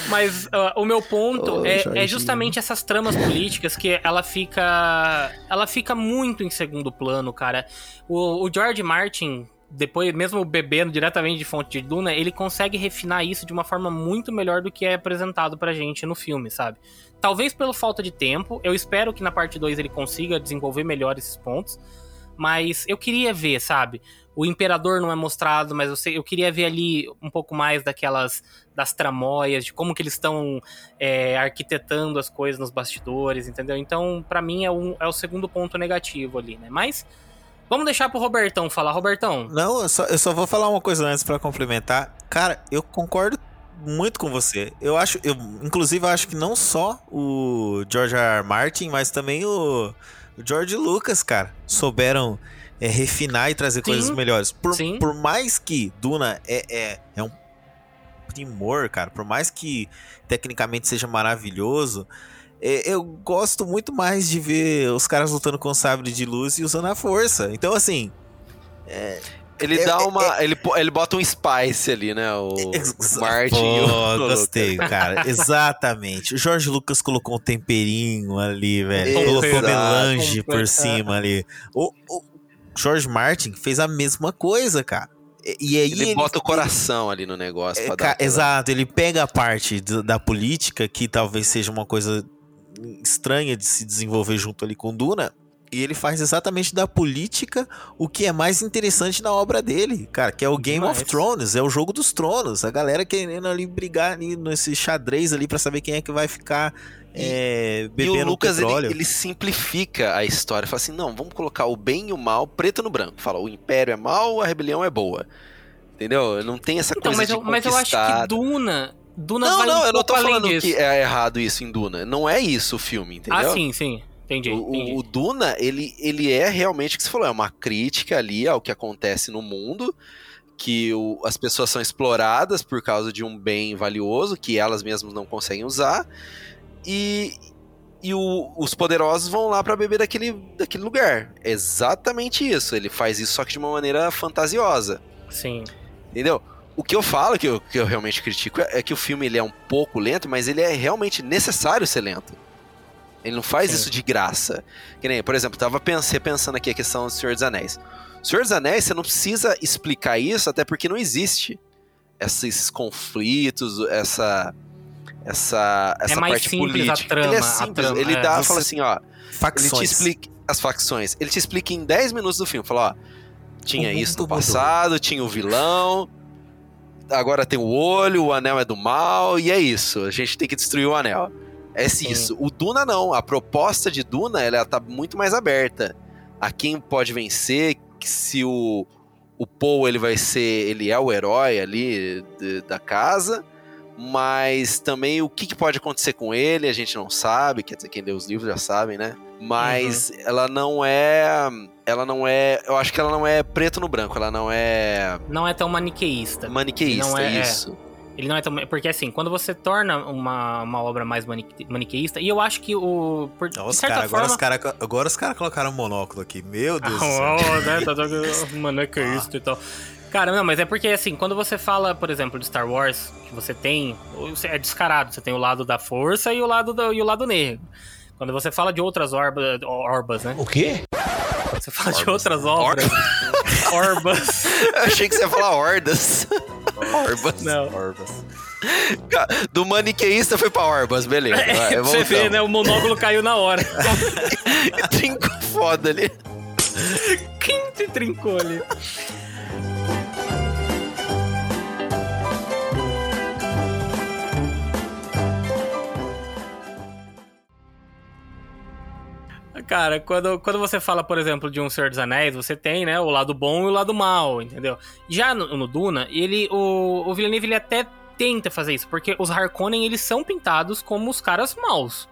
[SPEAKER 1] Mas uh, o meu ponto é, é, justamente essas tramas políticas que ela fica. Ela fica muito em segundo plano, cara. O, o George Martin, depois, mesmo bebendo diretamente de fonte de Duna, ele consegue refinar isso de uma forma muito melhor do que é apresentado pra gente no filme, sabe? Talvez pela falta de tempo, eu espero que na parte 2 ele consiga desenvolver melhor esses pontos. Mas eu queria ver, sabe? O imperador não é mostrado, mas eu, sei, eu queria ver ali um pouco mais daquelas das tramóias, de como que eles estão é, arquitetando as coisas nos bastidores, entendeu? Então, para mim é, um, é o segundo ponto negativo ali, né? Mas Vamos deixar pro Robertão falar. Robertão.
[SPEAKER 2] Não, eu só, eu só vou falar uma coisa antes para complementar. Cara, eu concordo muito com você. Eu acho, eu, inclusive, eu acho que não só o George R. R. Martin, mas também o, o George Lucas, cara, souberam é, refinar e trazer sim, coisas melhores. Por, sim. por mais que Duna é, é, é um primor, cara, por mais que tecnicamente seja maravilhoso, eu gosto muito mais de ver os caras lutando com sabre de luz e usando a força. Então, assim. É,
[SPEAKER 3] ele é, dá uma. É, ele, ele bota um spice ali, né? O, o Martin.
[SPEAKER 2] Pô, gostei, cara. Exatamente. O Jorge Lucas colocou um temperinho ali, velho. Colocou melange por cima ali. O, o George Martin fez a mesma coisa, cara. E aí
[SPEAKER 3] ele, ele bota o coração ali no negócio. É,
[SPEAKER 2] exato, ele pega a parte do, da política, que talvez seja uma coisa estranha de se desenvolver junto ali com Duna, e ele faz exatamente da política o que é mais interessante na obra dele, cara, que é o Game Demais. of Thrones, é o jogo dos tronos. A galera querendo ali brigar ali nesse xadrez ali para saber quem é que vai ficar é, bebendo e o Lucas, petróleo.
[SPEAKER 3] Ele, ele, simplifica a história, fala assim, não, vamos colocar o bem e o mal preto no branco. Fala, o império é mal, a rebelião é boa. Entendeu? Não tem essa então, coisa
[SPEAKER 1] mas
[SPEAKER 3] de
[SPEAKER 1] eu, Mas eu acho que Duna Duna
[SPEAKER 3] não,
[SPEAKER 1] vai
[SPEAKER 3] não,
[SPEAKER 1] um
[SPEAKER 3] eu não tô falando
[SPEAKER 1] disso.
[SPEAKER 3] que é errado isso em Duna. Não é isso o filme, entendeu?
[SPEAKER 1] Ah, sim, sim. Entendi,
[SPEAKER 3] O,
[SPEAKER 1] entendi.
[SPEAKER 3] o Duna, ele, ele é realmente o que você falou, é uma crítica ali ao que acontece no mundo, que o- as pessoas são exploradas por causa de um bem valioso que elas mesmas não conseguem usar, e, e o- os poderosos vão lá pra beber daquele, daquele lugar. É exatamente isso. Ele faz isso só que de uma maneira fantasiosa.
[SPEAKER 1] Sim.
[SPEAKER 3] Entendeu? O que eu falo, que eu, que eu realmente critico, é, é que o filme ele é um pouco lento, mas ele é realmente necessário ser lento. Ele não faz
[SPEAKER 1] Sim.
[SPEAKER 3] isso de graça. Que nem, por exemplo, tava pens- repensando aqui a questão do Senhor dos Anéis. Senhor dos Anéis, você não precisa explicar isso, até porque não existe esses conflitos, essa essa essa
[SPEAKER 1] É mais
[SPEAKER 3] parte
[SPEAKER 1] simples a
[SPEAKER 3] política.
[SPEAKER 1] trama,
[SPEAKER 3] ele é
[SPEAKER 1] a
[SPEAKER 3] simples,
[SPEAKER 1] trama,
[SPEAKER 3] ele
[SPEAKER 1] é.
[SPEAKER 3] dá,
[SPEAKER 2] Você-
[SPEAKER 3] fala assim, ó, ele te
[SPEAKER 2] Facções.
[SPEAKER 3] explica as facções. Ele te explica em 10 minutos do filme. Fala, ó, tinha isso no
[SPEAKER 2] mudou.
[SPEAKER 3] passado, tinha o vilão, agora tem o olho, o anel é do mal, e é isso. A gente tem que destruir o anel. É isso. O Duna não. A proposta de Duna, ela tá muito mais aberta. A quem pode vencer, se o, o Paul, ele vai ser... Ele é o herói ali de- da casa, mas também o que, que pode acontecer com ele, a gente não sabe, quer dizer, quem lê os livros já sabem, né? Mas ela não é. Ela não é. Eu acho que ela não é preto no branco, ela não é
[SPEAKER 1] Não é tão maniqueísta.
[SPEAKER 3] maniqueísta,
[SPEAKER 1] Não é-
[SPEAKER 3] isso.
[SPEAKER 1] Ele não é tão. Porque assim, quando você torna uma, uma obra mais manique- maniqueísta, e eu acho que o. Por,
[SPEAKER 2] Os
[SPEAKER 1] certa
[SPEAKER 2] cara, agora,
[SPEAKER 1] forma.
[SPEAKER 2] os cara, agora os caras colocaram um monóculo aqui. Meu Deus do céu.
[SPEAKER 1] Oh, né? Tá todo- Mano, é que é isso e tal. Cara, não, mas é porque assim, quando você fala, por exemplo, de Star Wars, que você tem. você- É descarado, você tem o lado da força e o lado, do, e o lado negro. Quando você fala de outras orba, orbas, né?
[SPEAKER 11] O quê?
[SPEAKER 1] Você fala de outras obras. Orbas.
[SPEAKER 3] Eu achei que você ia falar hordas. Orbas.
[SPEAKER 1] Não.
[SPEAKER 2] Orbas.
[SPEAKER 3] Do maniqueísta foi pra Orbas, beleza. Vai,
[SPEAKER 1] É, pra você
[SPEAKER 3] voltamos.
[SPEAKER 1] né? O monóculo caiu na hora.
[SPEAKER 3] Trincou foda ali.
[SPEAKER 1] Quem te trincou ali? Cara, quando, quando você fala, por exemplo, de um Senhor dos Anéis, você tem, né, o lado bom e o lado mal, entendeu? Já no, no Duna, ele, o, o Villeneuve, ele até tenta fazer isso, porque os Harkonnen, eles são pintados como os caras maus.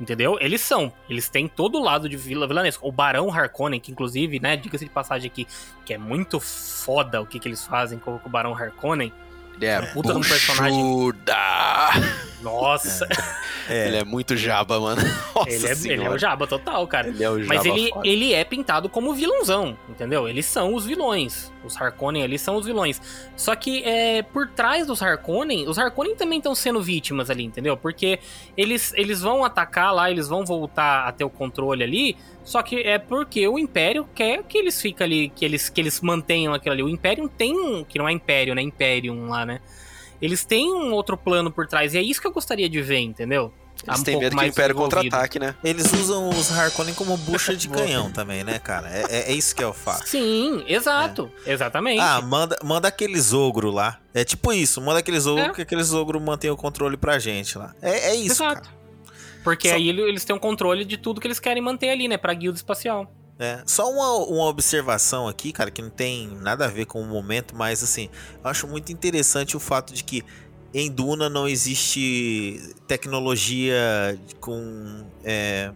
[SPEAKER 1] Entendeu? Eles são. Eles têm todo o lado de vila vilanesco. O Barão Harkonnen, que inclusive, né, diga-se de passagem aqui, que é muito foda o que, que eles fazem com, o Barão Harkonnen.
[SPEAKER 3] Ele é
[SPEAKER 1] puta de um personagem. Nossa,
[SPEAKER 3] Ele é muito jaba, mano. Nossa
[SPEAKER 1] ele, é, ele é o Jabba total, cara.
[SPEAKER 3] Ele é o
[SPEAKER 1] Mas
[SPEAKER 3] jaba
[SPEAKER 1] ele,
[SPEAKER 3] foda.
[SPEAKER 1] ele é pintado como vilãozão, entendeu? Eles são os vilões. Os Harkonnen ali são os vilões. Só que é, por trás dos Harkonnen, os Harkonnen também estão sendo vítimas ali, entendeu? Porque eles, eles vão atacar lá, eles vão voltar a ter o controle ali. Só que é porque o Império quer que eles fiquem ali, que eles, que eles mantenham aquilo ali. O Império tem um. Que não é Império, né? Imperium lá, né? Eles têm um outro plano por trás. E é isso que eu gostaria de ver, entendeu?
[SPEAKER 3] Eles
[SPEAKER 1] Um
[SPEAKER 3] têm medo que o Império contra-ataque, né?
[SPEAKER 2] Eles usam os Harkonnen como bucha de canhão também, né, cara? É, é- é isso que é o fato.
[SPEAKER 1] Sim, exato. Exatamente.
[SPEAKER 2] Ah, manda, manda aqueles ogro lá. É tipo isso, manda aqueles ogro
[SPEAKER 1] É.
[SPEAKER 2] que aqueles ogro mantêm o controle pra gente lá. É, é isso,
[SPEAKER 1] Exato.
[SPEAKER 2] cara.
[SPEAKER 1] Porque
[SPEAKER 2] Só-
[SPEAKER 1] aí ele- eles têm um controle de tudo que eles querem manter ali, né? Pra guilda espacial.
[SPEAKER 2] É, só uma, uma observação aqui, cara, que não tem nada a ver com o momento, mas assim, eu acho muito interessante o fato de que em Duna não existe tecnologia com, é,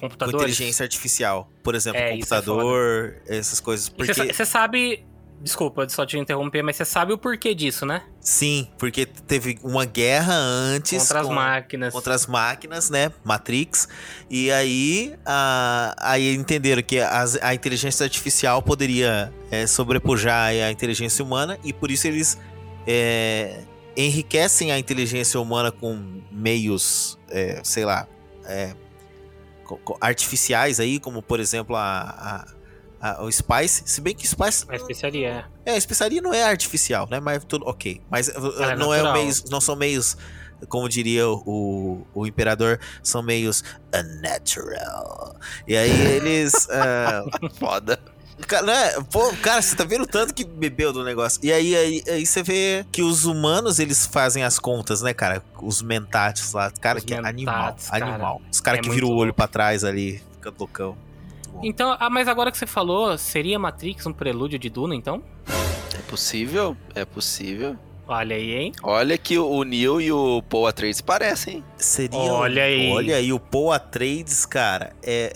[SPEAKER 2] com inteligência artificial. Por exemplo,
[SPEAKER 1] É, é
[SPEAKER 2] computador, essas coisas. Porque...
[SPEAKER 1] Você sabe. Desculpa só te interromper, mas você sabe o porquê disso, né?
[SPEAKER 2] Sim, porque teve uma guerra antes
[SPEAKER 1] Contra as
[SPEAKER 2] com-
[SPEAKER 1] máquinas.
[SPEAKER 2] contra as máquinas, né? Matrix. E aí, a, aí entenderam que as- a inteligência artificial poderia é, sobrepujar a inteligência humana e por isso eles é, enriquecem a inteligência humana com meios, é, sei lá, é, artificiais aí, como por exemplo a, a- a- o Spice. Se bem que Spice
[SPEAKER 1] A especiaria.
[SPEAKER 2] é, a especiaria não é artificial, né? Mas tudo ok. Mas uh,
[SPEAKER 1] Ela é
[SPEAKER 2] não, é
[SPEAKER 1] natural.
[SPEAKER 2] meios, não são meios, como diria o, o imperador, são meios unnatural. E aí eles. ah,
[SPEAKER 3] Foda.
[SPEAKER 2] Cara, né? Pô, cara, você tá vendo o tanto que bebeu do negócio. E aí, aí, aí você vê que os humanos, eles fazem as contas, né, cara? Os mentates lá. Cara,
[SPEAKER 1] Os
[SPEAKER 2] que é animal.
[SPEAKER 1] cara.
[SPEAKER 2] Animal. Os caras
[SPEAKER 1] É
[SPEAKER 2] que viram o olho pra trás ali, fica loucão.
[SPEAKER 1] Então, ah, mas agora que você falou, seria Matrix um prelúdio de Duna, então?
[SPEAKER 3] É possível, é possível.
[SPEAKER 1] Olha aí, hein?
[SPEAKER 3] Olha que o Neil e o Paul Atreides parecem, hein?
[SPEAKER 2] Seria.
[SPEAKER 1] Olha aí.
[SPEAKER 2] Olha aí, o Paul Atreides, cara, é,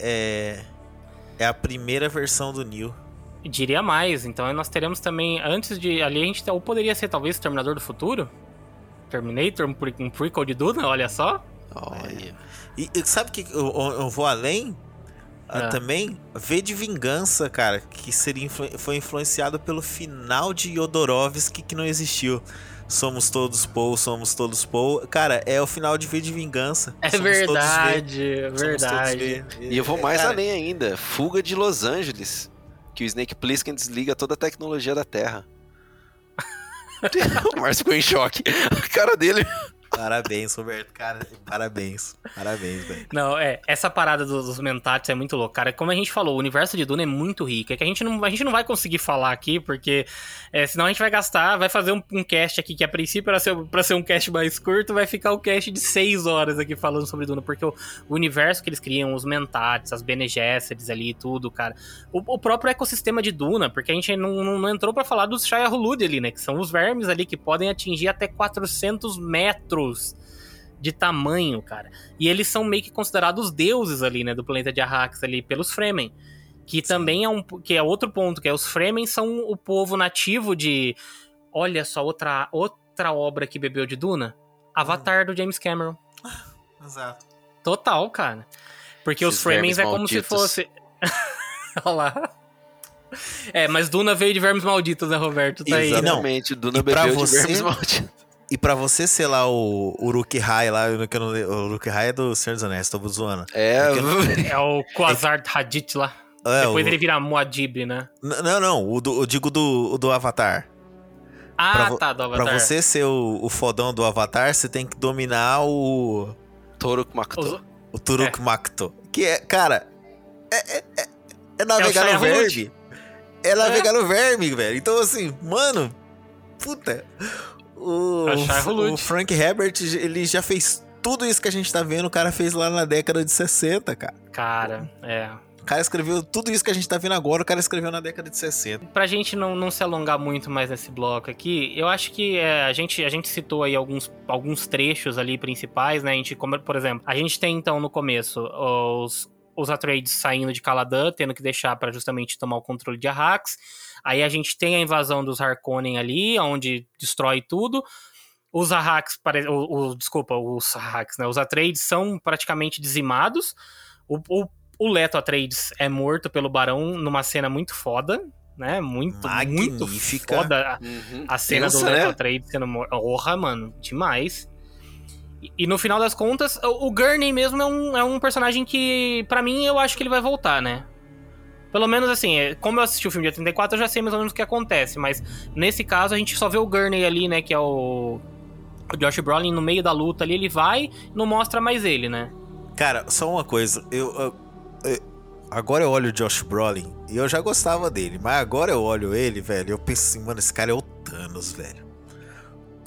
[SPEAKER 2] é. É a primeira versão do Neil.
[SPEAKER 1] Diria mais, então nós teremos também, antes de. Ali a gente. Ou poderia ser talvez Terminador do Futuro? Terminator, um, pre- prequel de Duna, olha só.
[SPEAKER 3] Olha.
[SPEAKER 2] E, e sabe que eu, eu vou além? Ah,
[SPEAKER 1] Ah.
[SPEAKER 2] Também V de Vingança, cara, que seria influ- foi influenciado pelo final de Yodorovsky que não existiu. Somos todos Paul, somos todos Paul. Cara, é o final de V de Vingança.
[SPEAKER 1] É
[SPEAKER 2] Somos
[SPEAKER 1] verdade, é verdade.
[SPEAKER 3] E eu vou mais
[SPEAKER 2] Cara,
[SPEAKER 3] além ainda. Fuga de Los Angeles. Que o Snake Plissken desliga toda a tecnologia da Terra. o Márcio ficou em choque. A cara dele.
[SPEAKER 2] Parabéns, Roberto. Cara, parabéns. Parabéns, velho.
[SPEAKER 1] Não, é, essa parada dos, dos mentats é muito louca, cara. Como a gente falou, o universo de Duna é muito rico. É que a gente não, a gente não vai conseguir falar aqui, porque é, senão a gente vai gastar, vai fazer um, um cast aqui que a princípio era ser, pra ser um cast mais curto, vai ficar o cast de seis horas aqui falando sobre Duna, porque o, o universo que eles criam, os mentats, as Bene Gesserits ali e tudo, cara. O, o próprio ecossistema de Duna, porque a gente não, não, não entrou pra falar dos Shia Hulud ali, né? Que são os vermes ali que podem atingir até 400 metros de tamanho, cara. E eles são meio que considerados deuses ali, né, do planeta de Arrakis ali pelos Fremen. Que também é um que é outro ponto, que é os Fremen são o povo nativo de olha só outra outra obra que bebeu de Duna, Avatar do James Cameron.
[SPEAKER 2] Exato.
[SPEAKER 1] Total, cara. Porque os
[SPEAKER 3] Esses
[SPEAKER 1] Fremens é
[SPEAKER 3] vermes
[SPEAKER 1] como se
[SPEAKER 3] malditos.
[SPEAKER 1] fosse Olha lá. É, mas Duna veio de vermes malditos, né, Roberto? Tá aí.
[SPEAKER 3] Exatamente. Duna
[SPEAKER 2] e pra
[SPEAKER 3] bebeu de
[SPEAKER 2] você-
[SPEAKER 3] vermes malditos.
[SPEAKER 2] E pra você ser lá o Uruk Hai lá, que eu não, o Uruk Hai é do Senhor dos Anéis, tô zoando.
[SPEAKER 3] É,
[SPEAKER 2] não-
[SPEAKER 1] É o Quasar Hadith lá.
[SPEAKER 2] É,
[SPEAKER 1] Depois
[SPEAKER 2] o-
[SPEAKER 1] ele vira Muad'Dib, né?
[SPEAKER 2] N- Não, não, o do, eu digo do, o do Avatar.
[SPEAKER 1] Ah,
[SPEAKER 2] Pra
[SPEAKER 1] tá, do Avatar.
[SPEAKER 2] Pra você ser o, o fodão do Avatar, você tem que dominar o.
[SPEAKER 3] Toruk Makto.
[SPEAKER 2] O Turuk Makto. Que é, cara. É, é, é, é navegar no verme. É navegar no verme, velho. Então, assim, mano. Puta. O,
[SPEAKER 1] o
[SPEAKER 2] Frank Herbert, ele já fez tudo isso que a gente tá vendo. O cara fez lá na década de 60, cara.
[SPEAKER 1] Cara, é.
[SPEAKER 2] O cara escreveu tudo isso que a gente tá vendo agora. O cara escreveu na década de 60.
[SPEAKER 1] Pra gente não, não se alongar muito mais nesse bloco aqui, eu acho que é, a, gente, a gente citou aí alguns, alguns trechos ali principais, né? A gente, como, por exemplo, a gente tem então no começo os, os Atreides saindo de Caladan, tendo que deixar pra justamente tomar o controle de Arrax. Aí a gente tem a invasão dos Harkonnen ali, onde destrói tudo. Os Arrax, pare- o, o- desculpa, os Arrax, né? Os Atreides são praticamente dizimados. O, o, o Leto Atreides é morto pelo Barão numa cena muito foda, né? Muito, muito
[SPEAKER 2] Magnífica.
[SPEAKER 1] foda a,
[SPEAKER 3] Uhum.
[SPEAKER 1] a cena
[SPEAKER 3] Tensa,
[SPEAKER 1] do Leto
[SPEAKER 3] né?
[SPEAKER 1] Atreides sendo morto. Porra, mano, demais. E, e no final das contas, o, o Gurney mesmo é um, é um personagem que, pra mim, eu acho que ele vai voltar, né? Pelo menos assim, é, como eu assisti o filme de 84, eu já sei mais ou menos o que acontece, mas nesse caso a gente só vê o Gurney ali, né, que é o, o Josh Brolin no meio da luta ali, ele vai não mostra mais ele, né?
[SPEAKER 2] Cara, só uma coisa. Eu, eu- eu- agora eu olho o Josh Brolin e eu já gostava dele, mas agora eu olho ele, velho. Eu penso assim, mano, esse cara é o Thanos, velho.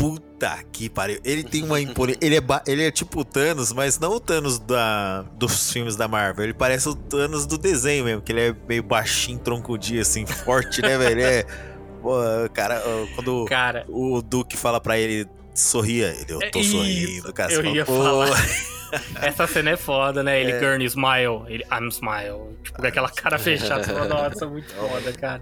[SPEAKER 2] Puta que pariu. Ele tem uma imponência. ele, é ele é tipo o Thanos, mas não o Thanos da, dos filmes da Marvel. Ele parece o Thanos do desenho mesmo, que ele é meio baixinho, troncudinho, assim, forte, né, velho? É. Pô, cara, quando
[SPEAKER 1] Cara.
[SPEAKER 2] o Duke fala pra ele sorria, ele, eu tô
[SPEAKER 1] É
[SPEAKER 2] sorrindo, cara.
[SPEAKER 1] eu ia
[SPEAKER 2] "Pô".
[SPEAKER 1] falar. Essa cena é foda, né? Ele
[SPEAKER 2] É.
[SPEAKER 1] Gurney smile, ele I'm smile. Tipo, com aquela cara fechada. Nossa, muito foda, cara.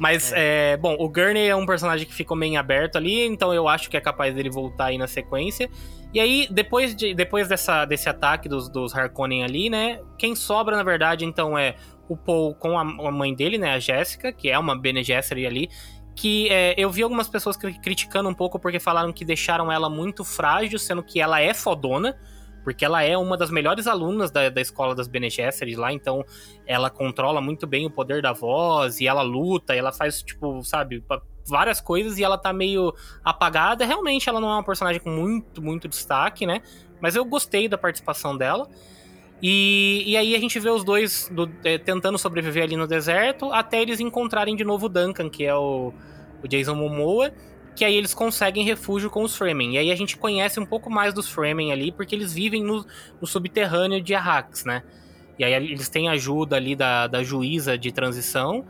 [SPEAKER 1] Mas, é, bom, o Gurney é um personagem que ficou meio aberto ali, então eu acho que é capaz dele voltar aí na sequência. E aí, depois, de, depois dessa, desse ataque dos, dos Harkonnen ali, né? Quem sobra, na verdade, então, é o Paul com a, a mãe dele, né? A Jéssica, que é uma Bene Gesserit ali. Que é, eu vi algumas pessoas cri- criticando um pouco porque falaram que deixaram ela muito frágil, sendo que ela é fodona. Porque ela é uma das melhores alunas da, da escola das Bene Gesserit lá, então ela controla muito bem o poder da voz, e ela luta, e ela faz, tipo, sabe, várias coisas, e ela tá meio apagada. Realmente, ela não é uma personagem com muito, muito destaque, né? Mas eu gostei da participação dela. E, e aí a gente vê os dois do- eh, tentando sobreviver ali no deserto, até eles encontrarem de novo o Duncan, que é o, o Jason Momoa, que aí eles conseguem refúgio com os Fremen. E aí a gente conhece um pouco mais dos Fremen ali, porque eles vivem no, no subterrâneo de Arrax, né? E aí eles têm ajuda ali da, da juíza de transição.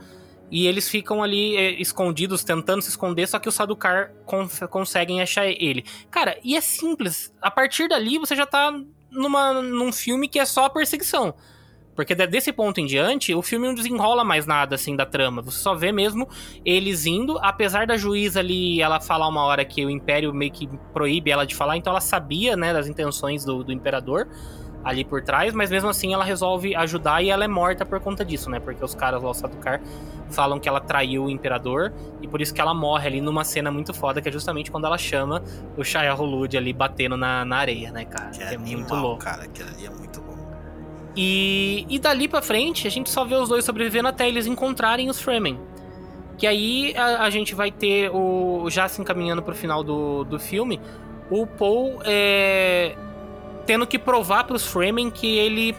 [SPEAKER 1] E eles ficam ali é, escondidos, tentando se esconder, só que os Sadukar cons conseguem achar ele. Cara, e é simples. A partir dali você já tá numa, num filme que é só perseguição. Porque desse ponto em diante, o filme não desenrola mais nada assim da trama. Você só vê mesmo eles indo, apesar da juíza ali ela falar uma hora que o Império meio que proíbe ela de falar, então ela sabia, né, das intenções do, do Imperador ali por trás, mas mesmo assim ela resolve ajudar e ela é morta por conta disso, né? Porque os caras lá, o Sadukar, falam que ela traiu o Imperador e por isso que ela morre ali numa cena muito foda, que é justamente quando ela chama o Shia Hulud ali batendo na, na areia, né, cara?
[SPEAKER 2] Que é, é muito louco. cara, aquilo ali é muito bom.
[SPEAKER 1] E, e dali pra frente, a gente só vê os dois sobrevivendo até eles encontrarem os Fremen. Que aí a, a gente vai ter o. Já se encaminhando pro final do, do filme, o Paul é, tendo que provar pros Fremen que ele.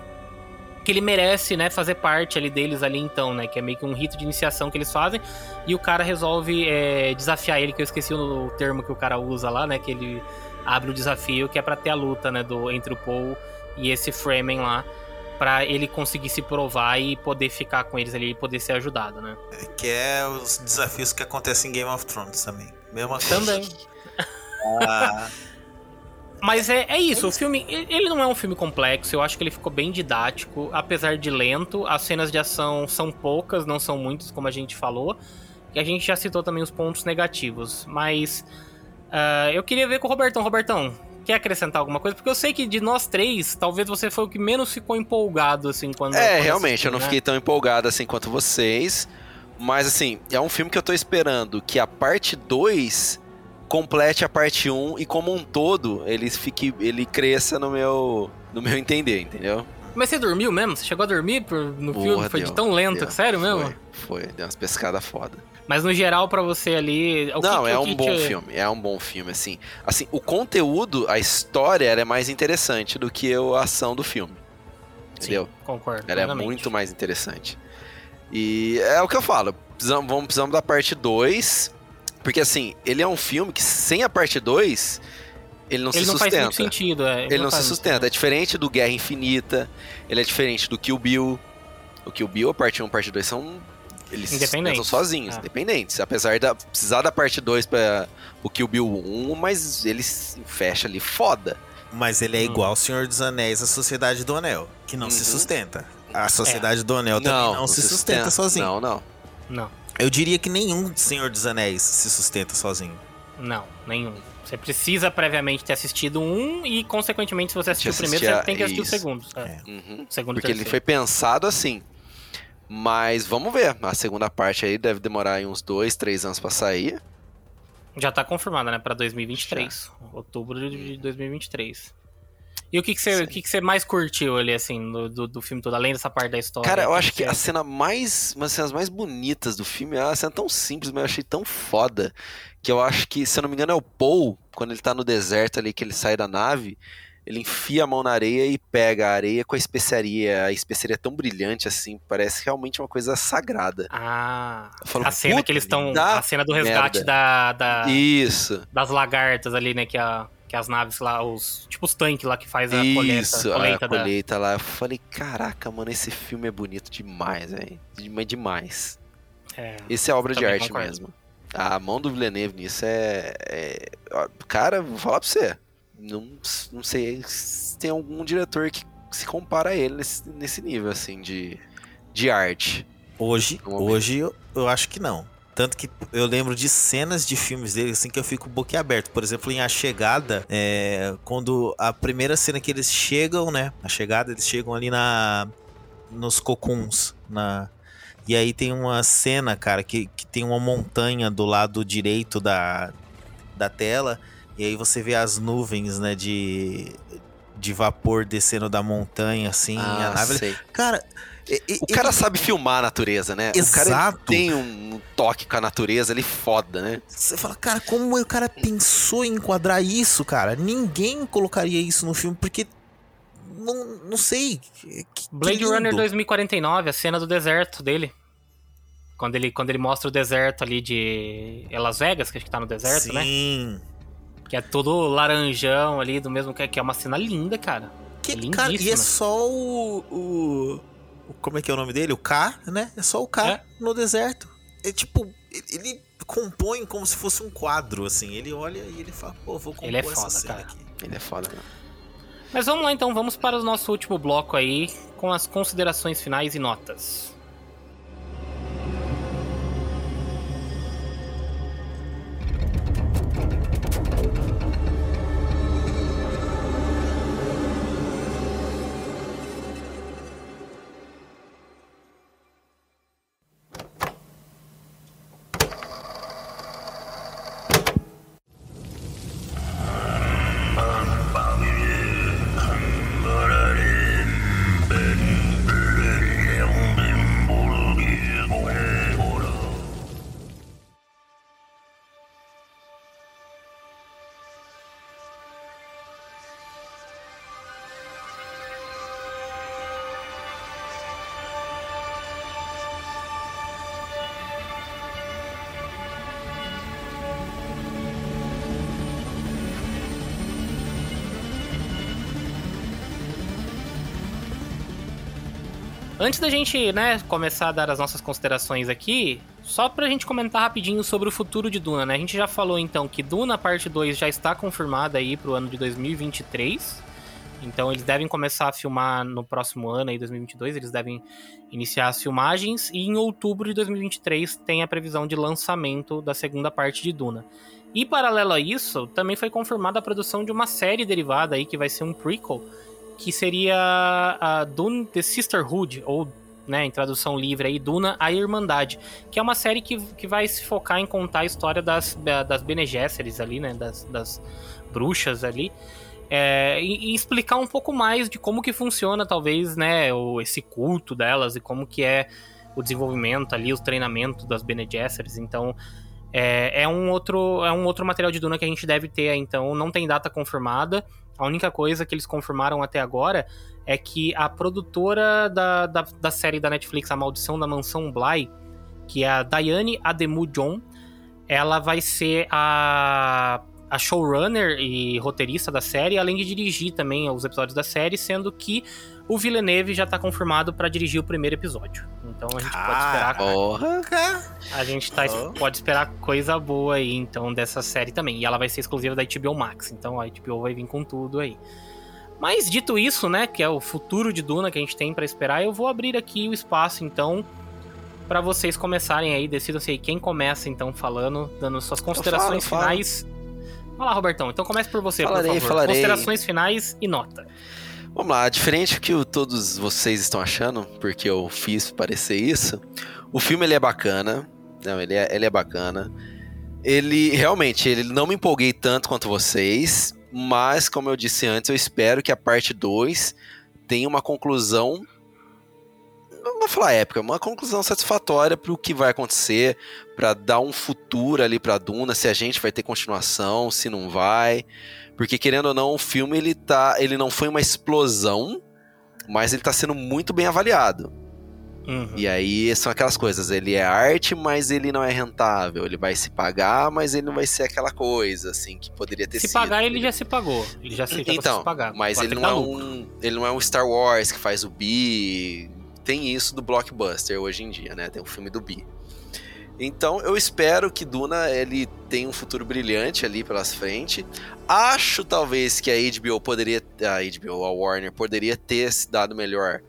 [SPEAKER 1] Que ele merece, né, fazer parte ali deles ali então, né? Que é meio que um rito de iniciação que eles fazem. E o cara resolve é, desafiar ele, que eu esqueci o, o termo que o cara usa lá, né? Que ele abre o desafio, que é para ter a luta, né? Do, entre o Paul e esse Fremen lá para ele conseguir se provar e poder ficar com eles ali e poder ser ajudado, né?
[SPEAKER 2] Que é os desafios que acontecem em Game of Thrones também. Mesmo assim.
[SPEAKER 1] Também. ah. Mas é, é isso, o filme, ele não é um filme complexo, eu acho que ele ficou bem didático, apesar de lento, as cenas de ação são poucas, não são muitas, como a gente falou, e a gente já citou também os pontos negativos, mas uh, eu queria ver com o Robertão. Robertão, Quer acrescentar alguma coisa? Porque eu sei que de nós três, talvez você foi o que menos ficou empolgado, assim, quando.
[SPEAKER 3] É, quando realmente, assistiu, eu não né? fiquei tão empolgado assim quanto vocês. Mas, assim, é um filme que eu tô esperando que a parte 2 complete a parte 1 um, e, como um todo, ele, fique, ele cresça no meu, no meu entender, entendeu?
[SPEAKER 1] Mas você dormiu mesmo? Você chegou a dormir no Porra, filme? Foi deu, de tão lento, deu, sério mesmo?
[SPEAKER 3] Foi, foi, deu umas pescadas foda.
[SPEAKER 1] Mas no geral, para você ali.
[SPEAKER 3] não, que, é um bom te... filme. É um bom filme, assim. Assim, o conteúdo, a história, ela é mais interessante do que a ação do filme. Entendeu? Sim,
[SPEAKER 1] concordo.
[SPEAKER 3] Ela é muito mais interessante. E é o que eu falo. Precisamos, vamos, precisamos da parte 2. Porque assim, ele é um filme que sem a parte 2, ele não ele se não sustenta. Faz muito
[SPEAKER 1] sentido, é.
[SPEAKER 3] Ele, ele não, não se sustenta. É diferente do Guerra Infinita, ele é diferente do Kill Bill. O Kill Bill, a parte 1 e a parte 2 são eles estão sozinhos, é. independentes. Apesar de precisar da parte 2 para o Kill Bill 1, mas eles fecha ali foda.
[SPEAKER 2] Mas ele é hum. igual ao Senhor dos Anéis, a Sociedade do Anel, que não uhum. se sustenta. A Sociedade é. do Anel também não, não se sustenta, sustenta sozinho.
[SPEAKER 3] Não, não.
[SPEAKER 1] Não.
[SPEAKER 2] Eu diria que nenhum Senhor dos Anéis se sustenta sozinho.
[SPEAKER 1] Não, nenhum. Você precisa previamente ter assistido um e, consequentemente, se você assistiu o primeiro, você tem que assistir isso. o segundo. É.
[SPEAKER 3] Uhum. segundo Porque ele foi pensado assim. Mas vamos ver. A segunda parte aí deve demorar uns dois, três anos para sair.
[SPEAKER 1] Já tá confirmada, né? Pra 2023. Já. Outubro de 2023. E o que, que, você, o que, que você mais curtiu ali, assim, do, do, do, filme todo, além dessa parte da história?
[SPEAKER 3] Cara, eu acho que, que a cena mais. Uma das cenas mais bonitas do filme é uma cena tão simples, mas eu achei tão foda. Que eu acho que, se eu não me engano, é o Paul, quando ele tá no deserto ali, que ele sai da nave ele enfia a mão na areia e pega a areia com a especiaria. A especiaria é tão brilhante assim, parece realmente uma coisa sagrada.
[SPEAKER 1] Ah, falo, a cena que eles estão. A cena do resgate da, da,
[SPEAKER 3] Isso.
[SPEAKER 1] Das lagartas ali, né? Que, a, que as naves lá, os. Tipo os tanques lá que faz a
[SPEAKER 3] Isso,
[SPEAKER 1] colheita.
[SPEAKER 3] Isso, a colheita da... lá. Eu falei, caraca, mano, esse filme é bonito demais, velho. Demais. É, Esse é obra de arte concordo. mesmo. A mão do Villeneuve nisso é, é. Cara, vou falar pra você não, não sei se tem algum diretor que se compara a ele nesse, nesse nível, assim, de, de arte.
[SPEAKER 2] Hoje, hoje eu, eu acho que não. Tanto que eu lembro de cenas de filmes dele assim que eu fico boquiaberto. Por exemplo, em A Chegada, é, quando a primeira cena que eles chegam, né? A chegada, eles chegam ali na nos cocuns, na e aí tem uma cena, cara, que, que tem uma montanha do lado direito da, da tela e aí você vê as nuvens, né, de, de vapor descendo da montanha, assim.
[SPEAKER 3] Ah,
[SPEAKER 2] a nave.
[SPEAKER 3] Sei.
[SPEAKER 2] Cara.
[SPEAKER 3] O cara sabe filmar a natureza, né?
[SPEAKER 2] Exato.
[SPEAKER 3] O cara tem um toque com a natureza ali foda, né?
[SPEAKER 2] Você fala, cara, como o cara pensou em enquadrar isso, cara? Ninguém colocaria isso no filme, porque. Não, não sei. Que,
[SPEAKER 1] Blade Runner 2049, a cena do deserto dele. Quando ele, quando ele mostra o deserto ali de Las Vegas, que acho que tá no deserto,
[SPEAKER 2] Sim.
[SPEAKER 1] né?
[SPEAKER 2] Sim.
[SPEAKER 1] Que é todo laranjão ali, do mesmo que é uma cena linda, cara.
[SPEAKER 2] Que, cara, e é só o, o, Como é que é o nome dele? O K, né? É só o K é. no deserto. é tipo, ele, compõe como se fosse um quadro, assim. Ele olha e ele fala, pô, vou compor
[SPEAKER 1] Ele é
[SPEAKER 2] essa
[SPEAKER 1] foda,
[SPEAKER 2] cena
[SPEAKER 1] cara.
[SPEAKER 2] aqui.
[SPEAKER 3] Ele é foda, né?
[SPEAKER 1] Mas vamos lá então, vamos para o nosso último bloco aí, com as considerações finais e notas. Antes da gente, né, começar a dar as nossas considerações aqui, só pra gente comentar rapidinho sobre o futuro de Duna, né? A gente já falou então que Duna parte 2 já está confirmada aí pro ano de 2023. Então eles devem começar a filmar no próximo ano aí, 2022, eles devem iniciar as filmagens e em outubro de 2023 tem a previsão de lançamento da segunda parte de Duna. E paralelo a isso, também foi confirmada a produção de uma série derivada aí que vai ser um prequel que seria a Dune The Sisterhood, ou né, em tradução livre aí, Duna A Irmandade, que é uma série que, que vai se focar em contar a história das, das Bene Gesserit ali, né, das, das bruxas ali, é, e, e, explicar um pouco mais de como que funciona, talvez, né, o, esse culto delas e como que é o desenvolvimento ali, os treinamentos das Bene Gesserit, então... É, é, um outro, é um outro material de Duna que a gente deve ter, então não tem data confirmada. A única coisa que eles confirmaram até agora é que a produtora da, da, da série da Netflix, A Maldição da Mansão Bly, que é a Diane Ademu John, ela vai ser a, a showrunner e roteirista da série, além de dirigir também os episódios da série, sendo que o Villeneuve já tá confirmado para dirigir o primeiro episódio. Então a gente pode esperar.
[SPEAKER 3] Porra.
[SPEAKER 1] A gente tá,
[SPEAKER 2] Oh.
[SPEAKER 1] pode esperar coisa boa aí, então, dessa série também. E ela vai ser exclusiva da HBO Max, então a HBO vai vir com tudo aí. Mas dito isso, né, que é o futuro de Duna que a gente tem pra esperar, eu vou abrir aqui o espaço, então, pra vocês começarem aí. Decidam-se aí quem começa, então, falando, dando suas considerações
[SPEAKER 3] eu falo.
[SPEAKER 1] finais. Vai lá, Robertão. Então comece por você,
[SPEAKER 3] Falarei,
[SPEAKER 1] por favor.
[SPEAKER 3] falarei.
[SPEAKER 1] Considerações finais e nota.
[SPEAKER 3] Vamos lá, diferente do que todos vocês estão achando, porque eu fiz parecer isso, o filme ele é bacana, não, ele é, ele é bacana. Ele, realmente, ele não me empolguei tanto quanto vocês, mas, como eu disse antes, eu espero que a parte 2 tenha uma conclusão, não vou falar épica, uma conclusão satisfatória para o que vai acontecer, para dar um futuro ali para Duna, se a gente vai ter continuação, se não vai. Porque querendo ou não, o filme ele tá, ele não foi uma explosão, mas ele tá sendo muito bem avaliado.
[SPEAKER 1] Uhum.
[SPEAKER 3] E aí são aquelas coisas, ele é arte, mas ele não é rentável. Ele vai se pagar, mas ele não vai ser aquela coisa assim que poderia ter
[SPEAKER 1] Se
[SPEAKER 3] sido.
[SPEAKER 1] pagar, ele já se pagou. Ele já se, tá
[SPEAKER 3] Então,
[SPEAKER 1] se pagar.
[SPEAKER 3] mas ele não, é um, ele não é um Star Wars que faz o bi. Tem isso do blockbuster hoje em dia, né? Tem o filme do bi. Então eu espero que Duna ele tenha um futuro brilhante ali pelas frente. Acho talvez que a HBO poderia, a HBO, a Warner poderia ter se dado melhor.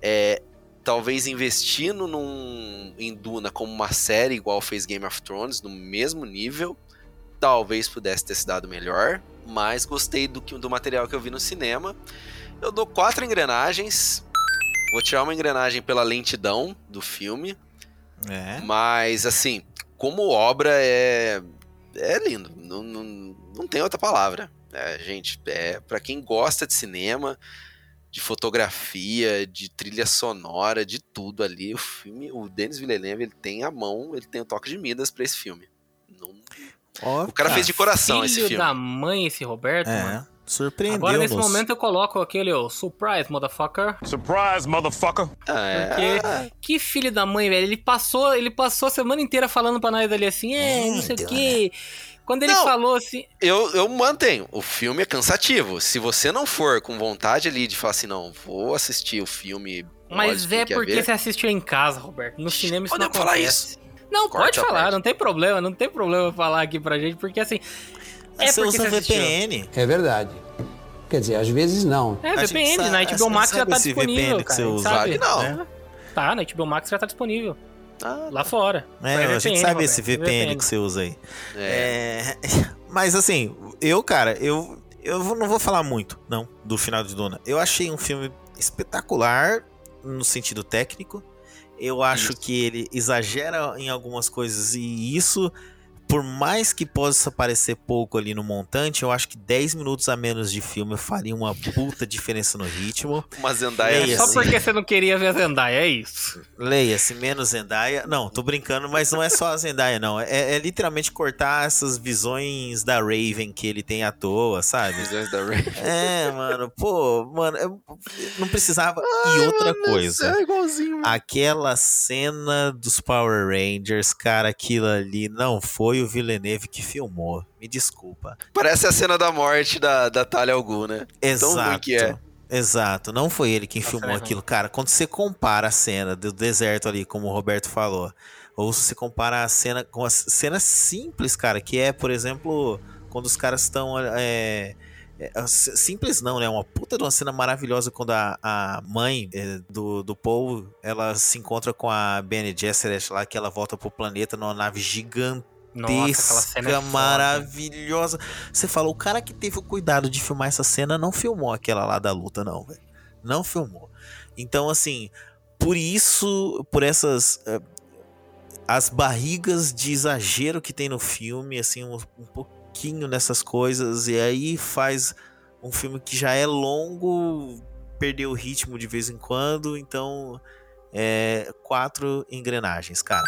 [SPEAKER 3] É, talvez investindo num, em Duna como uma série igual fez Game of Thrones no mesmo nível. Talvez pudesse ter se dado melhor, mas gostei do, do material que eu vi no cinema. Eu dou quatro engrenagens. Vou tirar uma engrenagem pela lentidão do filme.
[SPEAKER 2] É.
[SPEAKER 3] Mas, assim, como obra é. É lindo. Não, não, não tem outra palavra. É, gente, é para quem gosta de cinema, de fotografia, de trilha sonora, de tudo ali, o filme, o Denis Villeneuve, ele tem a mão, ele tem o toque de Midas pra esse filme.
[SPEAKER 2] Ó,
[SPEAKER 3] O cara fez de coração
[SPEAKER 1] Filho
[SPEAKER 3] esse filme.
[SPEAKER 1] da mãe, esse Roberto,
[SPEAKER 2] É,
[SPEAKER 1] mano.
[SPEAKER 2] Surpreendeu.
[SPEAKER 1] Agora, nesse momento, eu coloco aquele, ó, surprise, motherfucker.
[SPEAKER 8] Surprise, motherfucker.
[SPEAKER 3] É.
[SPEAKER 1] Porque, que filho da mãe, velho. Ele passou, ele passou a semana inteira falando pra nós ali assim, é, não sei o quê. Quando ele
[SPEAKER 3] Não.
[SPEAKER 1] falou assim.
[SPEAKER 3] Eu, eu mantenho, o filme é cansativo. Se você não for com vontade ali de falar assim, não, vou assistir o filme.
[SPEAKER 1] Mas é porque
[SPEAKER 3] ver,
[SPEAKER 1] você assistiu em casa, Roberto. No cinema isso não
[SPEAKER 3] Podemos falar
[SPEAKER 1] acontece.
[SPEAKER 3] isso.
[SPEAKER 1] Não,
[SPEAKER 3] Corta
[SPEAKER 1] pode falar,
[SPEAKER 3] parte.
[SPEAKER 1] não tem problema, não tem problema falar aqui pra gente, porque assim. É
[SPEAKER 2] Você
[SPEAKER 1] porque
[SPEAKER 2] usa
[SPEAKER 1] você assistiu.
[SPEAKER 2] VPN.
[SPEAKER 15] É verdade. Quer dizer, às vezes não.
[SPEAKER 1] É,
[SPEAKER 2] A
[SPEAKER 1] VPN,
[SPEAKER 2] sabe-
[SPEAKER 1] na HBO
[SPEAKER 2] gente
[SPEAKER 1] Max já tá
[SPEAKER 2] esse
[SPEAKER 1] disponível,
[SPEAKER 2] VPN que
[SPEAKER 1] cara.
[SPEAKER 2] você
[SPEAKER 1] a gente
[SPEAKER 2] usa.
[SPEAKER 1] sabe.
[SPEAKER 3] Não.
[SPEAKER 1] né? Tá, na HBO Max já tá disponível.
[SPEAKER 3] Ah,
[SPEAKER 1] Lá fora.
[SPEAKER 2] É,
[SPEAKER 1] Vai
[SPEAKER 2] a gente
[SPEAKER 1] VPN,
[SPEAKER 2] sabe esse
[SPEAKER 1] Roberto,
[SPEAKER 2] VPN que você usa aí.
[SPEAKER 3] É.
[SPEAKER 2] É, Mas assim, eu, cara, eu, eu não vou falar muito, não, do final de Duna. Eu achei um filme espetacular no sentido técnico. Eu acho que ele exagera em algumas coisas e isso, por mais que possa parecer pouco ali no montante, eu acho que 10 minutos a menos de filme faria uma puta diferença no ritmo.
[SPEAKER 3] Uma Zendaya.
[SPEAKER 2] Leia,
[SPEAKER 1] Só porque você não queria ver a Zendaya, é isso.
[SPEAKER 2] Leia-se menos Zendaya. Não, tô brincando, mas não é só a Zendaya, não. É, é literalmente cortar essas visões da Raven que ele tem à toa, sabe?
[SPEAKER 3] Visões da Ray.
[SPEAKER 2] É, mano, pô, mano, eu não precisava. e outra coisa,
[SPEAKER 3] É igualzinho.
[SPEAKER 2] aquela cena dos Power Rangers, cara, aquilo ali não foi o Villeneuve que filmou. Me desculpa.
[SPEAKER 3] Parece a cena da morte da, da Talia Al Ghul, né? Tão ruim
[SPEAKER 2] Exato.
[SPEAKER 3] que é.
[SPEAKER 2] Exato, não foi ele quem
[SPEAKER 1] Nossa,
[SPEAKER 2] filmou
[SPEAKER 1] né,
[SPEAKER 2] aquilo. Cara, quando você compara a cena do deserto ali, como o Roberto falou, ou se você compara a cena com as cenas simples, cara, que é, por exemplo, quando os caras estão. É, é, s- simples não, né? Uma puta de uma cena maravilhosa quando a, a mãe é, do, do Paul ela se encontra com a Bene Gesserit lá, que ela volta pro planeta numa nave gigante
[SPEAKER 1] Nossa, é
[SPEAKER 2] maravilhosa. Você falou, o cara que teve o cuidado de filmar essa cena não filmou aquela lá da luta, não, velho. Não filmou. Então, assim, por isso, por essas. eh, as barrigas de exagero que tem no filme, assim, um, um pouquinho nessas coisas, e aí faz um filme que já é longo perder o ritmo de vez em quando, então. É, quatro engrenagens, cara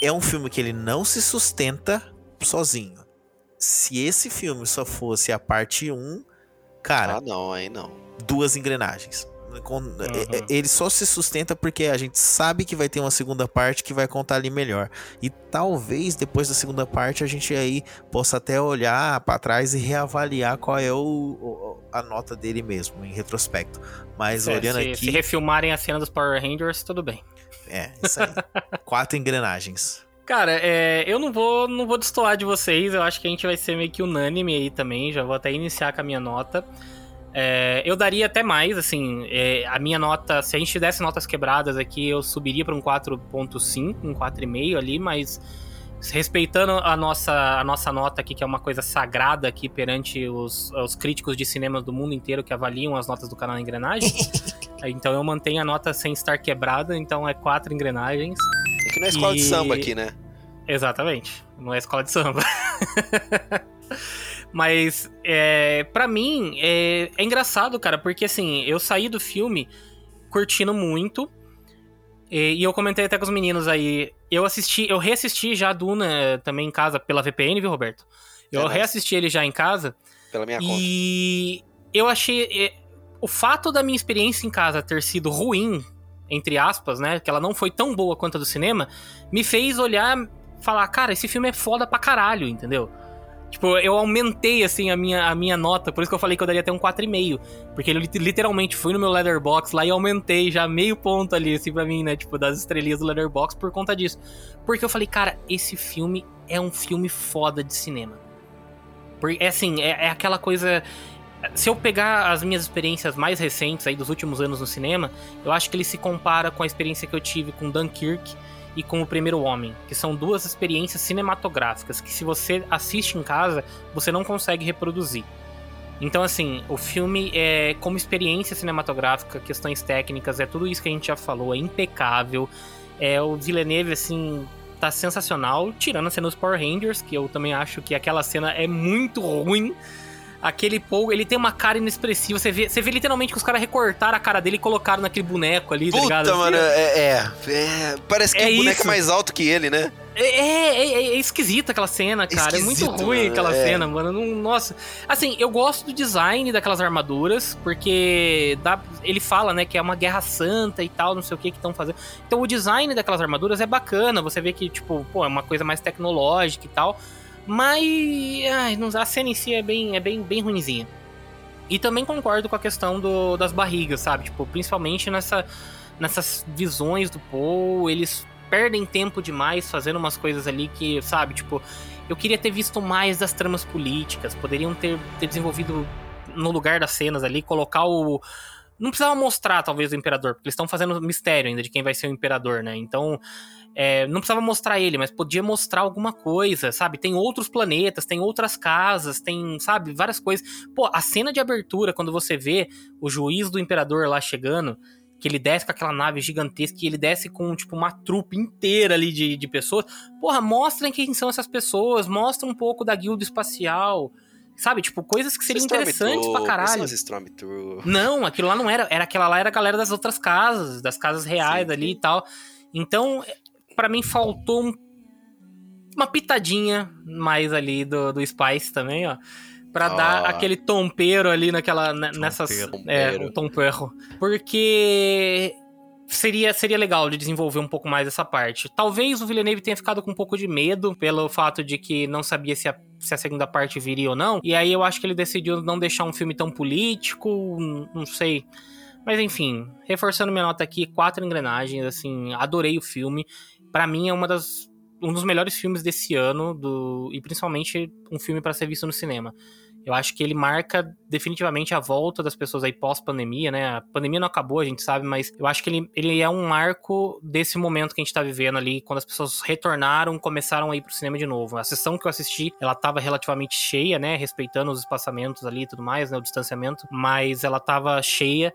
[SPEAKER 2] é um filme que ele não se sustenta sozinho. Se esse filme só fosse a parte 1, cara,
[SPEAKER 3] Ah, não, aí não.
[SPEAKER 2] duas engrenagens. É- Ele só se sustenta porque a gente sabe que vai ter uma segunda parte que vai contar ali melhor. E talvez depois da segunda parte a gente aí possa até olhar pra trás e reavaliar qual é o, o- a nota dele mesmo, em retrospecto. Mas
[SPEAKER 1] É,
[SPEAKER 2] olhando
[SPEAKER 1] se,
[SPEAKER 2] aqui.
[SPEAKER 1] se refilmarem a cena dos Power Rangers, tudo bem.
[SPEAKER 2] É, isso aí. Quatro engrenagens.
[SPEAKER 1] Cara, é, eu não vou, não vou destoar de vocês. Eu acho que a gente vai ser meio que unânime aí também. Já vou até iniciar com a minha nota. É, eu daria até mais, assim. é, a minha nota, se a gente desse notas quebradas aqui, eu subiria para um 4.5, um 4,5 ali, mas respeitando a nossa, a nossa nota aqui, que é uma coisa sagrada aqui perante os, os críticos de cinemas do mundo inteiro que avaliam as notas do canal Engrenagem. então eu mantenho a nota sem estar quebrada, então é quatro engrenagens.
[SPEAKER 3] É que não é escola de
[SPEAKER 1] E-
[SPEAKER 3] samba aqui, né?
[SPEAKER 1] Exatamente. Não é escola de samba. Mas, é, para mim, é, é engraçado, cara, porque assim, eu saí do filme curtindo muito. E, e eu comentei até com os meninos aí. Eu assisti, eu reassisti já a Duna eh, também em casa pela VPN, viu, Roberto? Eu
[SPEAKER 3] É,
[SPEAKER 1] reassisti ele já em casa.
[SPEAKER 3] Pela minha conta.
[SPEAKER 1] E eu achei. O fato da minha experiência em casa ter sido ruim, entre aspas, né? Que ela não foi tão boa quanto a do cinema, me fez olhar falar, cara, esse filme é foda pra caralho, entendeu? Tipo, eu aumentei, assim, a minha, a minha nota, por isso que eu falei que eu daria até um 4,5. Porque eu lit- literalmente fui no meu Letterbox lá e aumentei já meio ponto ali, assim, pra mim, né? Tipo, das estrelinhas do Letterbox por conta disso. Porque eu falei, cara, esse filme é um filme foda de cinema. É assim, é, é aquela coisa. Se eu pegar as minhas experiências mais recentes aí dos últimos anos no cinema, eu acho que ele se compara com a experiência que eu tive com Dunkirk e com O Primeiro Homem, que são duas experiências cinematográficas que se você assiste em casa, você não consegue reproduzir. Então, assim, o filme é como experiência cinematográfica, questões técnicas, é tudo isso que a gente já falou, é impecável. É o Villeneuve, assim, tá sensacional, tirando a cena dos Power Rangers, que eu também acho que aquela cena é muito ruim. Aquele Paul, ele tem uma cara inexpressiva. Você vê, você vê literalmente que os caras recortaram a cara dele e colocaram naquele boneco ali, tá ligado?
[SPEAKER 3] Puta,
[SPEAKER 1] Assim,
[SPEAKER 3] mano,
[SPEAKER 1] ó.
[SPEAKER 3] é, é, é, Parece que
[SPEAKER 1] É
[SPEAKER 3] o boneco
[SPEAKER 1] isso.
[SPEAKER 3] é mais alto que ele, né?
[SPEAKER 1] É, é, é, é esquisita aquela cena, cara. é muito
[SPEAKER 3] Esquisito,
[SPEAKER 1] ruim
[SPEAKER 3] mano,
[SPEAKER 1] aquela
[SPEAKER 3] é.
[SPEAKER 1] cena, mano. Não- nossa. Assim, eu gosto do design daquelas armaduras, porque dá, ele fala, né, que é uma guerra santa e tal, não sei o que que estão fazendo. Então o design daquelas armaduras é bacana. Você vê que, tipo, pô, é uma coisa mais tecnológica e tal. Mas ai, a cena em si é bem, é bem, bem ruinzinha. E também concordo com a questão do, das barrigas, sabe? Tipo, principalmente nessa, nessas visões do Paul, eles perdem tempo demais fazendo umas coisas ali que, sabe, tipo, eu queria ter visto mais das tramas políticas, poderiam ter, ter desenvolvido no lugar das cenas ali, colocar o. Não precisava mostrar, talvez, o imperador, porque eles estão fazendo mistério ainda de quem vai ser o imperador, né? Então, é, não precisava mostrar ele, mas podia mostrar alguma coisa, sabe? Tem outros planetas, tem outras casas, tem, sabe, várias coisas. Pô, a cena de abertura, quando você vê o juiz do imperador lá chegando, que ele desce com aquela nave gigantesca e ele desce com, tipo, uma trupe inteira ali de, de pessoas. Porra, mostrem quem são essas pessoas, mostra um pouco da guilda espacial. Sabe, tipo, coisas que seriam interessantes pra caralho. Não, aquilo lá não era. Era aquela lá era a galera das outras casas, das casas reais sim, ali e tal. Então, para mim faltou um, uma pitadinha mais ali do, do Spice também, ó. Pra oh. dar aquele tompeiro ali naquela. nessas. É, um tompeiro. Porque seria, seria legal de desenvolver um pouco mais essa parte. Talvez o Villeneuve tenha ficado com um pouco de medo pelo fato de que não sabia se a, se a segunda parte viria ou não. E aí eu acho que ele decidiu não deixar um filme tão político, não sei. Mas enfim, reforçando minha nota aqui, quatro engrenagens, assim, adorei o filme. Para mim é uma das um dos melhores filmes desse ano do e principalmente um filme para ser visto no cinema. Eu acho que ele marca definitivamente a volta das pessoas aí pós-pandemia, né? A pandemia não acabou, a gente sabe, mas eu acho que ele, ele é um marco desse momento que a gente tá vivendo ali, quando as pessoas retornaram, começaram a ir pro cinema de novo. A sessão que eu assisti, ela tava relativamente cheia, né? Respeitando os espaçamentos ali e tudo mais, né? O distanciamento, mas ela tava cheia.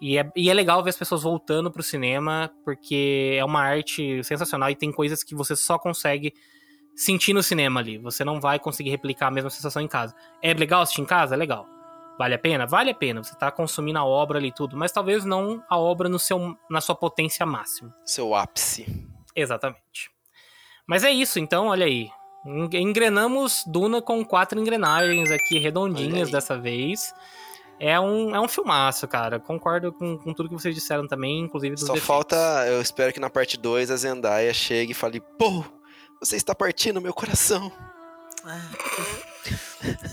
[SPEAKER 1] E é, e é legal ver as pessoas voltando pro cinema, porque é uma arte sensacional e tem coisas que você só consegue sentir no cinema ali. Você não vai conseguir replicar a mesma sensação em casa. É legal assistir em casa? É legal. Vale a pena? Vale a pena. Você tá consumindo a obra ali tudo, mas talvez não a obra no seu, na sua potência máxima.
[SPEAKER 3] Seu ápice.
[SPEAKER 1] Exatamente. Mas é isso, então, olha aí. Engrenamos Duna com quatro engrenagens aqui redondinhas dessa vez. É um, é um filmaço, cara. Concordo com, com tudo que vocês disseram também, inclusive dos
[SPEAKER 3] Só defeitos. falta, eu espero que na parte 2 a Zendaya chegue e fale, pô, você está partindo meu coração.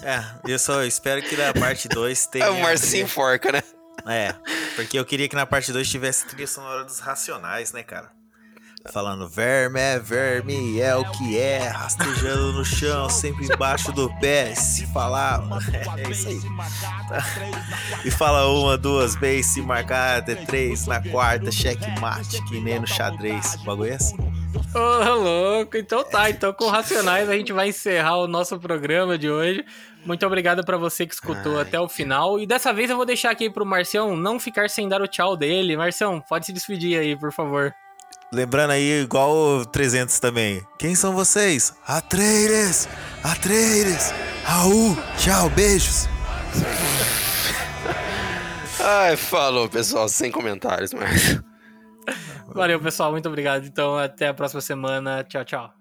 [SPEAKER 2] É, eu só espero que na parte 2 tenha.
[SPEAKER 3] É o Marcinho Forca, né?
[SPEAKER 2] É, porque eu queria que na parte 2 tivesse trilha sonora dos Racionais, né, cara? Falando verme é verme, é o que é, rastejando no chão, sempre embaixo do pé. Se falar, é isso aí. E fala uma, duas vezes, se marcar até três, na quarta, cheque mate, que nem no xadrez. O bagulho é assim.
[SPEAKER 1] Ô, oh, louco. Então tá, então com Racionais a gente vai encerrar o nosso programa de hoje. Muito obrigado para você que escutou Ai, até o final. E dessa vez eu vou deixar aqui pro Marcião não ficar sem dar o tchau dele. Marcião, pode se despedir aí, por favor.
[SPEAKER 2] Lembrando aí, igual o 300 também. Quem são vocês? Atreides! Atreides! Raul! Tchau, beijos!
[SPEAKER 3] Ai, falou, pessoal, sem comentários, mas.
[SPEAKER 1] Valeu, pessoal, muito obrigado. Então, até a próxima semana. Tchau, tchau.